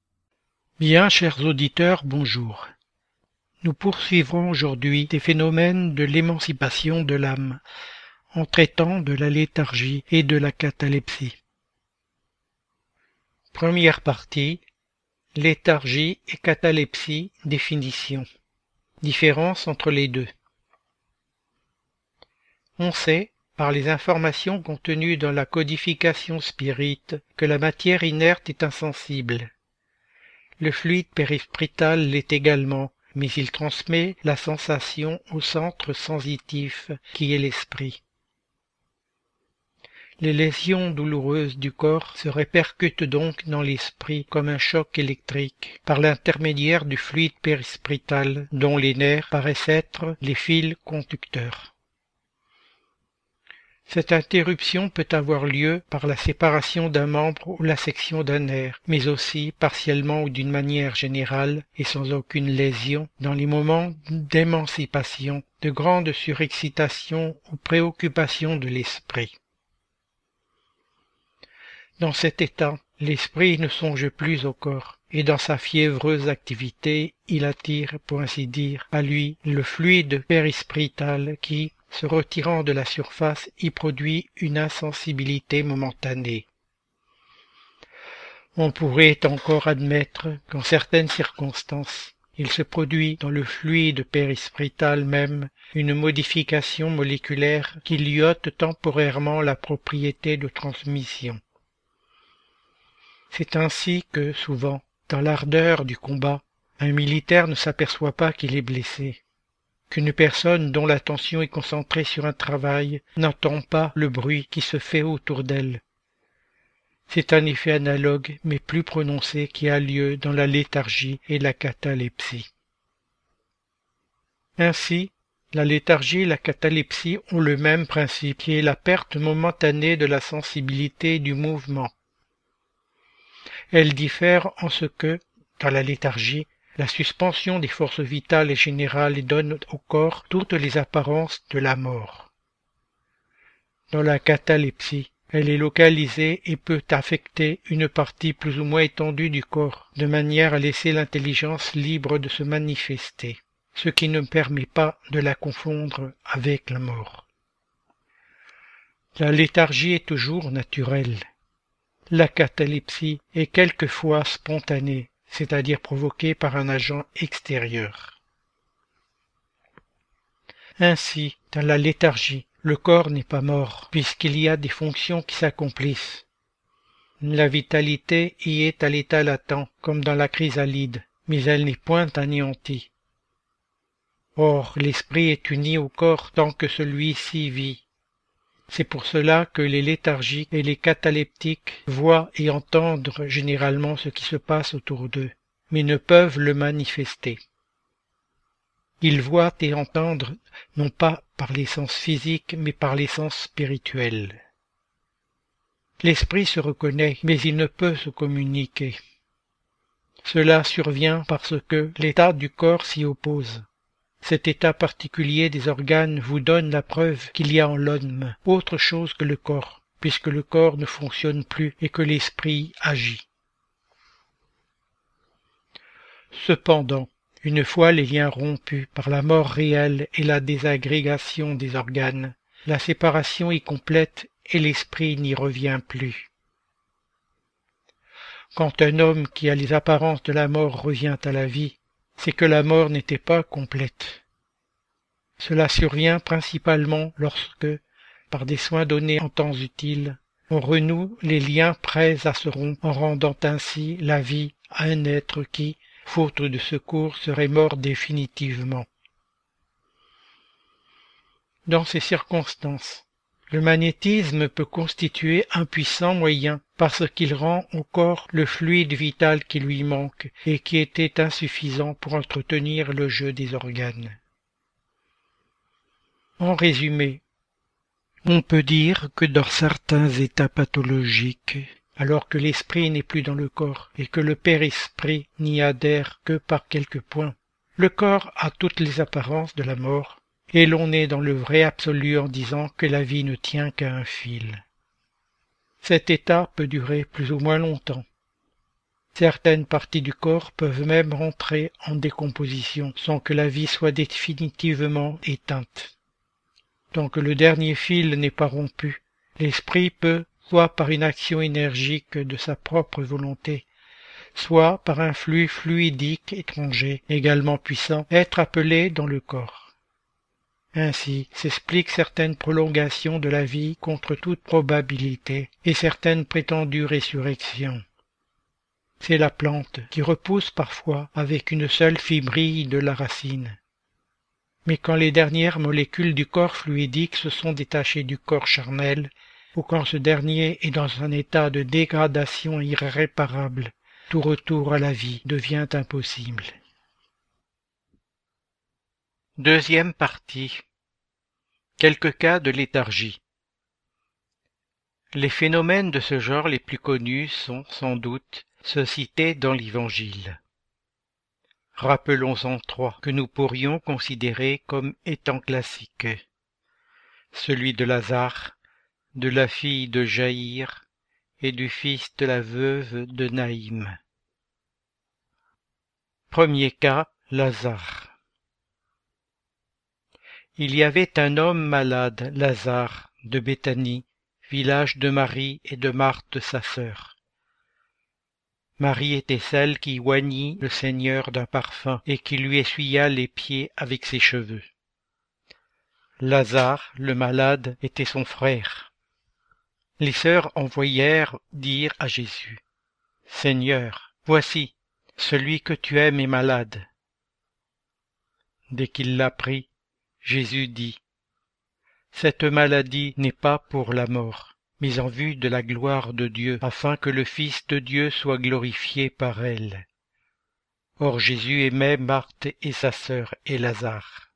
Bien, chers auditeurs, bonjour. Nous poursuivrons aujourd'hui des phénomènes de l'émancipation de l'âme, en traitant de la léthargie et de la catalepsie. Première partie. Léthargie et catalepsie, définition. Différence entre les deux. On sait, par les informations contenues dans la codification spirite, que la matière inerte est insensible. Le fluide périspritale l'est également, mais il transmet la sensation au centre sensitif qui est l'esprit. Les lésions douloureuses du corps se répercutent donc dans l'esprit comme un choc électrique par l'intermédiaire du fluide périspриtal dont les nerfs paraissent être les fils conducteurs. Cette interruption peut avoir lieu par la séparation d'un membre ou la section d'un nerf, mais aussi partiellement ou d'une manière générale et sans aucune lésion dans les moments d'émancipation, de grande surexcitation ou préoccupation de l'esprit. Dans cet état, l'esprit ne songe plus au corps, et dans sa fiévreuse activité, il attire, pour ainsi dire, à lui le fluide périspриtal qui, se retirant de la surface, y produit une insensibilité momentanée. On pourrait encore admettre qu'en certaines circonstances, il se produit dans le fluide périspриtal même une modification moléculaire qui lui ôte temporairement la propriété de transmission. C'est ainsi que, souvent, dans l'ardeur du combat, un militaire ne s'aperçoit pas qu'il est blessé, qu'une personne dont l'attention est concentrée sur un travail n'entend pas le bruit qui se fait autour d'elle. C'est un effet analogue mais plus prononcé qui a lieu dans la léthargie et la catalepsie. Ainsi, la léthargie et la catalepsie ont le même principe qui est la perte momentanée de la sensibilité du mouvement. Elle diffère en ce que, dans la léthargie, la suspension des forces vitales et donne au corps toutes les apparences de la mort. Dans la catalepsie, elle est localisée et peut affecter une partie plus ou moins étendue du corps, de manière à laisser l'intelligence libre de se manifester, ce qui ne permet pas de la confondre avec la mort. La léthargie est toujours naturelle, la catalepsie est quelquefois spontanée, c'est-à-dire provoquée par un agent extérieur. Ainsi, dans la léthargie, le corps n'est pas mort, puisqu'il y a des fonctions qui s'accomplissent. La vitalité y est à l'état latent, comme dans la chrysalide, mais elle n'est point anéantie. Or, l'esprit est uni au corps tant que celui-ci vit. C'est pour cela que les léthargiques et les cataleptiques voient et entendent généralement ce qui se passe autour d'eux, mais ne peuvent le manifester. Ils voient et entendent non pas par les sens physiques, mais par les sens spirituels. L'esprit se reconnaît, mais il ne peut se communiquer. Cela survient parce que l'état du corps s'y oppose. Cet état particulier des organes vous donne la preuve qu'il y a en l'homme autre chose que le corps, puisque le corps ne fonctionne plus et que l'esprit agit. Cependant, une fois les liens rompus par la mort réelle et la désagrégation des organes, la séparation est complète et l'esprit n'y revient plus. Quand un homme qui a les apparences de la mort revient à la vie, c'est que la mort n'était pas complète. Cela survient principalement lorsque, par des soins donnés en temps utiles, on renoue les liens prêts à se rompre en rendant ainsi la vie à un être qui, faute de secours, serait mort définitivement. Dans ces circonstances, le magnétisme peut constituer un puissant moyen parce qu'il rend au corps le fluide vital qui lui manque et qui était insuffisant pour entretenir le jeu des organes. En résumé, on peut dire que dans certains états pathologiques, alors que l'esprit n'est plus dans le corps et que le père-esprit n'y adhère que par quelques points, le corps a toutes les apparences de la mort, et l'on est dans le vrai absolu en disant que la vie ne tient qu'à un fil. Cet état peut durer plus ou moins longtemps. Certaines parties du corps peuvent même rentrer en décomposition sans que la vie soit définitivement éteinte. Tant que le dernier fil n'est pas rompu, l'esprit peut, soit par une action énergique de sa propre volonté, soit par un flux fluidique étranger également puissant, être appelé dans le corps. Ainsi s'expliquent certaines prolongations de la vie contre toute probabilité et certaines prétendues résurrections. C'est la plante qui repousse parfois avec une seule fibrille de la racine. Mais quand les dernières molécules du corps fluidique se sont détachées du corps charnel, ou quand ce dernier est dans un état de dégradation irréparable, tout retour à la vie devient impossible. Deuxième partie. Quelques cas de léthargie. Les phénomènes de ce genre les plus connus sont, sans doute, ceux cités dans l'Évangile. Rappelons-en trois que nous pourrions considérer comme étant classiques. Celui de Lazare, de la fille de Jaïr et du fils de la veuve de Naïm. Premier cas, Lazare. Il y avait un homme malade, Lazare, de Béthanie, village de Marie et de Marthe sa sœur. Marie était celle qui oignit le Seigneur d'un parfum et qui lui essuya les pieds avec ses cheveux. Lazare, le malade, était son frère. Les sœurs envoyèrent dire à Jésus, Seigneur, voici, celui que tu aimes est malade. Dès qu'il l'apprit, Jésus dit, Cette maladie n'est pas pour la mort, mais en vue de la gloire de Dieu, afin que le Fils de Dieu soit glorifié par elle. Or Jésus aimait Marthe et sa sœur et Lazare.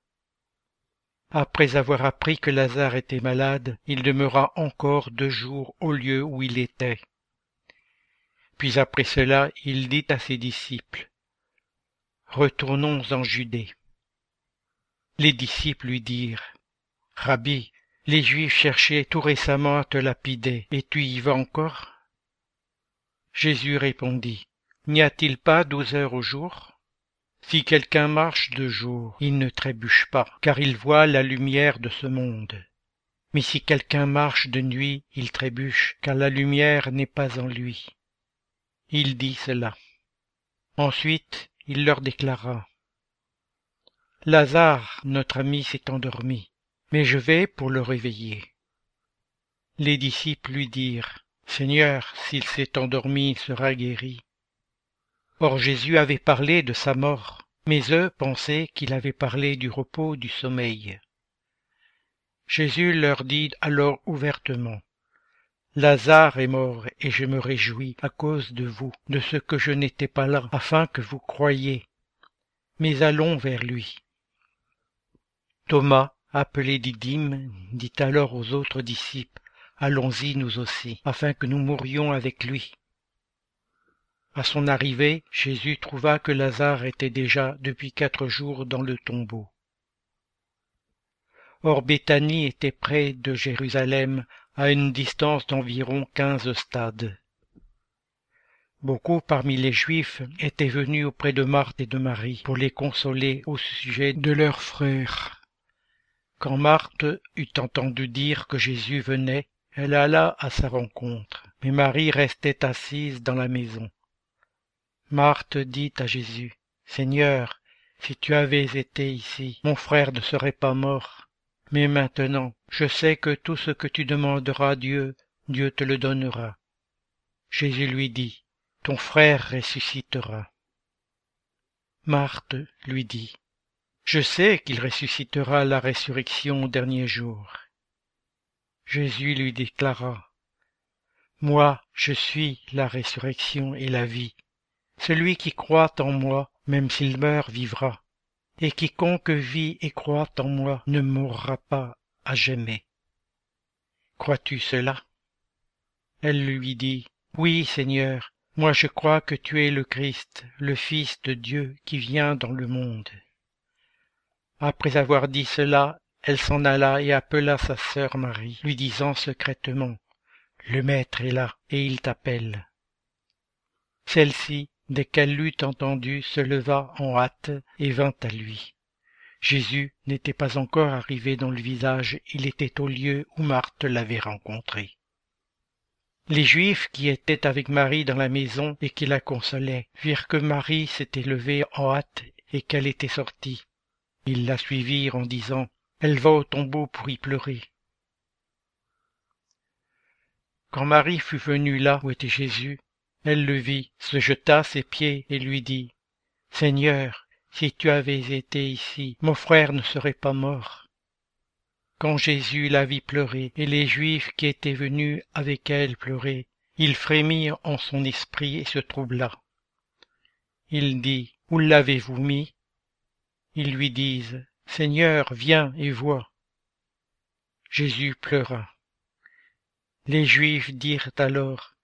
Après avoir appris que Lazare était malade, il demeura encore deux jours au lieu où il était. Puis après cela, il dit à ses disciples, Retournons en Judée. Les disciples lui dirent, Rabbi, les Juifs cherchaient tout récemment à te lapider, et tu y vas encore? Jésus répondit, N'y a-t-il pas douze heures au jour? Si quelqu'un marche de jour, il ne trébuche pas, car il voit la lumière de ce monde. Mais si quelqu'un marche de nuit, il trébuche, car la lumière n'est pas en lui. Il dit cela. Ensuite, il leur déclara, Lazare, notre ami, s'est endormi mais je vais pour le réveiller. Les disciples lui dirent, Seigneur, s'il s'est endormi, il sera guéri. Or Jésus avait parlé de sa mort, mais eux pensaient qu'il avait parlé du repos du sommeil. Jésus leur dit alors ouvertement, Lazare est mort, et je me réjouis à cause de vous, de ce que je n'étais pas là, afin que vous croyiez. Mais allons vers lui. Thomas, appelé Didyme, dit alors aux autres disciples, Allons-y nous aussi, afin que nous mourions avec lui. À son arrivée, Jésus trouva que Lazare était déjà depuis quatre jours dans le tombeau. Or Béthanie était près de Jérusalem, à une distance d'environ quinze stades. Beaucoup parmi les Juifs étaient venus auprès de Marthe et de Marie pour les consoler au sujet de leur frère. Quand Marthe eut entendu dire que Jésus venait, elle alla à sa rencontre, mais Marie restait assise dans la maison. Marthe dit à Jésus, Seigneur, si tu avais été ici, mon frère ne serait pas mort. Mais maintenant, je sais que tout ce que tu demanderas à Dieu, Dieu te le donnera. Jésus lui dit, Ton frère ressuscitera. Marthe lui dit, je sais qu'il ressuscitera la résurrection au dernier jour. Jésus lui déclara, Moi, je suis la résurrection et la vie. Celui qui croit en moi, même s'il meurt, vivra. Et quiconque vit et croit en moi ne mourra pas à jamais. Crois-tu cela? Elle lui dit, Oui, Seigneur, moi je crois que tu es le Christ, le Fils de Dieu qui vient dans le monde. Après avoir dit cela, elle s'en alla et appela sa sœur Marie, lui disant secrètement, Le Maître est là, et il t'appelle. Celle-ci, dès qu'elle l'eut entendu, se leva en hâte et vint à lui. Jésus n'était pas encore arrivé dans le visage, il était au lieu où Marthe l'avait rencontré. Les Juifs qui étaient avec Marie dans la maison et qui la consolaient virent que Marie s'était levée en hâte et qu'elle était sortie. Ils la suivirent en disant Elle va au tombeau pour y pleurer. Quand Marie fut venue là où était Jésus, elle le vit, se jeta à ses pieds et lui dit Seigneur, si tu avais été ici, mon frère ne serait pas mort. quand Jésus la vit pleurer, et les Juifs qui étaient venus avec elle pleurer, il frémit en son esprit et se troubla. Il dit, Où l'avez-vous mis? Ils lui disent, Seigneur, viens et vois. Jésus pleura. Les Juifs dirent alors,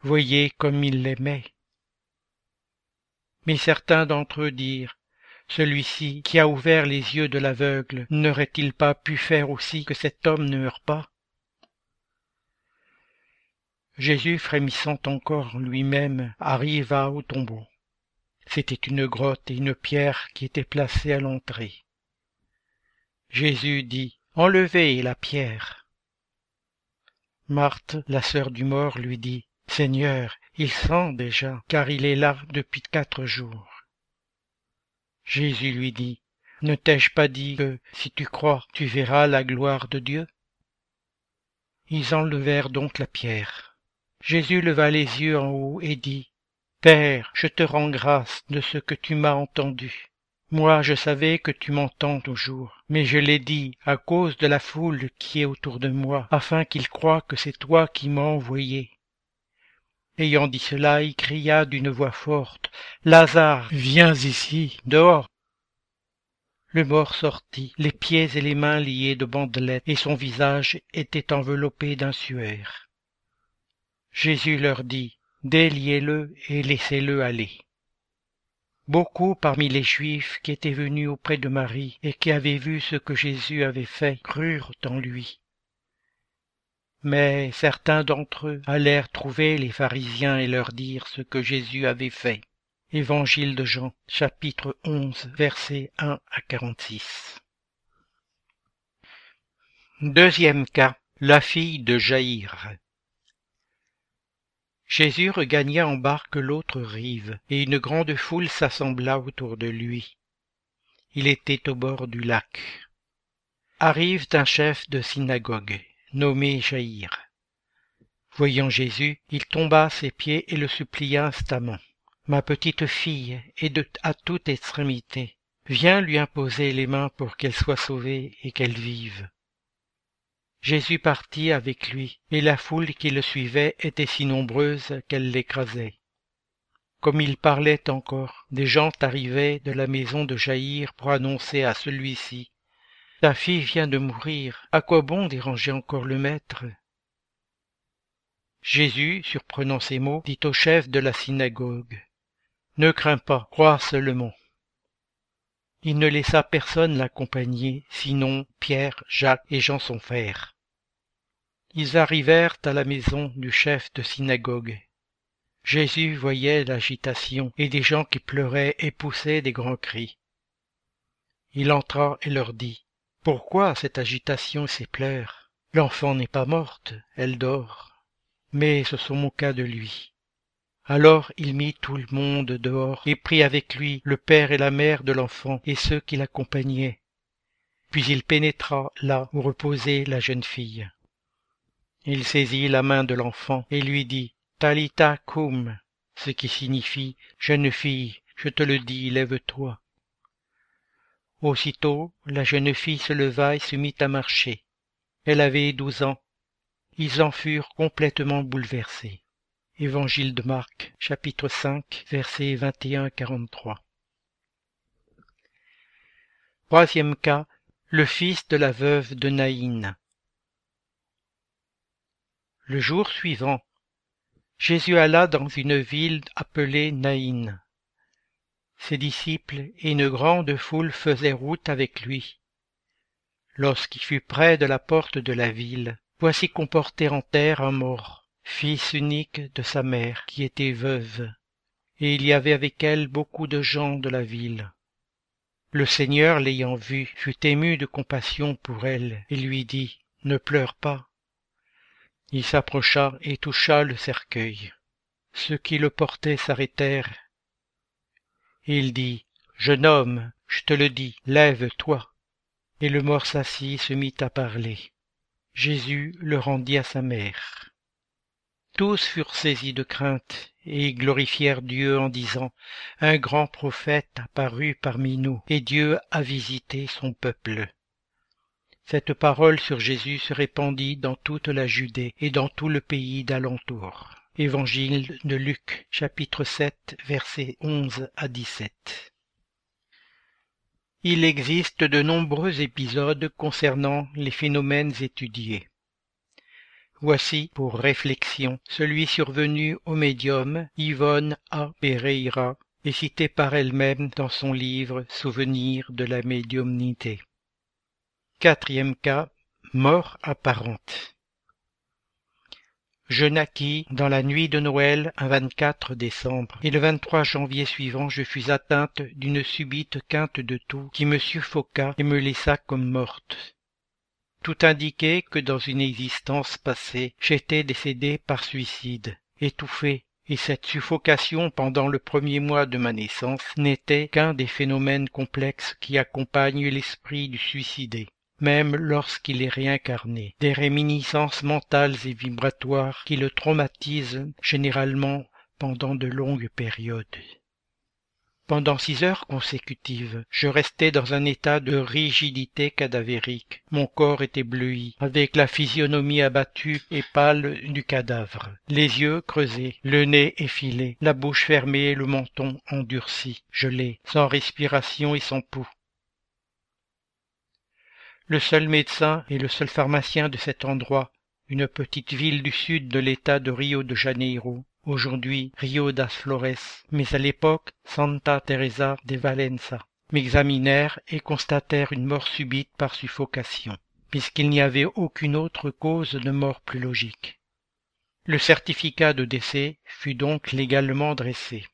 Voyez comme il l'aimait. Mais certains d'entre eux dirent, Celui-ci qui a ouvert les yeux de l'aveugle n'aurait-il pas pu faire aussi que cet homme ne meure pas Jésus, frémissant encore lui-même, arriva au tombeau. C'était une grotte et une pierre qui étaient placées à l'entrée. Jésus dit, Enlevez la pierre. Marthe, la sœur du mort, lui dit, Seigneur, il sent déjà, car il est là depuis quatre jours. Jésus lui dit, Ne t'ai-je pas dit que, si tu crois, tu verras la gloire de Dieu? Ils enlevèrent donc la pierre. Jésus leva les yeux en haut et dit, Père, je te rends grâce de ce que tu m'as entendu. Moi je savais que tu m'entends toujours, mais je l'ai dit à cause de la foule qui est autour de moi, afin qu'ils croient que c'est toi qui m'as envoyé. Ayant dit cela, il cria d'une voix forte, Lazare, viens ici, dehors. Le mort sortit, les pieds et les mains liés de bandelettes, et son visage était enveloppé d'un suaire. Jésus leur dit, Déliez-le et laissez-le aller. Beaucoup parmi les Juifs qui étaient venus auprès de Marie et qui avaient vu ce que Jésus avait fait crurent en lui. Mais certains d'entre eux allèrent trouver les pharisiens et leur dire ce que Jésus avait fait. Évangile de Jean, chapitre 11, versets 1 à 46. Deuxième cas, la fille de Jaïr. Jésus regagna en barque l'autre rive, et une grande foule s'assembla autour de lui. Il était au bord du lac. Arrive un chef de synagogue, nommé Jaïr. Voyant Jésus, il tomba à ses pieds et le supplia instamment. Ma petite fille est à toute extrémité. Viens lui imposer les mains pour qu'elle soit sauvée et qu'elle vive. Jésus partit avec lui, et la foule qui le suivait était si nombreuse qu'elle l'écrasait. Comme il parlait encore, des gens arrivaient de la maison de Jaïr pour annoncer à celui-ci Ta fille vient de mourir, à quoi bon déranger encore le maître? Jésus, surprenant ces mots, dit au chef de la synagogue Ne crains pas, crois seulement. Il ne laissa personne l'accompagner, sinon Pierre, Jacques et Jean son frère. Ils arrivèrent à la maison du chef de synagogue. Jésus voyait l'agitation et des gens qui pleuraient et poussaient des grands cris. Il entra et leur dit, Pourquoi cette agitation et ces pleurs? L'enfant n'est pas morte, elle dort. Mais se sont moqua de lui. Alors il mit tout le monde dehors et prit avec lui le père et la mère de l'enfant et ceux qui l'accompagnaient. Puis il pénétra là où reposait la jeune fille. Il saisit la main de l'enfant et lui dit Talita cum, ce qui signifie Jeune fille, je te le dis, lève-toi. Aussitôt, la jeune fille se leva et se mit à marcher. Elle avait douze ans. Ils en furent complètement bouleversés. Évangile de Marc, chapitre 5, versets 21 à 43. Troisième cas, le fils de la veuve de Naïn. Le jour suivant, Jésus alla dans une ville appelée Naïn. Ses disciples et une grande foule faisaient route avec lui. Lorsqu'il fut près de la porte de la ville, voici qu'on portait en terre un mort, fils unique de sa mère, qui était veuve, et il y avait avec elle beaucoup de gens de la ville. Le Seigneur, l'ayant vue, fut ému de compassion pour elle, et lui dit, Ne pleure pas. Il s'approcha et toucha le cercueil. Ceux qui le portaient s'arrêtèrent. Il dit, Jeune homme, je te le dis, lève-toi. Et le mort s'assit et se mit à parler. Jésus le rendit à sa mère. Tous furent saisis de crainte et glorifièrent Dieu en disant, Un grand prophète apparut parmi nous, et Dieu a visité son peuple. Cette parole sur Jésus se répandit dans toute la Judée et dans tout le pays d'alentour. Évangile de Luc, chapitre 7, versets 11 à 17. Il existe de nombreux épisodes concernant les phénomènes étudiés. Voici, pour réflexion, celui survenu au médium Yvonne A. Pereira et cité par elle-même dans son livre Souvenirs de la médiumnité. Quatrième cas, mort apparente. Je naquis dans la nuit de Noël un 24 décembre, et le 23 janvier suivant je fus atteinte d'une subite quinte de toux qui me suffoqua et me laissa comme morte. Tout indiquait que dans une existence passée j'étais décédé par suicide, étouffé, et cette suffocation pendant le premier mois de ma naissance n'était qu'un des phénomènes complexes qui accompagnent l'esprit du suicidé même lorsqu'il est réincarné, des réminiscences mentales et vibratoires qui le traumatisent généralement pendant de longues périodes. Pendant six heures consécutives, je restais dans un état de rigidité cadavérique. Mon corps était bleui, avec la physionomie abattue et pâle du cadavre, les yeux creusés, le nez effilé, la bouche fermée le menton endurci, gelé, sans respiration et sans pouls. Le seul médecin et le seul pharmacien de cet endroit, une petite ville du sud de l'état de Rio de Janeiro, aujourd'hui Rio das Flores, mais à l'époque Santa Teresa de Valença, m'examinèrent et constatèrent une mort subite par suffocation, puisqu'il n'y avait aucune autre cause de mort plus logique. Le certificat de décès fut donc légalement dressé.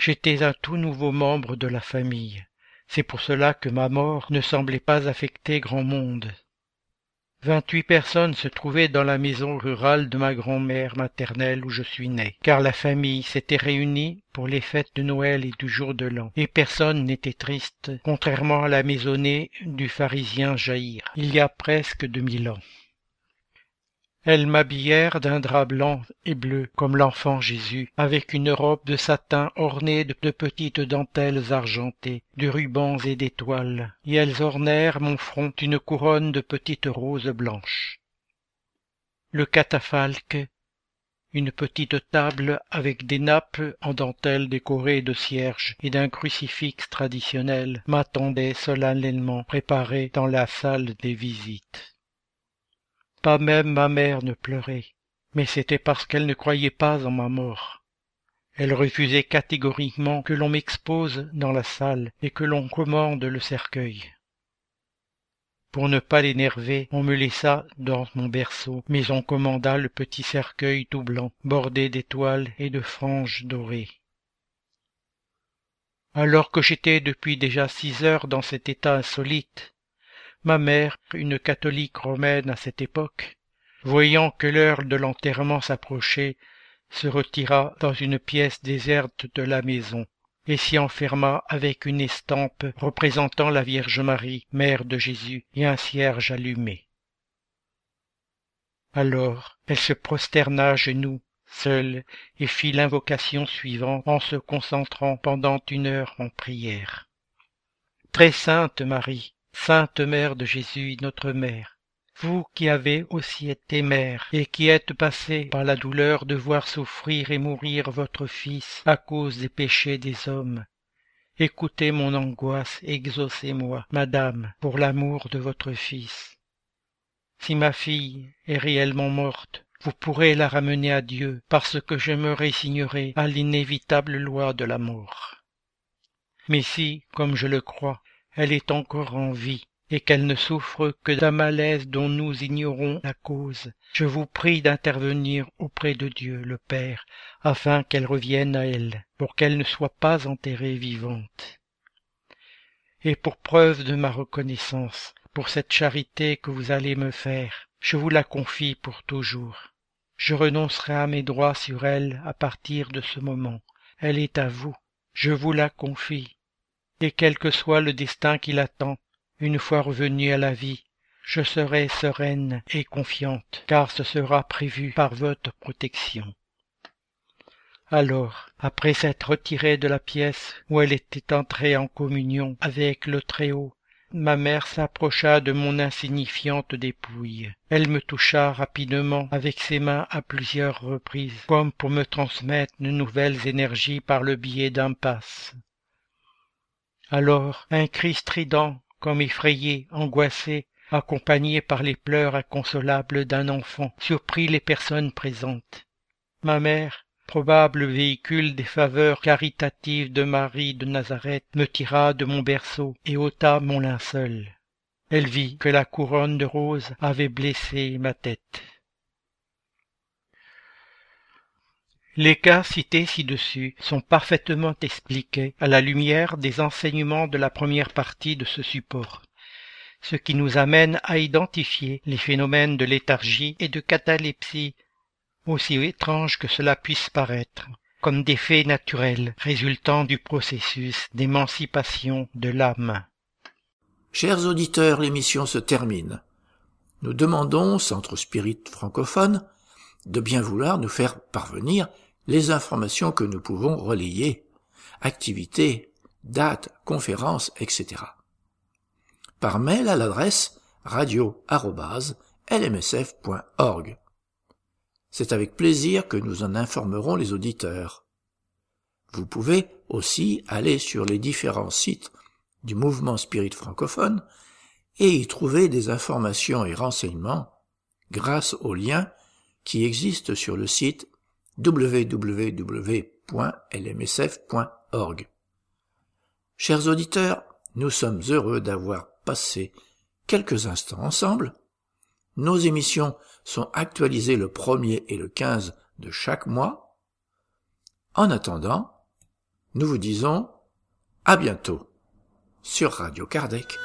J'étais un tout nouveau membre de la famille, c'est pour cela que ma mort ne semblait pas affecter grand monde. Vingt-huit personnes se trouvaient dans la maison rurale de ma grand-mère maternelle où je suis né, car la famille s'était réunie pour les fêtes de Noël et du jour de l'an, et personne n'était triste, contrairement à la maisonnée du pharisien Jaïr, il y a presque deux mille ans. Elles m'habillèrent d'un drap blanc et bleu, comme l'enfant Jésus, avec une robe de satin ornée de petites dentelles argentées, de rubans et d'étoiles, et elles ornèrent mon front d'une couronne de petites roses blanches. Le catafalque, une petite table avec des nappes en dentelle décorées de cierges et d'un crucifix traditionnel m'attendait solennellement préparé dans la salle des visites. Pas même ma mère ne pleurait, mais c'était parce qu'elle ne croyait pas en ma mort. Elle refusait catégoriquement que l'on m'expose dans la salle et que l'on commande le cercueil. Pour ne pas l'énerver, on me laissa dans mon berceau, mais on commanda le petit cercueil tout blanc, bordé d'étoiles et de franges dorées. Alors que j'étais depuis déjà six heures dans cet état insolite, Ma mère, une catholique romaine à cette époque, voyant que l'heure de l'enterrement s'approchait, se retira dans une pièce déserte de la maison et s'y enferma avec une estampe représentant la Vierge Marie, mère de Jésus, et un cierge allumé. Alors elle se prosterna à genoux, seule, et fit l'invocation suivante en se concentrant pendant une heure en prière. Très sainte Marie, Sainte Mère de Jésus, notre Mère, vous qui avez aussi été mère, et qui êtes passée par la douleur de voir souffrir et mourir votre Fils à cause des péchés des hommes, écoutez mon angoisse, exaucez-moi, Madame, pour l'amour de votre Fils. Si ma fille est réellement morte, vous pourrez la ramener à Dieu, parce que je me résignerai à l'inévitable loi de la mort. Mais si, comme je le crois, elle est encore en vie, et qu'elle ne souffre que d'un malaise dont nous ignorons la cause. Je vous prie d'intervenir auprès de Dieu le Père, afin qu'elle revienne à elle, pour qu'elle ne soit pas enterrée vivante. Et pour preuve de ma reconnaissance, pour cette charité que vous allez me faire, je vous la confie pour toujours. Je renoncerai à mes droits sur elle à partir de ce moment. Elle est à vous. Je vous la confie et quel que soit le destin qui l'attend, une fois revenu à la vie, je serai sereine et confiante, car ce sera prévu par votre protection. Alors, après s'être retirée de la pièce où elle était entrée en communion avec le Très-Haut, ma mère s'approcha de mon insignifiante dépouille. Elle me toucha rapidement avec ses mains à plusieurs reprises, comme pour me transmettre de nouvelles énergies par le biais d'un passe. Alors, un cri strident, comme effrayé, angoissé, accompagné par les pleurs inconsolables d'un enfant, surprit les personnes présentes. Ma mère, probable véhicule des faveurs caritatives de Marie de Nazareth, me tira de mon berceau et ôta mon linceul. Elle vit que la couronne de roses avait blessé ma tête. Les cas cités ci-dessus sont parfaitement expliqués à la lumière des enseignements de la première partie de ce support, ce qui nous amène à identifier les phénomènes de léthargie et de catalepsie aussi étrange que cela puisse paraître, comme des faits naturels résultant du processus d'émancipation de l'âme. Chers auditeurs, l'émission se termine. Nous demandons, Centre Spirit francophone, de bien vouloir nous faire parvenir les informations que nous pouvons relayer, activités, dates, conférences, etc. Par mail à l'adresse radio-lmsf.org. C'est avec plaisir que nous en informerons les auditeurs. Vous pouvez aussi aller sur les différents sites du mouvement spirit francophone et y trouver des informations et renseignements grâce aux liens qui existent sur le site www.lmsf.org. Chers auditeurs, nous sommes heureux d'avoir passé quelques instants ensemble. Nos émissions sont actualisés le 1er et le 15 de chaque mois. En attendant, nous vous disons à bientôt sur Radio Kardec.